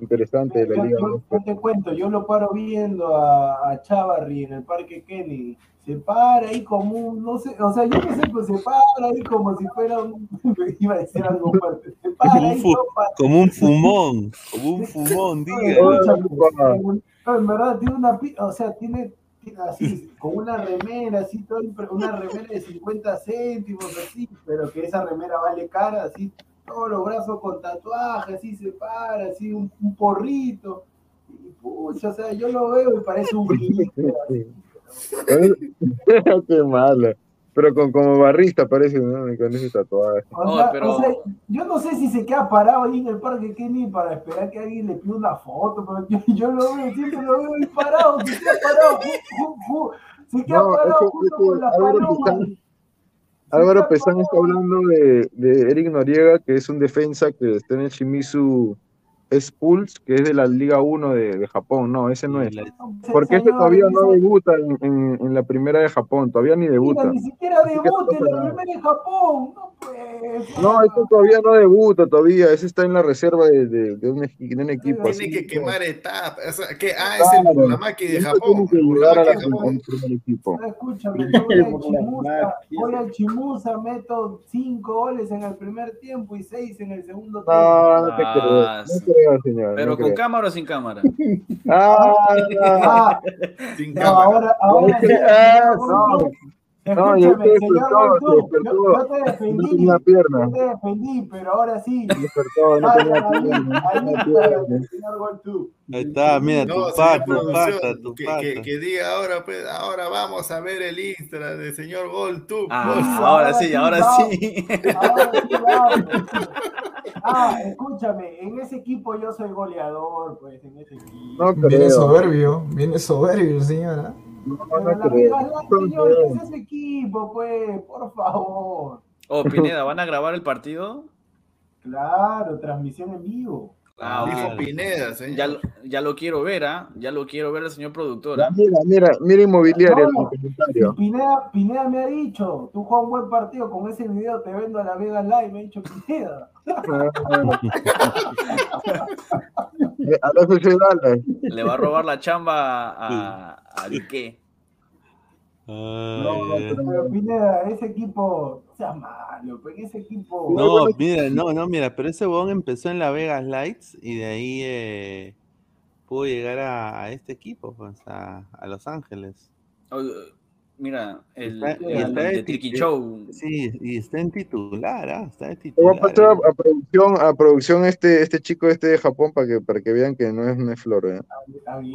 interesante la liga, yo- te cuento, yo lo paro viendo a, a Chavarri en el Parque Kennedy. Se para ahí como un, no sé, o sea, yo no sé, pues se para ahí como si fuera un, iba a decir algo fuerte. Se para Como un, ahí pa- como un fumón, como un fumón, diga. En verdad tiene una, o sea, tiene, tiene así, con una remera, así, todo una remera de 50 céntimos, así, pero que esa remera vale cara, así, todos los brazos con tatuajes, así se para, así, un, un porrito, y pucha, o sea, yo lo veo y parece un. Qué mala. Pero con, como barrista parece, ¿no? Con ese tatuaje. O sea, o sea, yo no sé si se queda parado ahí en el parque Kenny para esperar que alguien le pida una foto, pero yo, yo lo veo, siempre lo veo ahí parado, se queda parado, ju- ju- ju- se queda No, parado eso, con la paloma. Álvaro Pesán está hablando de, de Eric Noriega, que es un defensa que está en el Shimizu Spulse, que es de la Liga 1 de, de Japón. No, ese no es. Porque ese señor, todavía no debuta en, en- en la primera de Japón, todavía ni Mira, debuta. ni siquiera debuta en la primera en Japón, no. No, ese todavía no debuta todavía, ese está en la reserva de, de- de un, equi- de un equipo. Tiene así que que- quemar etapas. O sea, que, ah, es el Claro. Buramaki de Ese Japón. tiene que el llegar a la- de Japón. primer equipo. Escúchame, voy al Chimusa, voy al Chimusa, meto cinco goles en el primer tiempo y seis en el segundo tiempo. No, no te creo, no creo, señor. Pero no con creo. cámara o sin cámara. Ah, Ah, Sin no, cámara. ahora, ahora Ah, no. No, se señor despertó, se despertó. yo te No defendí, tenía pierna. yo te defendí, pero ahora sí. despertó, no tenía ahí, pierna, no ahí está, mira, No, tu pata, tu pata, tu que, pata. que, que diga ahora, pues, ahora vamos a ver el Insta del señor Goldtube. Ah, ahora sí, ahora sí. Ahora sí. Ah, escúchame, en ese equipo yo soy goleador, pues, en ese equipo. No Viene soberbio, viene soberbio, señora. No, no No creo. es equipo, pues, por favor. Oh, Pineda, ¿van a grabar el partido? Claro, transmisión en vivo. Ah, Dijo ok. Pineda, señor. Ya, lo- ya lo quiero ver, ¿ah? Ya lo quiero ver el señor productor. ¿ah? Mira, mira, mira inmobiliaria en No, el. Pineda, Pineda me ha dicho, tú juegas un buen partido, con ese video te vendo a la Vegas Live, me ha dicho Pineda. Eh, A la Dallas. Le va a robar la chamba a, a Dique. Ay, Pero Pineda, ese equipo, o sea malo, pues ese equipo. No, mira, no, no, mira, pero ese bon empezó en la Vegas Lights y de ahí eh, pudo llegar a, a este equipo, pues, a, a Los Ángeles. Oh, Mira, el, Está- y el está de de Tricky Show. Sí, y está en titular, ¿ah? Está de Le voy a titular. pasar a, a producción, a producción este, este chico este de Japón para que, para que vean que no es, no es flor. ¿eh?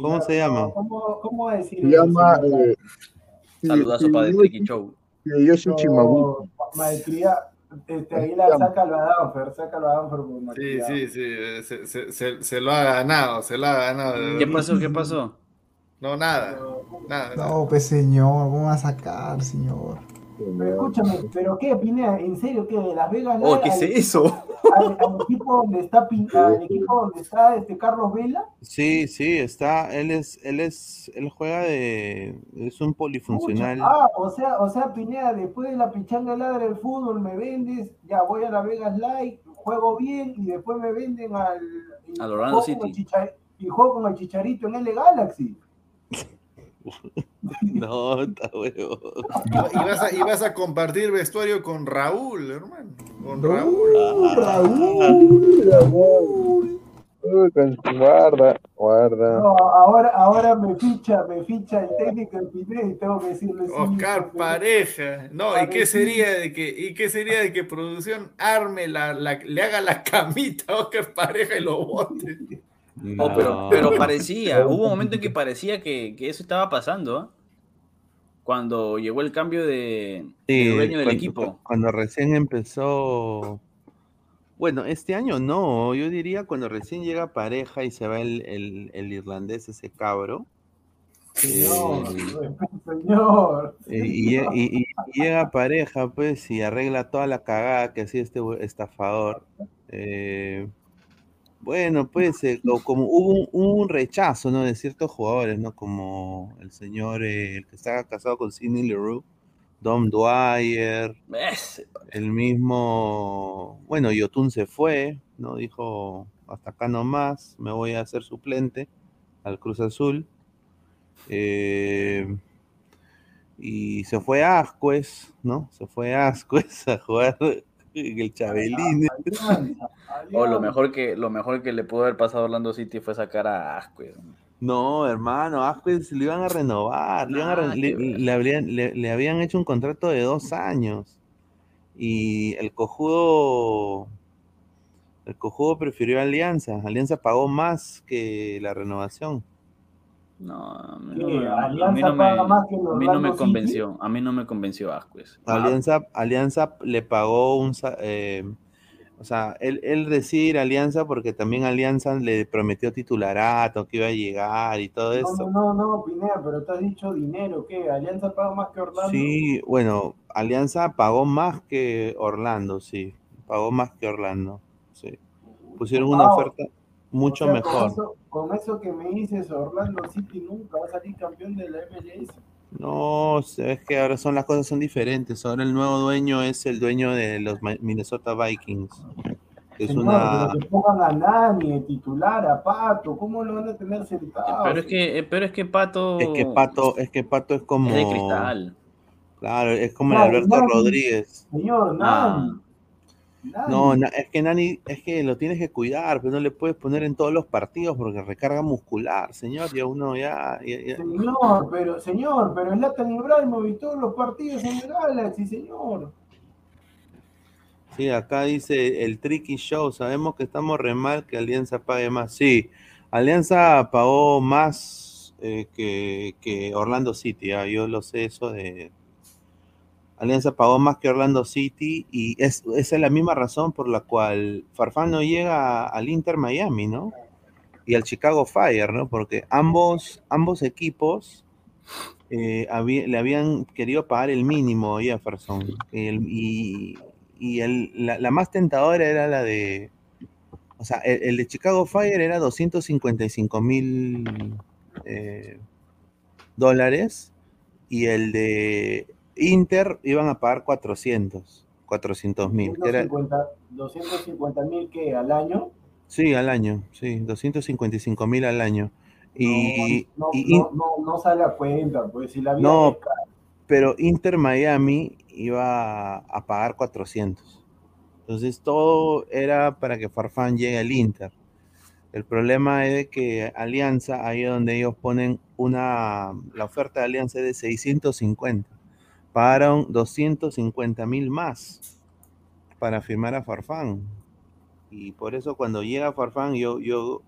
¿Cómo se llama? no, ¿Cómo, cómo decir Se llama eh, Saludazo para el Tricky Show. No, Maestría, este, Aguilar, sácalo a Danfer, sácalo a Danfer por Sí, malcriado. sí, sí. eh, Se, se, se, se lo ha ganado, se lo ha ganado. ¿Qué pasó? ¿Qué pasó? No, nada. Nada. No, pues señor, ¿cómo va a sacar, señor? Pero escúchame, ¿pero qué, Pineda? ¿En serio qué? ¿De Las Vegas Oh, Live ¿qué es al- eso? Al, al equipo donde está Pin- al equipo donde está este Carlos Vela? Sí, sí, está, él es, él es, él juega de, es un polifuncional. Ah, o sea, o sea, Pineda, después de la pichanga ladra del fútbol, me vendes, ya voy a la Vegas Live, juego bien y después me venden al. Al Orlando City. Y juego con el Chicharito en L Galaxy. No, está huevo. Y vas, a, y vas a compartir vestuario con Raúl, hermano. Con Raúl. Raúl, Raúl. Uy, con- guarda, guarda. No, ahora, ahora me ficha, me ficha el técnico del Pineda y tengo que decirle Oscar porque- Pareja. No, ¿y qué sería de que, y qué sería de que producción arme la, la- le haga la camita a Oscar Pareja y lo bote? Oh, pero, pero parecía, hubo un momento en que parecía que, que eso estaba pasando. ¿ah? cuando llegó el cambio de, dueño del equipo. Cuando recién empezó. Bueno, este año no, yo diría cuando recién llega pareja y se va el, el, irlandés, ese cabro. Señor, eh, señor. Eh, y, llega pareja, pues, y arregla toda la cagada que hacía este estafador. Eh, bueno, pues eh, como hubo un, rechazo, ¿no? De ciertos jugadores, ¿no? Como el señor, eh, el que estaba casado con Sidney Leroux, Dom Dwyer, el mismo, bueno, Yotun se fue, ¿no? Dijo, hasta acá nomás, me voy a hacer suplente al Cruz Azul. Eh, y se fue a Ascuez, ¿no? Se fue a Ascuez a jugar el Chabelín. O lo mejor que lo mejor que le pudo haber pasado a Orlando City fue sacar a Asquez. No, hermano, Asquez le iban a renovar, le, habían, hecho un contrato de dos años. Y el cojudo, el cojudo prefirió Alianza. Alianza pagó más que la renovación. No, a mí no, me, convenció. A mí no me convenció Asquez. Alianza, Alianza le pagó un, eh, o sea, él, él decide ir a Alianza porque también Alianza le prometió titularato, que iba a llegar y todo eso. No, no, no, Pineda, pero te has dicho dinero, ¿qué? ¿Alianza paga más que Orlando? Sí, bueno, Alianza pagó más que Orlando, sí. Pagó más que Orlando, sí. Pusieron una oferta mucho mejor. Con eso, que me dices, Orlando City nunca va a salir campeón de la MLS. No, es que ahora son las cosas son diferentes. Ahora el nuevo dueño es el dueño de los Minnesota Vikings. Es una. Pero que pongan a Nani, titular, a Pato, ¿cómo lo van a tener sentado? Pero es que, pero es que Pato. Es que Pato, es que Pato es como. Es de cristal. Claro, es como el Alberto Rodríguez. Señor, Nani. Ah. No, es que Nani, es que lo tienes que cuidar, pero no le puedes poner en todos los partidos porque recarga muscular, señor, ya uno ya... Señor, pero, señor, pero es Latan Ibrahimovic todos los partidos en el Galaxy, señor. Sí, acá dice el Tricky Show, sabemos que estamos re mal que Alianza pague más. Sí, Alianza pagó más eh, que, que, Orlando City, ¿ah? yo lo sé eso de, Alianza pagó más que Orlando City y es, esa es la misma razón por la cual Farfán no llega al Inter Miami, ¿no? Y al Chicago Fire, ¿no? Porque ambos, ambos equipos eh, le habían querido pagar el mínimo a Jefferson. y, la, más tentadora era la de. O sea, el, de Chicago Fire era 255 mil eh, dólares y el de Inter iban a pagar 400, 400 mil. 250 mil que al año. Sí, al año, sí, 255 mil al año. Y no, no, sale a cuenta, pues si la No, pero Inter Miami iba a pagar 400. Entonces todo era para que Farfán llegue al Inter. El problema es que Alianza, ahí donde ellos ponen una, la oferta de Alianza es de 650 pagaron 250 mil más para firmar a Farfán. Y por eso cuando llega Farfán, yo, yo,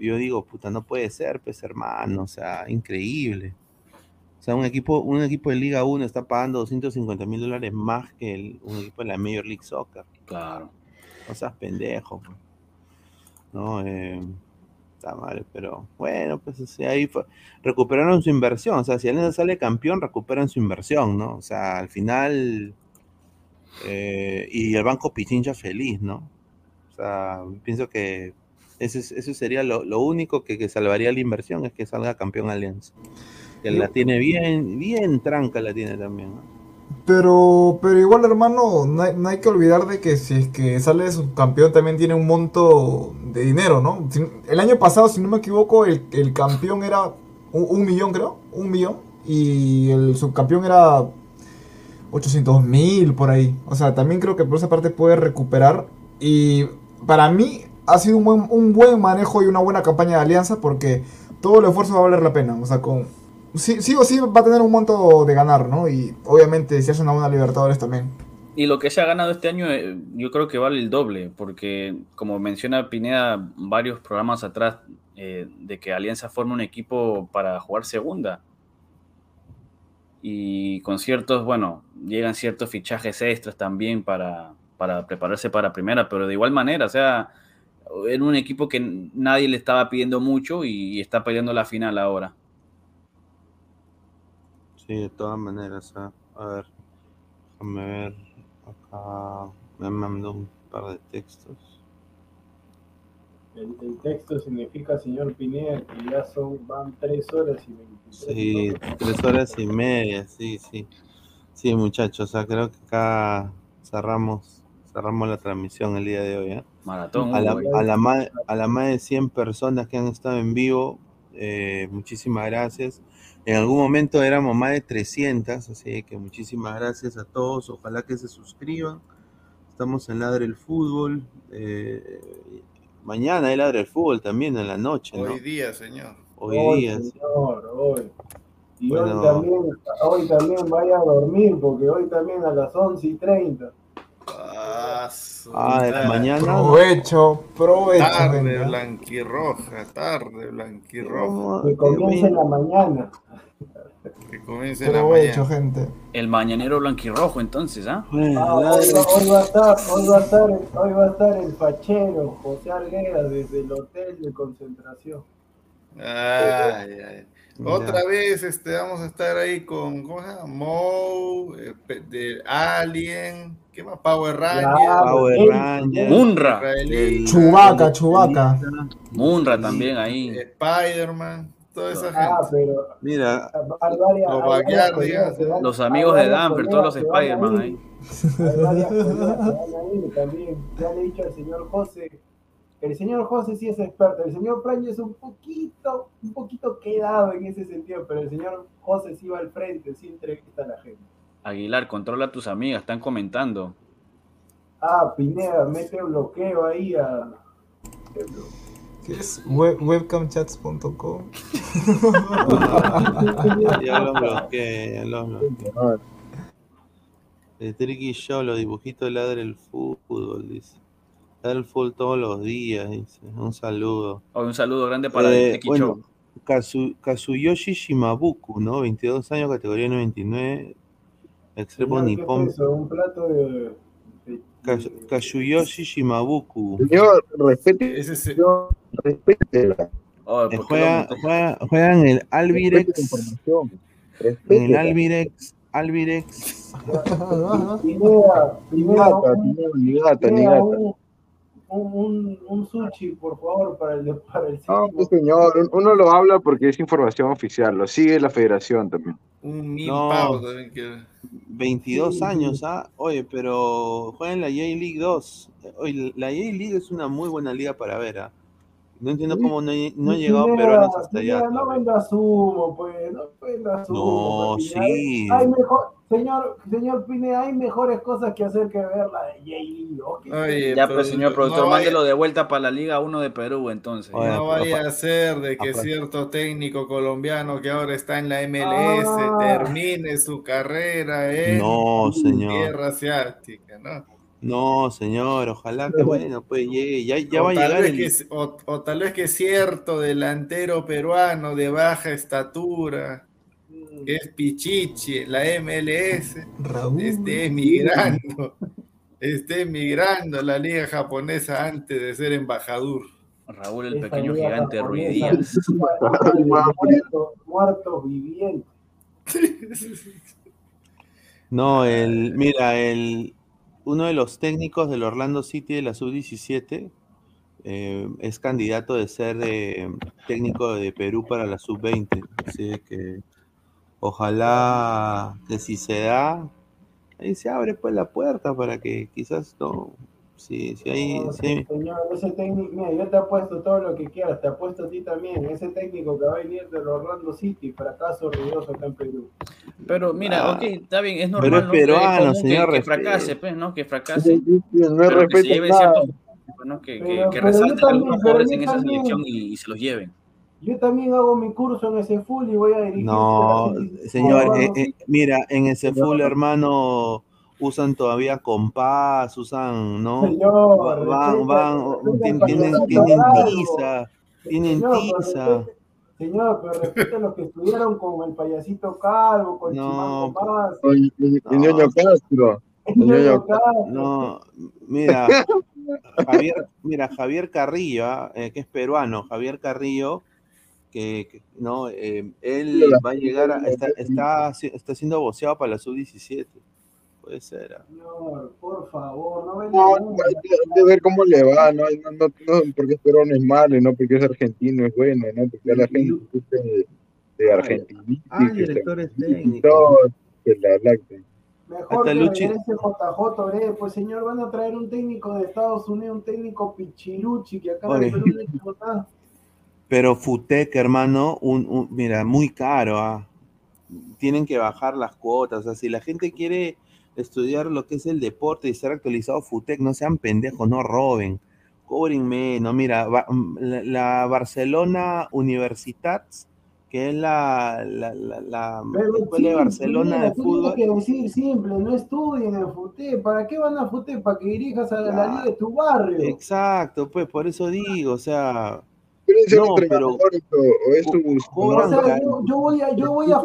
yo digo, puta, no puede ser, pues hermano, o sea, increíble. O sea, un equipo, un equipo de Liga 1 está pagando 250 mil dólares más que un equipo de la Major League Soccer. Claro. O sea, pendejo. Pues. No, eh, está mal, pero bueno, pues ahí recuperaron su inversión, o sea, si Alianza sale campeón, recuperan su inversión, ¿no? O sea, al final, eh, y el banco Pichincha feliz, ¿no? O sea, pienso que eso, sería lo, único que, salvaría la inversión, es que salga campeón Alianza. Que la tiene bien, bien tranca la tiene también, ¿no? Pero, pero igual, hermano, no hay, que olvidar de que si es que sale subcampeón también tiene un monto de dinero, ¿no? El año pasado, si no me equivoco, el, campeón era un, millón, creo, un millón. Y el subcampeón era 800 mil por ahí. O sea, también creo que por esa parte puede recuperar. Y para mí ha sido un buen, un buen manejo y una buena campaña de alianza porque todo el esfuerzo va a valer la pena. O sea, con, sí, sí o sí va a tener un monto de ganar, ¿no? Y obviamente si hace una buena Libertadores también. Y lo que se ha ganado este año, eh, yo creo que vale el doble, porque como menciona Pineda varios programas atrás, eh, de que Alianza forma un equipo para jugar segunda. y con ciertos, bueno, llegan ciertos fichajes extras también para, para prepararse para primera, pero de igual manera, o sea, era un equipo que nadie le estaba pidiendo mucho y, está peleando la final ahora. Sí, de todas maneras, a ver, déjame ver, acá me mandó un par de textos. El, texto significa, señor Pineda, que ya son, van tres horas y veintitrés. Sí, tres horas y media, sí, sí. Sí, muchachos, o sea, creo que acá cerramos, cerramos la transmisión el día de hoy. ¿eh? Maratón. A la, a, la más, a la más de 100 personas que han estado en vivo, eh, muchísimas gracias. En algún momento éramos más de 300, así que muchísimas gracias a todos. Ojalá que se suscriban. Estamos en Ladre el Fútbol. Eh, Mañana él abre el fútbol también en la noche, ¿no? Hoy día, señor. Hoy, día. Señor, hoy. Y hoy, también, hoy también vaya a dormir, porque hoy también a las 11 y 30. Ah, ah mañana. Provecho, provecho. Tarde blanquirroja, tarde blanquirroja. Que comience en la mañana. Que comience en la mañana. gente. El mañanero blanquirrojo, entonces, ¿ah? ah hoy, va a estar, hoy, va a estar, hoy va a estar el fachero José Arguera desde el hotel de concentración. Ay, ay. Otra vez este, vamos a estar ahí con ¿cómo se llama? Mo, eh, de Alien, ¿qué más? Power Rangers. Power Rangers. Munra. Chubaca, Chubaca. Munra también ahí. Spider-Man toda esa ah, gente. Pero, Mira, los, los amigos de Danfer, todos los Spider-Man ahí. También, ya le he dicho al señor José, el señor José sí es experto, el señor Praño es un poquito, un poquito quedado en ese sentido, pero el señor José sí va al frente, sí entrevista a la gente. Aguilar, controla a tus amigas, están comentando. Ah, Pineda, mete bloqueo ahí a... ¿Qué es webcamchats.com? ya lo bloqueé, ya lo bloqueé. El Tricky Show, los dibujitos de Ladre el Fútbol, dice. Ladre el Fútbol todos los días, dice. Un saludo. Oh, un saludo grande para el Tricky Show. Kazuyoshi Shimabuku, ¿no? 22 años, categoría 99. Extremo Nippon. Un plato de Kazuyoshi Shimabuku. Señor, respete. Ese señor, respete. Oh, juega, juega, juega, en el Albirex. En el Albirex. Albirex. Un, un, sushi, por favor, para el, para el No, pues, señor, uno lo habla porque es información oficial, lo sigue la federación también. Un no, también que... 22 años, ¿ah? Oye, pero juega en la J-League 2. Oye, la J-League es una muy buena liga para ver, ¿ah? No entiendo cómo no, no han llegado peruanos hasta allá. No vendas humo, pues, no vendas humo. No, sí. Hay, mejor, señor, señor Pine, hay mejores cosas que hacer que ver la de J-League. ya, pues, señor productor, mándelo de vuelta para la Liga 1 de Perú, entonces. no vaya a ser de que cierto técnico colombiano que ahora está en la MLS ah. termine su carrera en no, señor. tierra asiática, ¿no? No, señor, ojalá que bueno, pues llegue, ya, ya va a llegar. El... Que, o, tal vez que cierto delantero peruano de baja estatura, que es Pichichi, la MLS, esté emigrando, esté emigrando a la liga japonesa antes de ser embajador. Raúl, el pequeño gigante Ruidías. Muerto, viviente. No, el, mira, el, uno de los técnicos del Orlando City de la sub-17 eh, es candidato de ser eh, técnico de Perú para la sub-20. Así que ojalá que si se da, ahí se abre pues la puerta para que quizás no, Sí, sí, ahí, sí. Señor, ese técnico, mira, yo te apuesto todo lo que quieras, te apuesto a ti también. Ese técnico que va a venir del Orlando City, fracaso ruidoso acá en Perú. Pero mira, ah, ok, está bien, es normal. Pero es peruano, señor. Que, fracase, pues, ¿no? Que fracase. no respeto. Que, ¿no? que, que, resalten algunos jugadores en esa selección y, y, se los lleven. Yo también hago mi curso en ese full y voy a dirigir. No, señor, eh, eh, mira, en ese full, hermano usan todavía compás, usan, ¿no? van, van, tienen, tienen tiza, tienen tiza. Señor, pero respeta a los que estudiaron con el payasito calvo, con No. El, el- el ñoño Castro. El ñoño Castro. No, mira, Javier, mira, Javier Carrillo, ah, eh, que es peruano, Javier Carrillo, que, que, no, eh, él va a llegar, a, está, está, está siendo boceado para la sub-17. Puede ser. ah. Señor, por favor, no venga No, nunca. hay que, ver cómo le va, no, no, no, no porque es peruano es malo, no porque es argentino es bueno, no porque la gente de, de Argentina. Ah, directores técnicos. La lacten. Mejor Hasta que Luchi- regrese JJ pues señor, van a traer un técnico de Estados Unidos, un técnico pichiluchi, que acá en Oye. el Pero Futec, hermano, un, un- mira, muy caro. ah. Tienen que bajar las cuotas. O sea, si la gente quiere estudiar lo que es el deporte y estar actualizado Futec, no sean pendejos, no roben. Cobren menos. Mira, mm, la, la Barcelona Universitats, que es la, la, la, la escuela de Barcelona mira, de fútbol. tienes que decir simple, no estudien en FUTE. ¿Para qué van a FUTE? Para que dirijas a la liga de tu barrio. Exacto, pues por eso digo, o sea. No, pero o, O sea, yo, yo voy a, yo voy a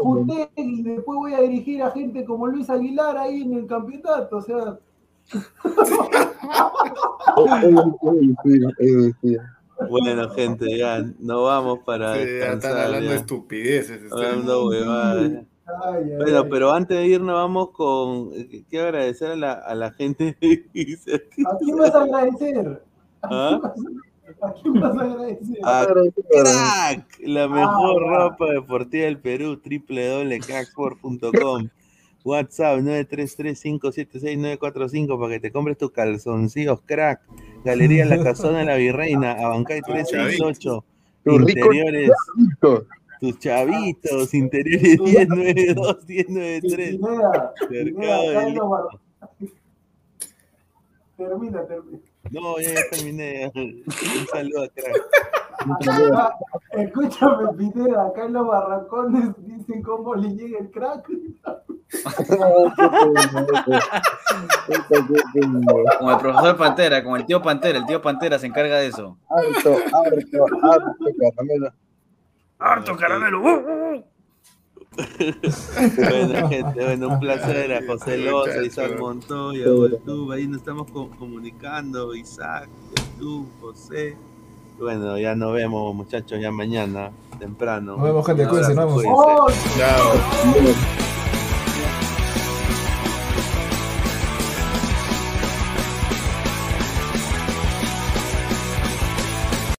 y después voy a dirigir a gente como Luis Aguilar ahí en el campeonato. O sea. Bueno, gente, ya nos vamos para Sí, ya están hablando ya. estupideces. ustedes. Hablando huevadas. ay, ay, Bueno, ay. pero antes de irnos vamos con... Quiero agradecer a la, a la gente de. ¿a quién vas a agradecer? ¿Ah? ¿A quién vas a agradecer? A Crack, la mejor Ah, ropa deportiva del Perú, www.cracksport.com. WhatsApp 933-576-945 para que te compres tus calzoncillos crack. Galería La Casona de la Virreina, Abancay 368. Tu rico Interiores, tus chavitos, interiores 1092, 1093. Pineda, Mercado de Termina, termina. No, ya terminé. Un saludo a Crack. Acá- escúchame, Pineda, acá en los barracones dicen cómo le llega el crack. Como el profesor Pantera, como el tío Pantera, el tío Pantera se encarga de eso. Harto, harto, harto caramelo. ¡Harto caramelo! Bueno, gente, bueno, un placer a José Loza, Isaac Montoya, YouTube, ahí nos estamos co- comunicando, Isaac, YouTube, José. Bueno, ya nos vemos, muchachos, ya mañana, temprano. Nos vemos, gente, cuídense, nos vemos. Chao.